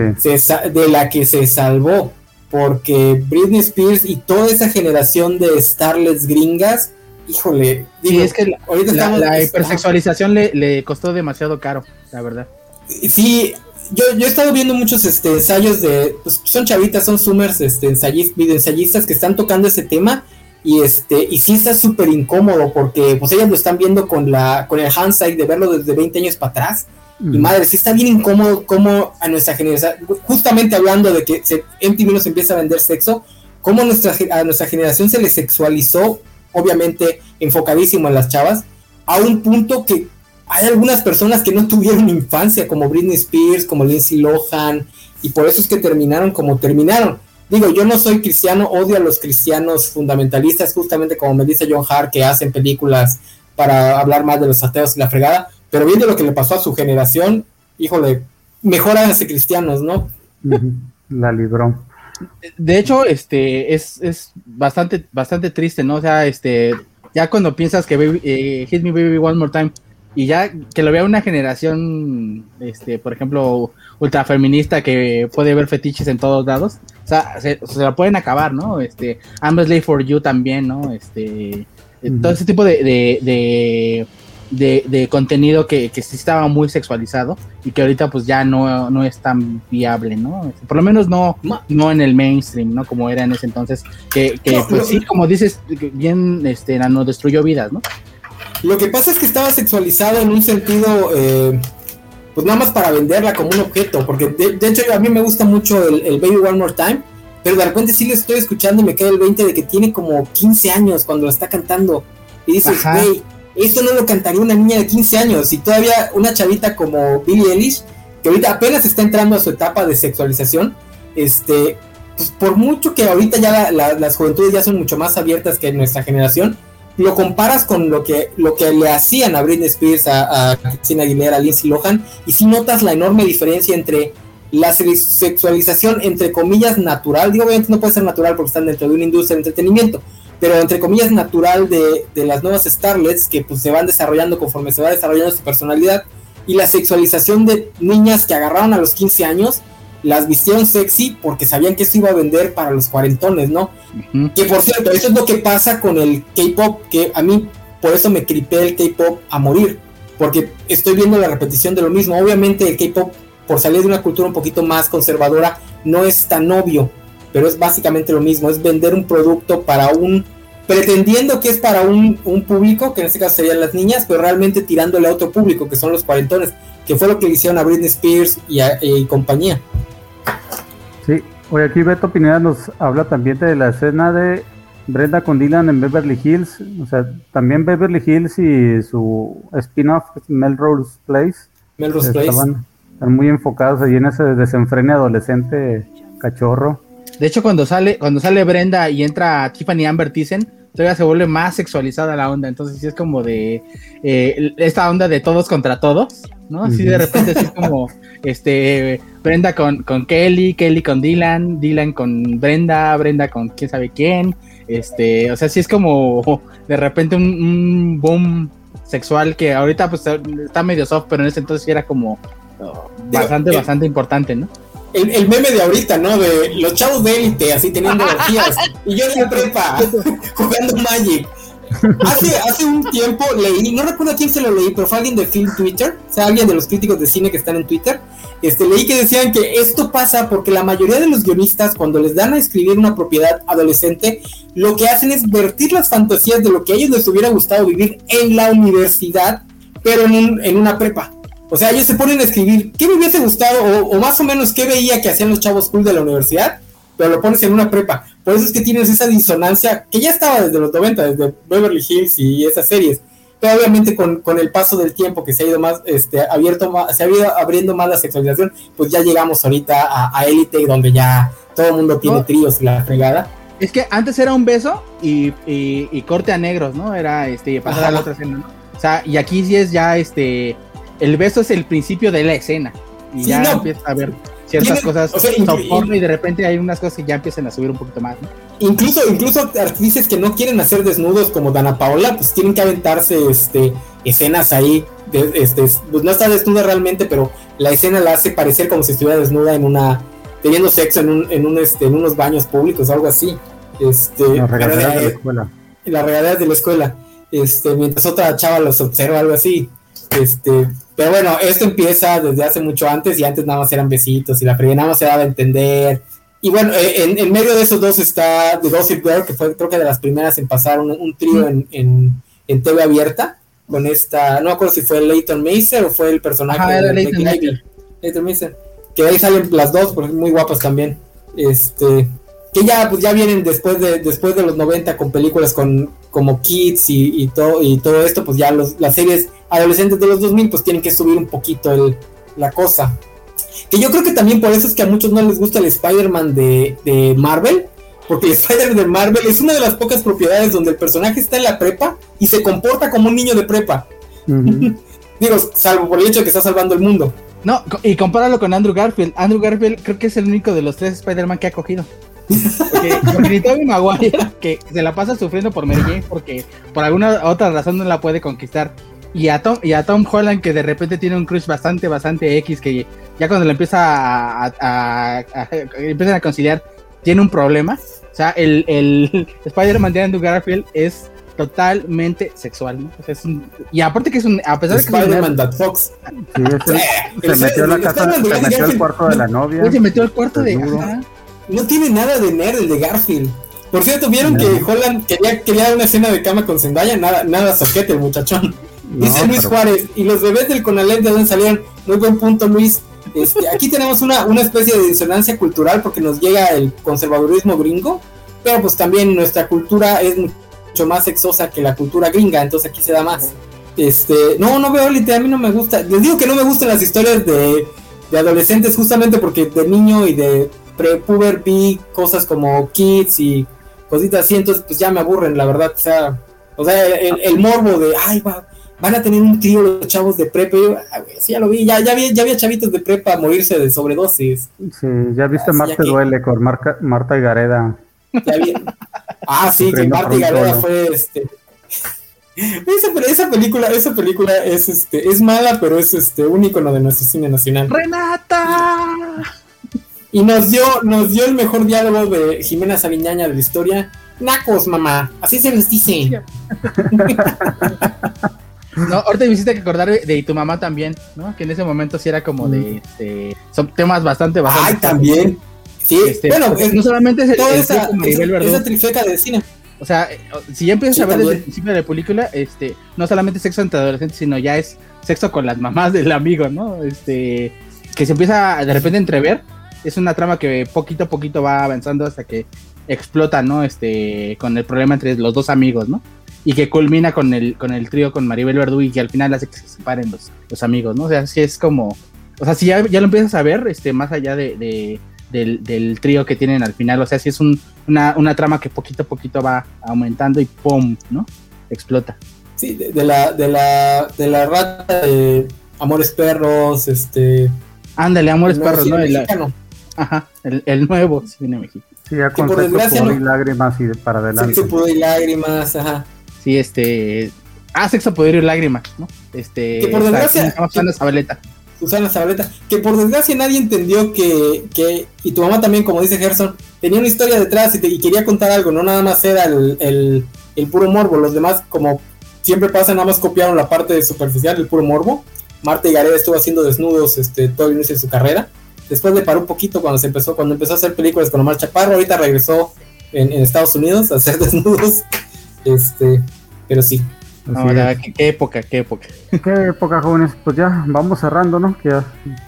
de la que se salvó, porque Britney Spears y toda esa generación de starlets gringas, híjole, digo, es que la, ahorita la, hipersexualización le, le costó demasiado caro, la verdad. Sí, yo, yo he estado viendo muchos este, ensayos de, pues son chavitas, son zoomers, este, videoensayistas que están tocando ese tema y este, y sí está súper incómodo porque pues ellas lo están viendo con la, con el hindsight de verlo desde 20 años para atrás. Y madre, sí está bien incómodo como a nuestra generación, justamente hablando de que se, MTV nos empieza a vender sexo, como nuestra, a nuestra generación se le sexualizó, obviamente enfocadísimo en las chavas, a un punto que hay algunas personas que no tuvieron infancia, como Britney Spears, como Lindsay Lohan, y por eso es que terminaron como terminaron. Digo, yo no soy cristiano, odio a los cristianos fundamentalistas, justamente como me dice John Hart, que hacen películas para hablar más de los ateos y la fregada, pero viendo lo que le pasó a su generación, híjole, mejor háganse cristianos, ¿no? La libró. De hecho, este es, es bastante, bastante triste, ¿no? O sea, este, ya cuando piensas que eh, Hit Me Baby One More Time y ya que lo vea una generación, este, por ejemplo, ultrafeminista que puede ver fetiches en todos lados, o sea, se, la pueden acabar, ¿no? Este, I'm Slave for You también, ¿no? Este, todo ese tipo de, de, contenido que, que, sí estaba muy sexualizado y que ahorita pues ya no, no es tan viable, ¿no? Por lo menos no, no en el mainstream, ¿no? Como era en ese entonces, que, pues sí, como dices, bien, este, no destruyó vidas, ¿no? Lo que pasa es que estaba sexualizado en un sentido, eh, pues nada más para venderla como un objeto, porque de, hecho a mí me gusta mucho el, Baby One More Time, pero de repente sí le estoy escuchando y me queda el 20 de que tiene como 15 años cuando lo está cantando. Y dices, güey, esto no lo cantaría una niña de 15 años, y todavía una chavita como Billie Eilish, que ahorita apenas está entrando a su etapa de sexualización, este, pues por mucho que ahorita ya las juventudes ya son mucho más abiertas que nuestra generación, lo comparas con lo que, lo que le hacían a Britney Spears, a, a Christina Aguilera, a Lindsay Lohan, y si notas la enorme diferencia entre la sexualización, entre comillas, natural, digo, obviamente no puede ser natural porque están dentro de una industria de entretenimiento, pero entre comillas natural de, de las nuevas starlets que pues se van desarrollando conforme se va desarrollando su personalidad, y la sexualización de niñas que agarraron a los 15 años, las vistieron sexy porque sabían que eso iba a vender para los cuarentones, ¿no? Que por cierto, eso es lo que pasa con el K-pop, que a mí por eso me cripé el K-pop a morir, porque estoy viendo la repetición de lo mismo. Obviamente el K-pop, por salir de una cultura un poquito más conservadora, no es tan obvio, pero es básicamente lo mismo, es vender un producto para un pretendiendo que es para un, un, público, que en este caso serían las niñas, pero realmente tirándole a otro público, que son los cuarentones, que fue lo que le hicieron a Britney Spears y, y compañía. Sí, hoy aquí Beto Pineda nos habla también de la escena de Brenda con Dylan en Beverly Hills, o sea, también Beverly Hills y su spin-off Melrose Place. Melrose Place. Están muy enfocados ahí en ese desenfrene adolescente cachorro. De hecho, cuando sale, cuando sale Brenda y entra Tiffany Amber Thyssen, todavía se vuelve más sexualizada la onda. Entonces, sí es como de eh, esta onda de todos contra todos, ¿no? Así de repente es como este Brenda con, con Kelly, Kelly con Dylan, Dylan con Brenda, Brenda con quién sabe quién. Este, o sea, sí es como de repente un, boom sexual que ahorita pues está medio soft, pero en ese entonces sí era como oh, bastante, bastante importante, ¿no? El, el, meme de ahorita, ¿no? De los chavos de élite, así teniendo energías. y yo en la prepa, jugando Magic. Hace, hace un tiempo leí, no recuerdo a quién se lo leí, pero fue alguien de Film Twitter, o sea, alguien de los críticos de cine que están en Twitter. Este, leí que decían que esto pasa porque la mayoría de los guionistas, cuando les dan a escribir una propiedad adolescente, lo que hacen es vertir las fantasías de lo que a ellos les hubiera gustado vivir en la universidad, pero en, en una prepa. O sea, ellos se ponen a escribir qué me hubiese gustado o, o más o menos qué veía que hacían los chavos cool de la universidad pero lo pones en una prepa. Por eso es que tienes esa disonancia que ya estaba desde los 90, desde Beverly Hills y esas series. Pero obviamente con, con el paso del tiempo que se ha ido más, este, abierto se ha ido abriendo más la sexualización, pues ya llegamos ahorita a, Elite, donde ya todo el mundo tiene tríos y la fregada. Es que antes era un beso y, y, corte a negros, ¿no? Era este pasar a la otra escena, ¿no? O sea, y aquí sí es ya este el beso es el principio de la escena. Y ya empieza a ver ciertas cosas y de repente hay unas cosas que ya empiezan a subir un poquito más. Incluso, incluso artistas que no quieren hacer desnudos como Dana Paola, pues tienen que aventarse este escenas ahí, de, este, pues no está desnuda realmente, pero la escena la hace parecer como si estuviera desnuda en una, teniendo sexo en un, en un este, en unos baños públicos, algo así. Este, la regadera de la escuela. La regadera de la escuela. Este, mientras otra chava los observa, algo así. Este, pero bueno, esto empieza desde hace mucho antes y antes nada más eran besitos y la primera nada más se daba a entender. Y bueno, eh, en, medio de esos dos está The Gossip Girl, que fue creo que de las primeras en pasar un, trío en, en, TV abierta. con esta, no me acuerdo si fue Leighton Macer o fue el personaje de Leighton Macer. Que ahí salen las dos, porque muy guapas también. Este, que ya, pues ya vienen después de, después de los 90 con películas con, como Kids y, todo, y todo esto, pues ya los, las series adolescentes de los 2000 pues tienen que subir un poquito el, la cosa. Que yo creo que también por eso es que a muchos no les gusta el Spider-Man de, de Marvel, porque el Spider de Marvel es una de las pocas propiedades donde el personaje está en la prepa y se comporta como un niño de prepa. Digo, salvo por el hecho de que está salvando el mundo. No, y compáralo con Andrew Garfield. Andrew Garfield creo que es el único de los tres Spider-Man que ha cogido. Porque Tobey Maguire, que se la pasa sufriendo por Mary Jane porque por alguna otra razón no la puede conquistar. Y a Tom, y a Tom Holland, que de repente tiene un crush bastante, bastante X, que ya cuando le empieza a, a, empiezan a conciliar, tiene un problema. O sea, el, el Spider-Man de Andrew Garfield es totalmente sexual, ¿no? O sea, es un, y aparte que es un, a pesar de que Spider-Man That Fox. Sí, se metió a la casa, se metió al cuarto de la novia. se metió al cuarto de, No tiene nada de nerd el de Garfield. Por cierto, ¿vieron que Holland quería, quería una escena de cama con Zendaya? Nada, nada soquete el muchachón. Dice Luis Juárez, y los bebés del Conalep de dónde salieron, muy buen punto Luis. Este, aquí tenemos una, una especie de disonancia cultural porque nos llega el conservadurismo gringo, pero pues también nuestra cultura es mucho más sexosa que la cultura gringa, entonces aquí se da más. Este, no, no veo literal, a mí no me gusta. Les digo que no me gustan las historias de, de adolescentes justamente porque de niño y de prepuber vi cosas como kids y cositas así, entonces pues ya me aburren, la verdad, o sea, o sea, el, el morbo de, ay, va, van a tener un trío los chavos de prepa. Yo, ah, sí, ya lo vi, ya, ya, había, ya había chavitos de prepa morirse de sobredosis. Sí, ya viste Marta Duele con Marta y Gareda. Ah, sí, que Marta y Gareda fue este. Esa, esa, película, esa película es este, es mala, pero es este un icono de nuestro cine nacional. ¡Renata! Y nos dio, nos dio el mejor diálogo de Jimena Sabiñaña de la historia. Nacos, mamá. Así se les dice. No, ahorita me hiciste que acordar de, tu mamá también, ¿no? Que en ese momento sí era como de, este, son temas bastante, bastante. Ay, también. Sí, este, bueno, no solamente es toda esa, esa, trifeca de cine. O sea, si ya empiezas a ver desde el principio de la película, este, no solamente sexo entre adolescentes, sino ya es sexo con las mamás del amigo, ¿no? Este, que se empieza de repente a entrever. Es una trama que poquito a poquito va avanzando hasta que explota, ¿no? Este, con el problema entre los dos amigos, ¿no? y que culmina con el, con el trío con Maribel Verdú y que al final hace que se separen los, los amigos, ¿no? O sea, si es como, o sea, si ya, ya lo empiezas a ver, este, más allá de, del, del, trío que tienen al final, o sea, si es un, una, una, trama que poquito a poquito va aumentando y ¡pum! ¿no? Explota. Sí, de, la, de la, de la rata de Amores Perros, este... Ándale, Amores Perros, ¿no? El, ajá, el, el nuevo cine mexicano. Sí, ya con sexo, y lágrimas y para adelante. Sexo, pudor y lágrimas, ajá. Sí, este. Ah, sexo, poder y lágrimas, ¿no? Este. Que por desgracia. Susana Zabaleta. Susana Zabaleta. Que por desgracia nadie entendió que, que. Y tu mamá también, como dice Gerson, tenía una historia detrás y, y quería contar algo, no nada más era el, el, el, puro morbo. Los demás, como siempre pasa, nada más copiaron la parte superficial, el puro morbo. Marta y Gareda estuvo haciendo desnudos este, todo el inicio de su carrera. Después le paró un poquito cuando se empezó, cuando empezó a hacer películas con Omar Chaparro. Ahorita regresó en, en Estados Unidos a hacer desnudos. Este, pero sí. Ahora, ¿qué, época, qué época. Qué época, jóvenes. Pues ya vamos cerrando, ¿no? Que ya,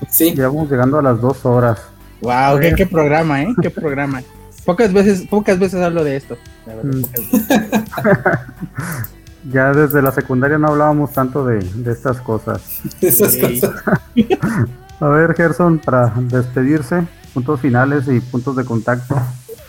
sí. ya vamos llegando a las dos horas. Wow, qué, programa, ¿eh? Qué programa. pocas veces, pocas veces hablo de esto. Mm. ya desde la secundaria no hablábamos tanto de, de estas cosas. Esas cosas. A ver, Gerson, para despedirse, puntos finales y puntos de contacto.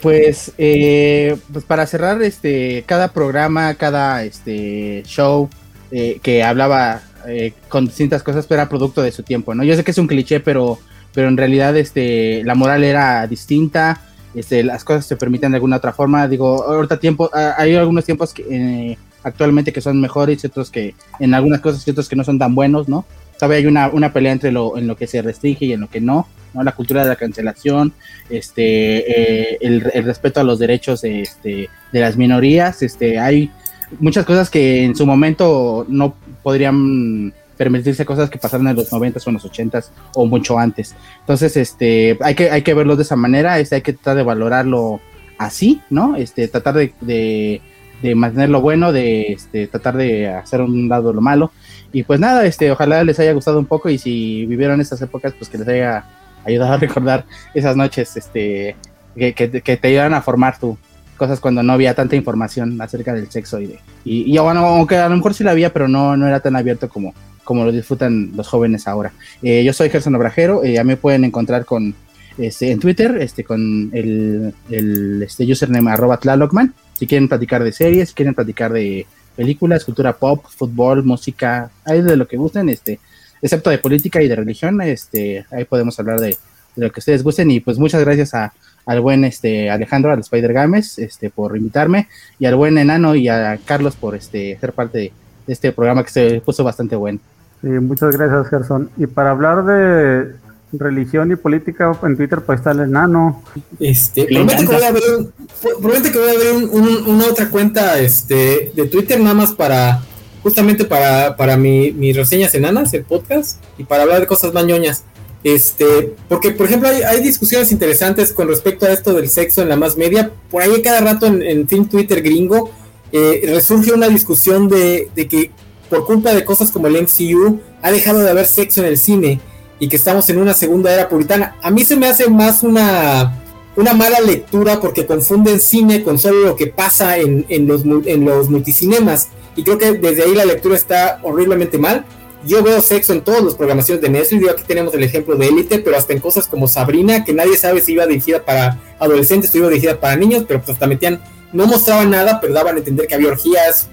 Pues, eh, pues para cerrar este cada programa, cada este show eh, que hablaba eh, con distintas cosas, pero era producto de su tiempo, ¿no? Yo sé que es un cliché, pero, pero en realidad este la moral era distinta, este, las cosas se permiten de alguna otra forma. Digo, ahorita tiempo, ah, hay algunos tiempos que actualmente que son mejores y otros que en algunas cosas y otros que no son tan buenos, ¿no? Todavía hay una, una pelea entre lo en lo que se restringe y en lo que no. ¿no? La cultura de la cancelación, este, eh, el, respeto a los derechos de, este, de las minorías, este, hay muchas cosas que en su momento no podrían permitirse cosas que pasaron en los 90 o en los 80 o mucho antes. Entonces, este, hay que, hay que verlo de esa manera, este, hay que tratar de valorarlo así, ¿no? Este, tratar de, de mantener lo bueno, de este, tratar de hacer un lado lo malo. Y pues nada, este, ojalá les haya gustado un poco y si vivieron estas épocas, pues que les haya ayudado a recordar esas noches este, que, que, te ayudan a formar tu cosas cuando no había tanta información acerca del sexo y de y, bueno aunque a lo mejor sí la había pero no no era tan abierto como como lo disfrutan los jóvenes ahora. Eh, yo soy Gerson Obrajero eh, ya me pueden encontrar con este en Twitter este con el, el este username arroba tlalocman si quieren platicar de series si quieren platicar de películas cultura pop fútbol música hay de lo que gusten este excepto de política y de religión este ahí podemos hablar de de lo que ustedes gusten. Y pues muchas gracias a, al buen este Alejandro, al Spider Games, este, por invitarme, y al buen Enano y a Carlos por este ser parte de, este programa que se puso bastante bueno. Sí, muchas gracias, Gerson. Y para hablar de religión y política en Twitter, pues está el enano. Este, promete que voy a abrir, que voy a abrir una otra cuenta este, de Twitter nada más para, justamente para, para mi, mis reseñas enanas, el podcast, y para hablar de cosas mañoñas. Este, porque por ejemplo hay, discusiones interesantes con respecto a esto del sexo en la más media. Por ahí cada rato en, en Film Twitter gringo eh, resurge una discusión de, que por culpa de cosas como el MCU ha dejado de haber sexo en el cine y que estamos en una segunda era puritana. A mí se me hace más una, una mala lectura porque confunden cine con solo lo que pasa en, en, los, en los multicinemas. Y creo que desde ahí la lectura está horriblemente mal yo veo sexo en todas las programaciones de Netflix. Yo aquí tenemos el ejemplo de Élite, pero hasta en cosas como Sabrina, que nadie sabe si iba dirigida para adolescentes o iba dirigida para niños, pero pues hasta metían, no mostraban nada, pero daban a entender que había orgías,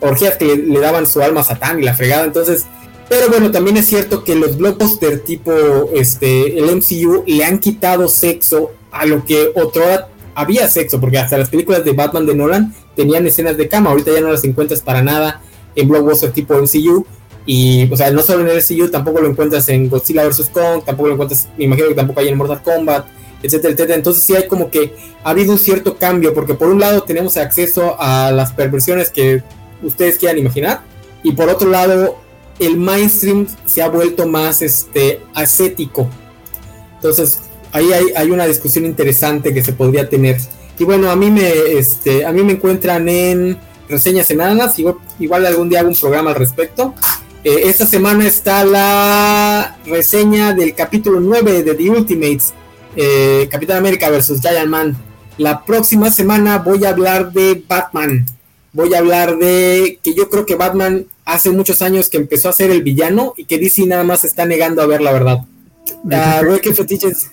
orgías que le, daban su alma a Satán y la fregada. Entonces, pero bueno, también es cierto que los blockbusters tipo este, el MCU le han quitado sexo a lo que otro había sexo, porque hasta las películas de Batman de Nolan tenían escenas de cama, ahorita ya no las encuentras para nada en blockbuster tipo MCU y, o sea, no solo en el MCU, tampoco lo encuentras en Godzilla vs. Kong, tampoco lo encuentras, me imagino que tampoco hay en Mortal Kombat, etcétera, etcétera. Entonces sí hay como que ha habido un cierto cambio, porque por un lado tenemos acceso a las perversiones que ustedes quieran imaginar, y por otro lado el mainstream se ha vuelto más este, ascético. Entonces ahí hay, hay una discusión interesante que se podría tener. Y bueno, a mí me, este, a mí me encuentran en reseñas enanas, igual, igual algún día hago un programa al respecto. Eh, esta semana está la reseña del capítulo 9 de The Ultimates, eh, Capitán América versus Giant Man. La próxima semana voy a hablar de Batman. Voy a hablar de que yo creo que Batman hace muchos años que empezó a ser el villano y que DC nada más está negando a ver la verdad. Ah, ¿Qué fetiches?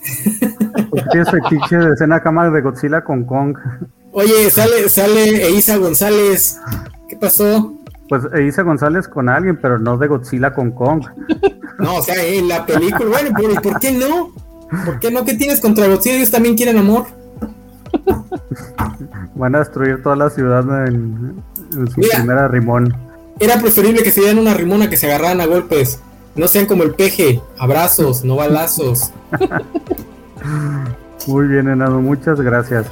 Tienes fetiche de escena cama de Godzilla con Kong. Oye, sale, sale Eiza González. ¿Qué pasó? Pues Isa González con alguien, pero no de Godzilla con Kong. No, o sea, en la película, bueno, ¿por, ¿por qué no? ¿Por qué no? ¿Qué tienes contra Godzilla? Ellos también quieren amor. Van a destruir toda la ciudad en, su primera rimón. Era preferible que se dieran una rimona que se agarraran a golpes. No sean como el peje, abrazos, no balazos. Muy bien, Enado, muchas gracias.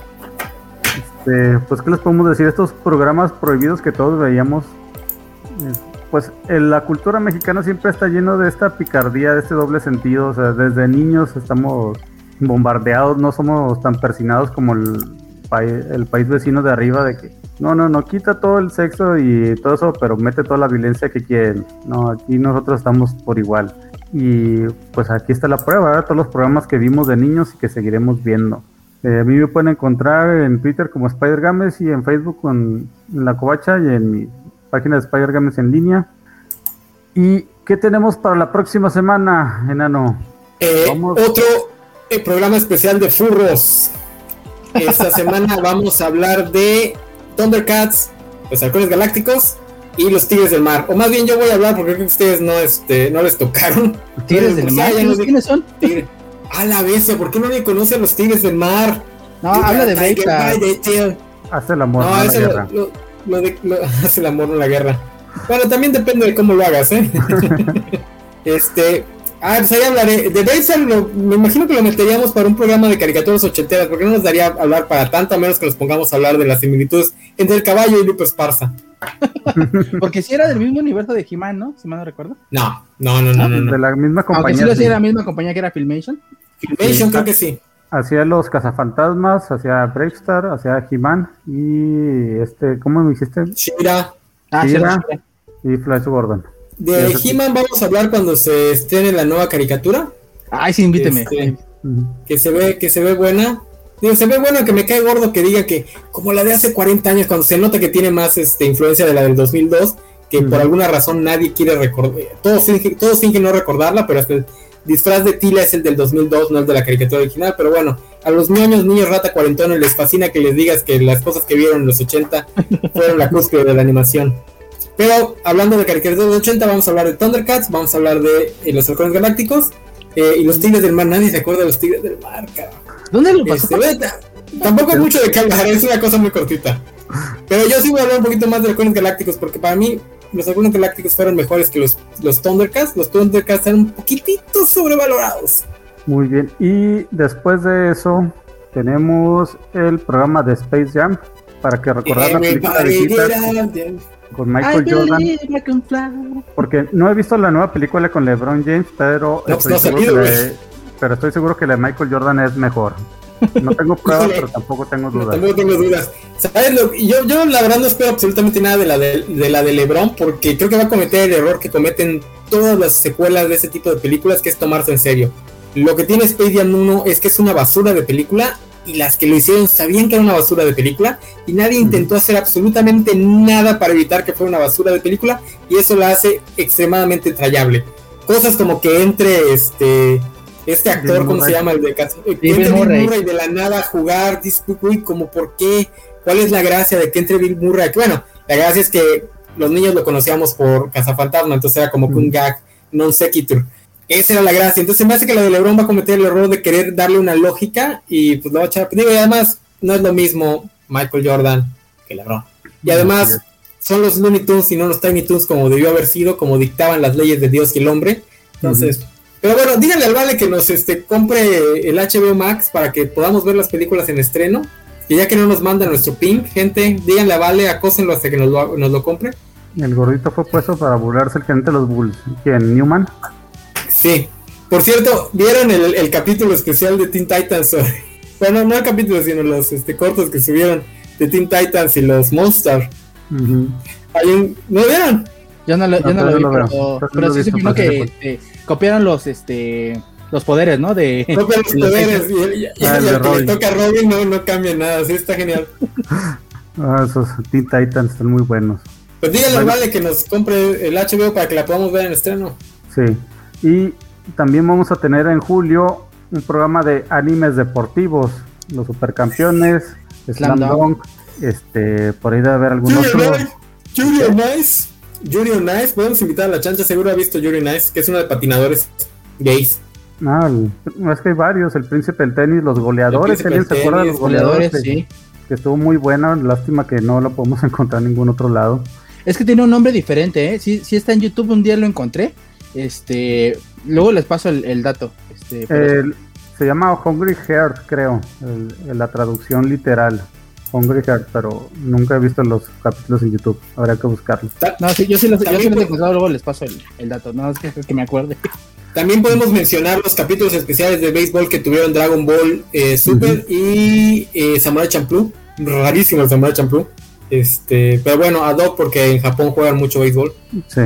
Este, pues, ¿qué les podemos decir? Estos programas prohibidos que todos veíamos pues la cultura mexicana siempre está lleno de esta picardía, de este doble sentido. O sea, desde niños estamos bombardeados, no somos tan persinados como el, el país vecino de arriba de que no, no, no quita todo el sexo y todo eso, pero mete toda la violencia que quieren. No, aquí nosotros estamos por igual. Y pues aquí está la prueba, todos los programas que vimos de niños y que seguiremos viendo. Eh, a mí me pueden encontrar en Twitter como Spider Games y en Facebook con La Covacha y en mi página de Spider Games en línea. ¿Y qué tenemos para la próxima semana, enano? Eh, otro eh, programa especial de furros. Esta semana vamos a hablar de Thundercats, los halcones galácticos y los tigres del mar. O más bien yo voy a hablar porque creo que ustedes no, este, no les tocaron. ¿Tigres del mar? ¿Quiénes son? A la bestia, ¿por qué no me conoce a los tigres del mar? No, habla de Beta. Hace el amor. No, no lo, de, hace el amor en la guerra. Bueno, también depende de cómo lo hagas, ¿eh? este. Ah, pues ahí hablaré. De Basel, me imagino que lo meteríamos para un programa de caricaturas ochenteras, porque no nos daría hablar para tanto, a menos que nos pongamos a hablar de las similitudes entre el caballo y Lupe Esparza. porque si era del mismo universo de He-Man, ¿no? Si mal no recuerdo. No, no, no, no, no, De la misma compañía. Aunque sí lo era la misma compañía que era Filmation. Filmation, creo que sí. hacía los cazafantasmas, hacía Bravestar, hacía He-Man y este, ¿cómo me hiciste? Shira. Ah, Shira cierto, y Flash Gordon. De He-Man vamos a hablar cuando se estrene la nueva caricatura. Ay, sí, invíteme. Este, que se ve, que se ve buena. Digo, se ve buena que me cae gordo que diga que como la de hace 40 años, cuando se nota que tiene más este, influencia de la del 2002, que por alguna razón nadie quiere recordar, todos fingen, todos fingen no recordarla, pero hasta el disfraz de Tila es el del 2002, no el de la caricatura original, pero bueno, a los ñoños, niños rata cuarentones les fascina que les digas que las cosas que vieron en los 80 fueron la cúspide de la animación. Pero hablando de caricaturas de los 80, vamos a hablar de Thundercats, vamos a hablar de eh, los halcones galácticos eh, y los tigres del mar. Nadie se acuerda de los tigres del mar, carajo. ¿Dónde lo pasó? Este, ta- tampoco hay mucho de qué hablar, es una cosa muy cortita. Pero yo sí voy a hablar un poquito más de halcones galácticos, porque para mí los halcones galácticos fueron mejores que los, los Thundercats. Los Thundercats eran un poquitito sobrevalorados. Muy bien. Y después de eso tenemos el programa de Space Jam para que recordar la película de there. con Michael Jordan. Porque no he visto la nueva película con LeBron James, pero No, estoy, no seguro pero estoy seguro que la de Michael Jordan es mejor. No tengo pruebas, pero tampoco tengo No, dudas. tampoco tengo dudas. ¿Sabes lo? Yo, yo la verdad no espero absolutamente nada de la de, de la de LeBron porque creo que va a cometer el error que cometen todas las secuelas de ese tipo de películas, que es tomarse en serio. Lo que tiene Space Jam 1 es que es una basura de película y las que lo hicieron sabían que era una basura de película y nadie intentó hacer absolutamente nada para evitar que fuera una basura de película y eso la hace extremadamente trayable. Cosas como que entre este este actor, ¿cómo se llama? El de eh, Bill Murray. De la nada a jugar, uy, como por qué, cuál es la gracia de que entre Bill Murray. Que bueno, la gracia es que los niños lo conocíamos por Cazafantasma, entonces era como que un gag non sequitur. Esa era la gracia. Entonces me hace que la de LeBron va a cometer el error de querer darle una lógica y pues lo va a echar. Digo, y además no es lo mismo Michael Jordan que LeBron. Y además son los Looney Tunes y no los Tiny Tunes como debió haber sido, como dictaban las leyes de Dios y el hombre. Entonces, pero bueno, díganle al Vale que nos este, compre el HBO Max para que podamos ver las películas en estreno. Y ya que no nos manda nuestro ping, gente, díganle a Vale, acósenlo hasta que nos lo, nos lo compre. El gordito fue puesto para burlarse el gerente de los Bulls. ¿Quién? ¿Newman? Sí. Por cierto, ¿vieron el, el capítulo especial de Teen Titans? sobre- Bueno, no el capítulo, sino los este, cortos que subieron de Teen Titans y los Monsters. Ujú. Hay un... ¿No vieron? Yo no lo, yo No, no lo todavía vi, pero, pero sí se vino que copiaron los este los poderes, ¿no? De Copian los los poderes. Y, y- y- y Ah, el que le toca a Robin no, no cambia nada. Sí, está genial. Ah, esos Teen Titans están muy buenos. Pues díganle Bueno. Vale que nos compre el HBO para que la podamos ver en estreno. Sí. Y también vamos a tener en julio un programa de animes deportivos. Los supercampeones, Slam Slam Dunk. Este, por ahí debe haber algún Yuri on Ice. Yuri on Ice. Podemos invitar a la chancha. Seguro ha visto Yuri on Ice, que es una de patinadores gays. El- es que hay varios. El príncipe del tenis, los goleadores. ¿Alguien se del acuerda de los goleadores, goleadores? sí. Que estuvo muy buena. Lástima que no lo podemos encontrar en ningún otro lado. Es que tiene un nombre diferente, ¿eh? Sí, sí está en YouTube, un día lo encontré. Este, luego les paso el, el dato. Este, El- se llama Hungry Heart, creo. el- la traducción literal. Hungry Heart, pero nunca he visto los capítulos en YouTube. Habría que buscarlo. No, sí, yo sí los, yo sí También los he encontrado, luego les paso el, el dato. No, es que, es que me acuerde. También podemos mencionar los capítulos especiales de béisbol que tuvieron Dragon Ball eh, Super y eh, Samurai Champloo. Rarísimo el Samurai Champloo. Este, pero bueno, ad hoc porque en Japón juegan mucho béisbol. Sí,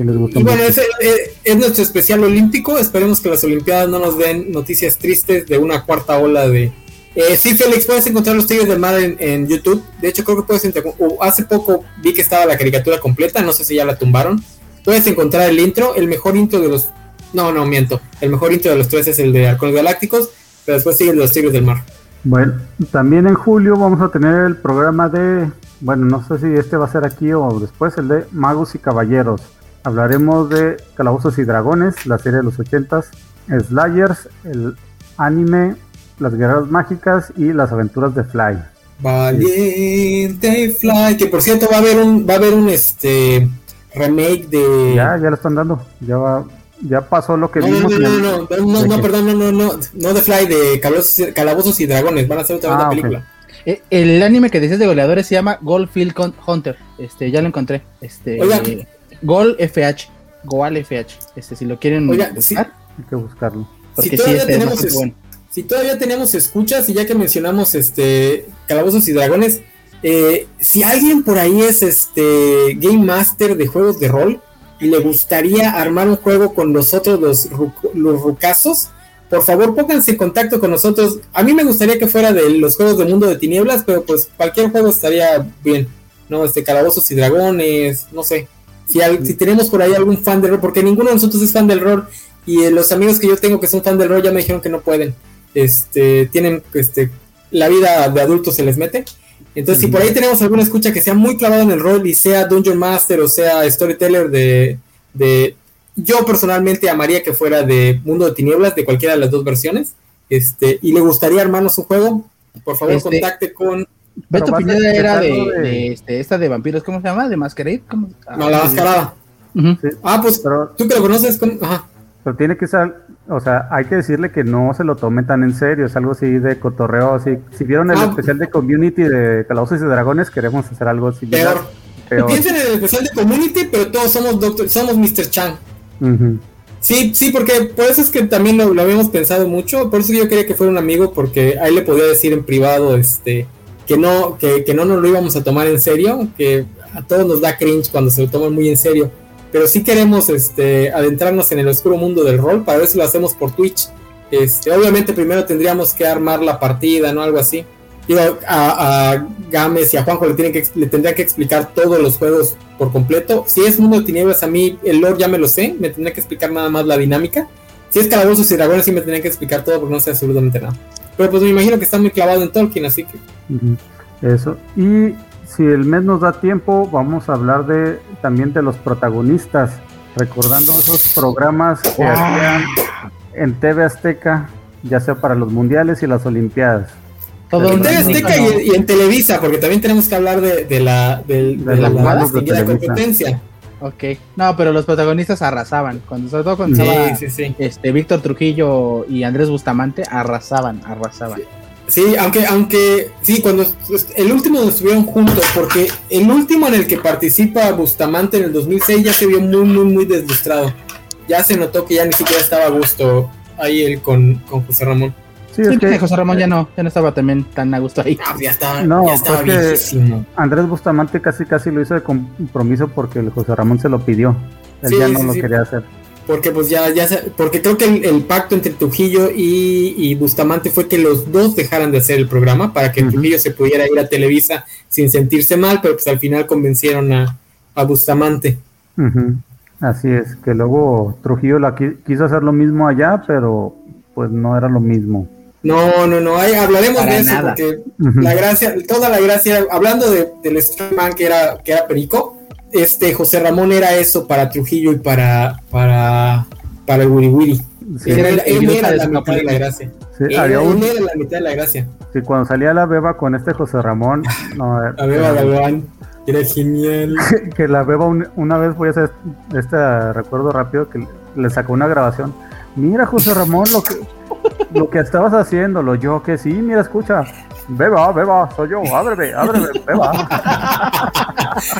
sí les gusta Y bueno, mucho. eh, es nuestro especial olímpico. Esperemos que las Olimpiadas no nos den noticias tristes de una cuarta ola de. Eh, sí, Félix, puedes encontrar los Tigres del Mar en, en YouTube. De hecho, creo que puedes. o hace poco vi que estaba la caricatura completa. No sé si ya la tumbaron. Puedes encontrar el intro. El mejor intro de los. No, no, miento. El mejor intro de los tres es el de Halcones Galácticos. Pero después sigue el de los Tigres del Mar. Bueno, también en julio vamos a tener el programa de, bueno, no sé si este va a ser aquí o después, el de Magos y Caballeros. Hablaremos de Calabozos y Dragones, la serie de los ochentas, Slayers, el anime, las guerras mágicas y las aventuras de Fly. Valiente Fly. Que por cierto va a haber un, va a haber un este remake de. Ya, ya lo están dando, ya va, ya pasó lo que No, no, vimos. no, no, no, no, no, ¿De no, perdón, no, no, no, no de Fly, de Calabozos, Calabozos y Dragones, van a hacer otra vez Ah, la ok. película. Eh, el anime que decías de goleadores se llama Goldfield Hunter. Este, ya lo encontré. Este, Oiga. Gol FH. Goal FH. Este, si lo quieren Oiga, buscar, Hay que buscarlo. porque Si sí, todavía este es tenemos bastante es- bueno. si todavía tenemos escuchas y ya que mencionamos este Calabozos y Dragones, eh, si alguien por ahí es este Game Master de juegos de rol y le gustaría armar un juego con nosotros los, los rucazos, por favor pónganse en contacto con nosotros. A mí me gustaría que fuera de los juegos del mundo de tinieblas, pero pues cualquier juego estaría bien. ¿no? Este, Calabozos y Dragones, no sé. Si, si tenemos por ahí algún fan del rol, porque ninguno de nosotros es fan del rol, y eh, los amigos que yo tengo que son fan del rol ya me dijeron que no pueden. Este, tienen, este, la vida de adultos se les mete. Entonces, si por ahí tenemos alguna escucha que sea muy clavado en el rol y sea Dungeon Master o sea Storyteller de, de yo personalmente amaría que fuera de Mundo de Tinieblas, de cualquiera de las dos versiones, este, y le gustaría armarnos un juego, por favor este, contacte con Beto Pineda era de, este, esta de vampiros, ¿cómo se llama? ¿De Masquerade? No, la mascarada. Ah, pues tú que lo conoces, Ajá. Pero tiene que ser, o sea, hay que decirle que no se lo tome tan en serio, es algo así de cotorreo, así. Si vieron el ah. especial de Community de Calabozos y Dragones, queremos hacer algo así. Peor. Piensen en el especial de Community, pero todos somos doctor, somos Mr. Chan. Sí, sí, porque por eso es que también lo, lo, habíamos pensado mucho, por eso yo quería que fuera un amigo, porque ahí le podía decir en privado, este, que no, que, que, no nos lo íbamos a tomar en serio, que a todos nos da cringe cuando se lo toman muy en serio, pero sí queremos este, adentrarnos en el oscuro mundo del rol para ver si lo hacemos por Twitch. Este, obviamente primero tendríamos que armar la partida, ¿no? Algo así. Digo, a, a Gámez y a Juanjo le, tienen que, le tendría que explicar todos los juegos por completo. Si es Mundo de Tinieblas, a mí el lore ya me lo sé, me tendría que explicar nada más la dinámica. Si es Calabozos y Dragones, sí me tendría que explicar todo porque no sé absolutamente nada. Pero pues me imagino que está muy clavado en Tolkien, así que. Eso. Y si el mes nos da tiempo, vamos a hablar de también de los protagonistas, recordando esos programas que hacían en TV Azteca, ya sea para los mundiales y las Olimpiadas. Todo en TV Azteca y, en Televisa, porque también tenemos que hablar de, la, de, la, competencia. Ok, no, pero los protagonistas arrasaban. Cuando sobre todo cuando estaba este Víctor Trujillo y Andrés Bustamante arrasaban, arrasaban. Sí, aunque, aunque, sí, cuando el último estuvieron juntos, porque el último en el que participa Bustamante en el 2006 ya se vio muy, muy, muy deslustrado. Ya se notó que ya ni siquiera estaba a gusto ahí él con, con José Ramón. Sí, es que José Ramón ya no, ya no estaba también tan a gusto ahí. Ah, ya estaba, no, ya estaba viejísimo. Andrés Bustamante casi casi lo hizo de compromiso porque el José Ramón se lo pidió. Él ya no lo quería hacer. Porque pues ya, ya porque creo que el, pacto entre Trujillo y, Bustamante fue que los dos dejaran de hacer el programa para que Trujillo se pudiera ir a Televisa sin sentirse mal, pero pues al final convencieron a, Bustamante. Así es, que luego Trujillo la quiso hacer lo mismo allá, pero pues no era lo mismo. No, no, no, hablaremos de eso porque la gracia, toda la gracia, hablando de, del Strongman que era, que era Perico, este José Ramón era eso para Trujillo y para para para el Wiri Wiri. él, era la mitad de la gracia. Sí, él, era la mitad de la gracia. Sí, cuando salía la beba con este José Ramón, no, la beba, la beba, era genial. que la beba una vez voy a hacer este recuerdo rápido que le sacó una grabación. Mira José Ramón lo que lo que estabas haciéndolo, yo que sí, mira, escucha, beba, beba, soy yo, ábreme, ábreme, beba.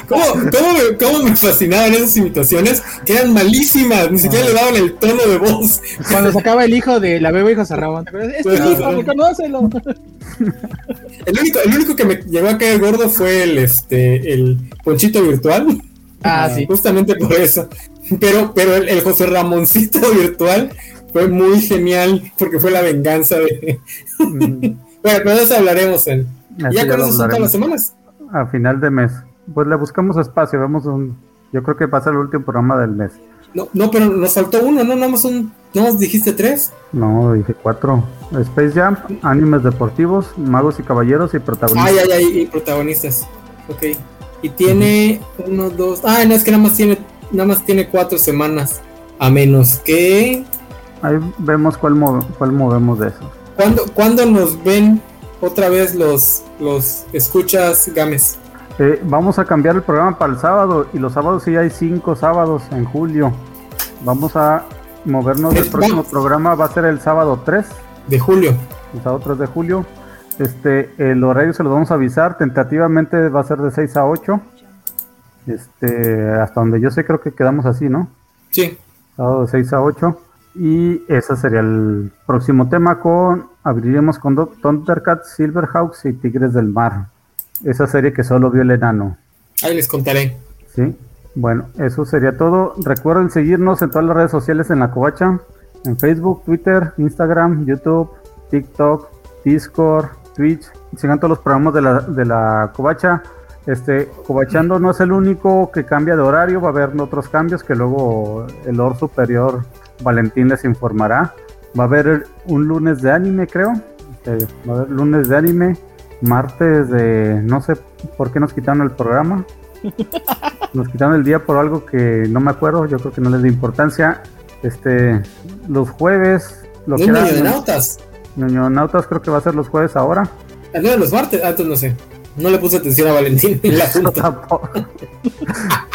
¿Cómo, cómo, me, ¿Cómo, me, fascinaban esas imitaciones? Que eran malísimas, ni siquiera le daban el tono de voz. Cuando sacaba el hijo de la beba y José Ramón, este hijo, conócelo. El único, el único que me llegó a caer gordo fue el, este, el ponchito virtual. Ah, sí. Justamente por eso. Pero, pero el, el José Ramoncito virtual fue muy genial porque fue la venganza de. Bueno, pero de eso hablaremos en. ya con eso son todas las semanas. A final de mes. Pues le buscamos espacio, vemos un. Yo creo que pasa el último programa del mes. No, no, pero nos faltó uno, ¿no? Nada más un. ¿No nos dijiste tres? No, dije cuatro. Space Jam, animes deportivos, magos y caballeros y protagonistas. Ay, ay, ay, y protagonistas. Ok. Y tiene uno, dos. Ah, no, es que nada más tiene, nada más tiene cuatro semanas. A menos que Ahí vemos cuál, cuál movemos de eso. ¿Cuándo, ¿Cuándo, nos ven otra vez los, los escuchas Games? Eh, vamos a cambiar el programa para el sábado y los sábados sí hay cinco sábados en julio. Vamos a movernos. El próximo programa va a ser el sábado 3 de julio. El sábado 3 de julio. Este, el horario se lo vamos a avisar. Tentativamente va a ser de 6 a 8. Este, hasta donde yo sé, creo que quedamos así, ¿no? Sí. Sábado de 6 a 8. Y ese sería el próximo tema con, abriremos con Thundercats, Silverhawks y Tigres del Mar. Esa serie que solo vio el enano. Ahí les contaré. Sí, bueno, eso sería todo. Recuerden seguirnos en todas las redes sociales en la covacha, en Facebook, Twitter, Instagram, YouTube, TikTok, Discord, Twitch. Sigan todos los programas de la, de la covacha. Este, Cobachando no es el único que cambia de horario, va a haber otros cambios que luego el Or Superior Valentín les informará. Va a haber un lunes de anime, creo. Este, va a haber lunes de anime, martes de... no sé por qué nos quitaron el programa. Nos quitaron el día por algo que no me acuerdo, yo creo que no les da importancia. Este, los jueves... Los de Nautas. Nautas creo que va a ser los jueves ahora. El de los martes, antes ah, no sé. No le puse atención a Valentín en la punta.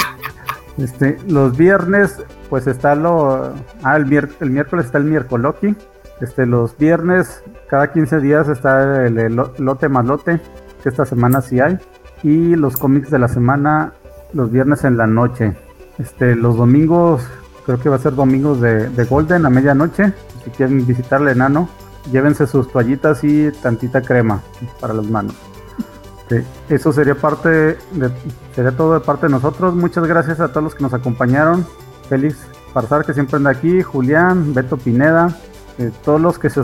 este, los viernes, pues está lo. Ah, el, miércoles está el miércoles Este, los viernes, cada 15 días está el, lote más lote, que esta semana sí hay. Y los cómics de la semana, los viernes en la noche. Este, los domingos, creo que va a ser domingos de, de Golden a medianoche. Si quieren visitar el enano, llévense sus toallitas y tantita crema para las manos eso sería parte de, sería todo de parte de nosotros. Muchas gracias a todos los que nos acompañaron. Félix Farsar que siempre anda aquí, Julián, Beto Pineda, eh, todos los que se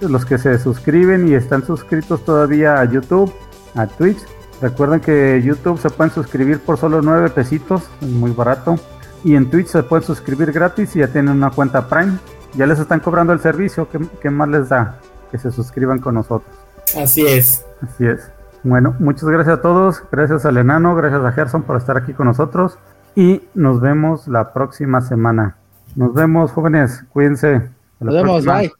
los que se suscriben y están suscritos todavía a YouTube, a Twitch. Recuerden que YouTube se pueden suscribir por solo 9 pesitos, es muy barato. Y en Twitch se pueden suscribir gratis y ya tienen una cuenta Prime. Ya les están cobrando el servicio, ¿qué, qué más les da? Que se suscriban con nosotros. Así es. Así es. Bueno, muchas gracias a todos, gracias al enano, gracias a Gerson por estar aquí con nosotros y nos vemos la próxima semana. Nos vemos, jóvenes, cuídense. Nos vemos, bye.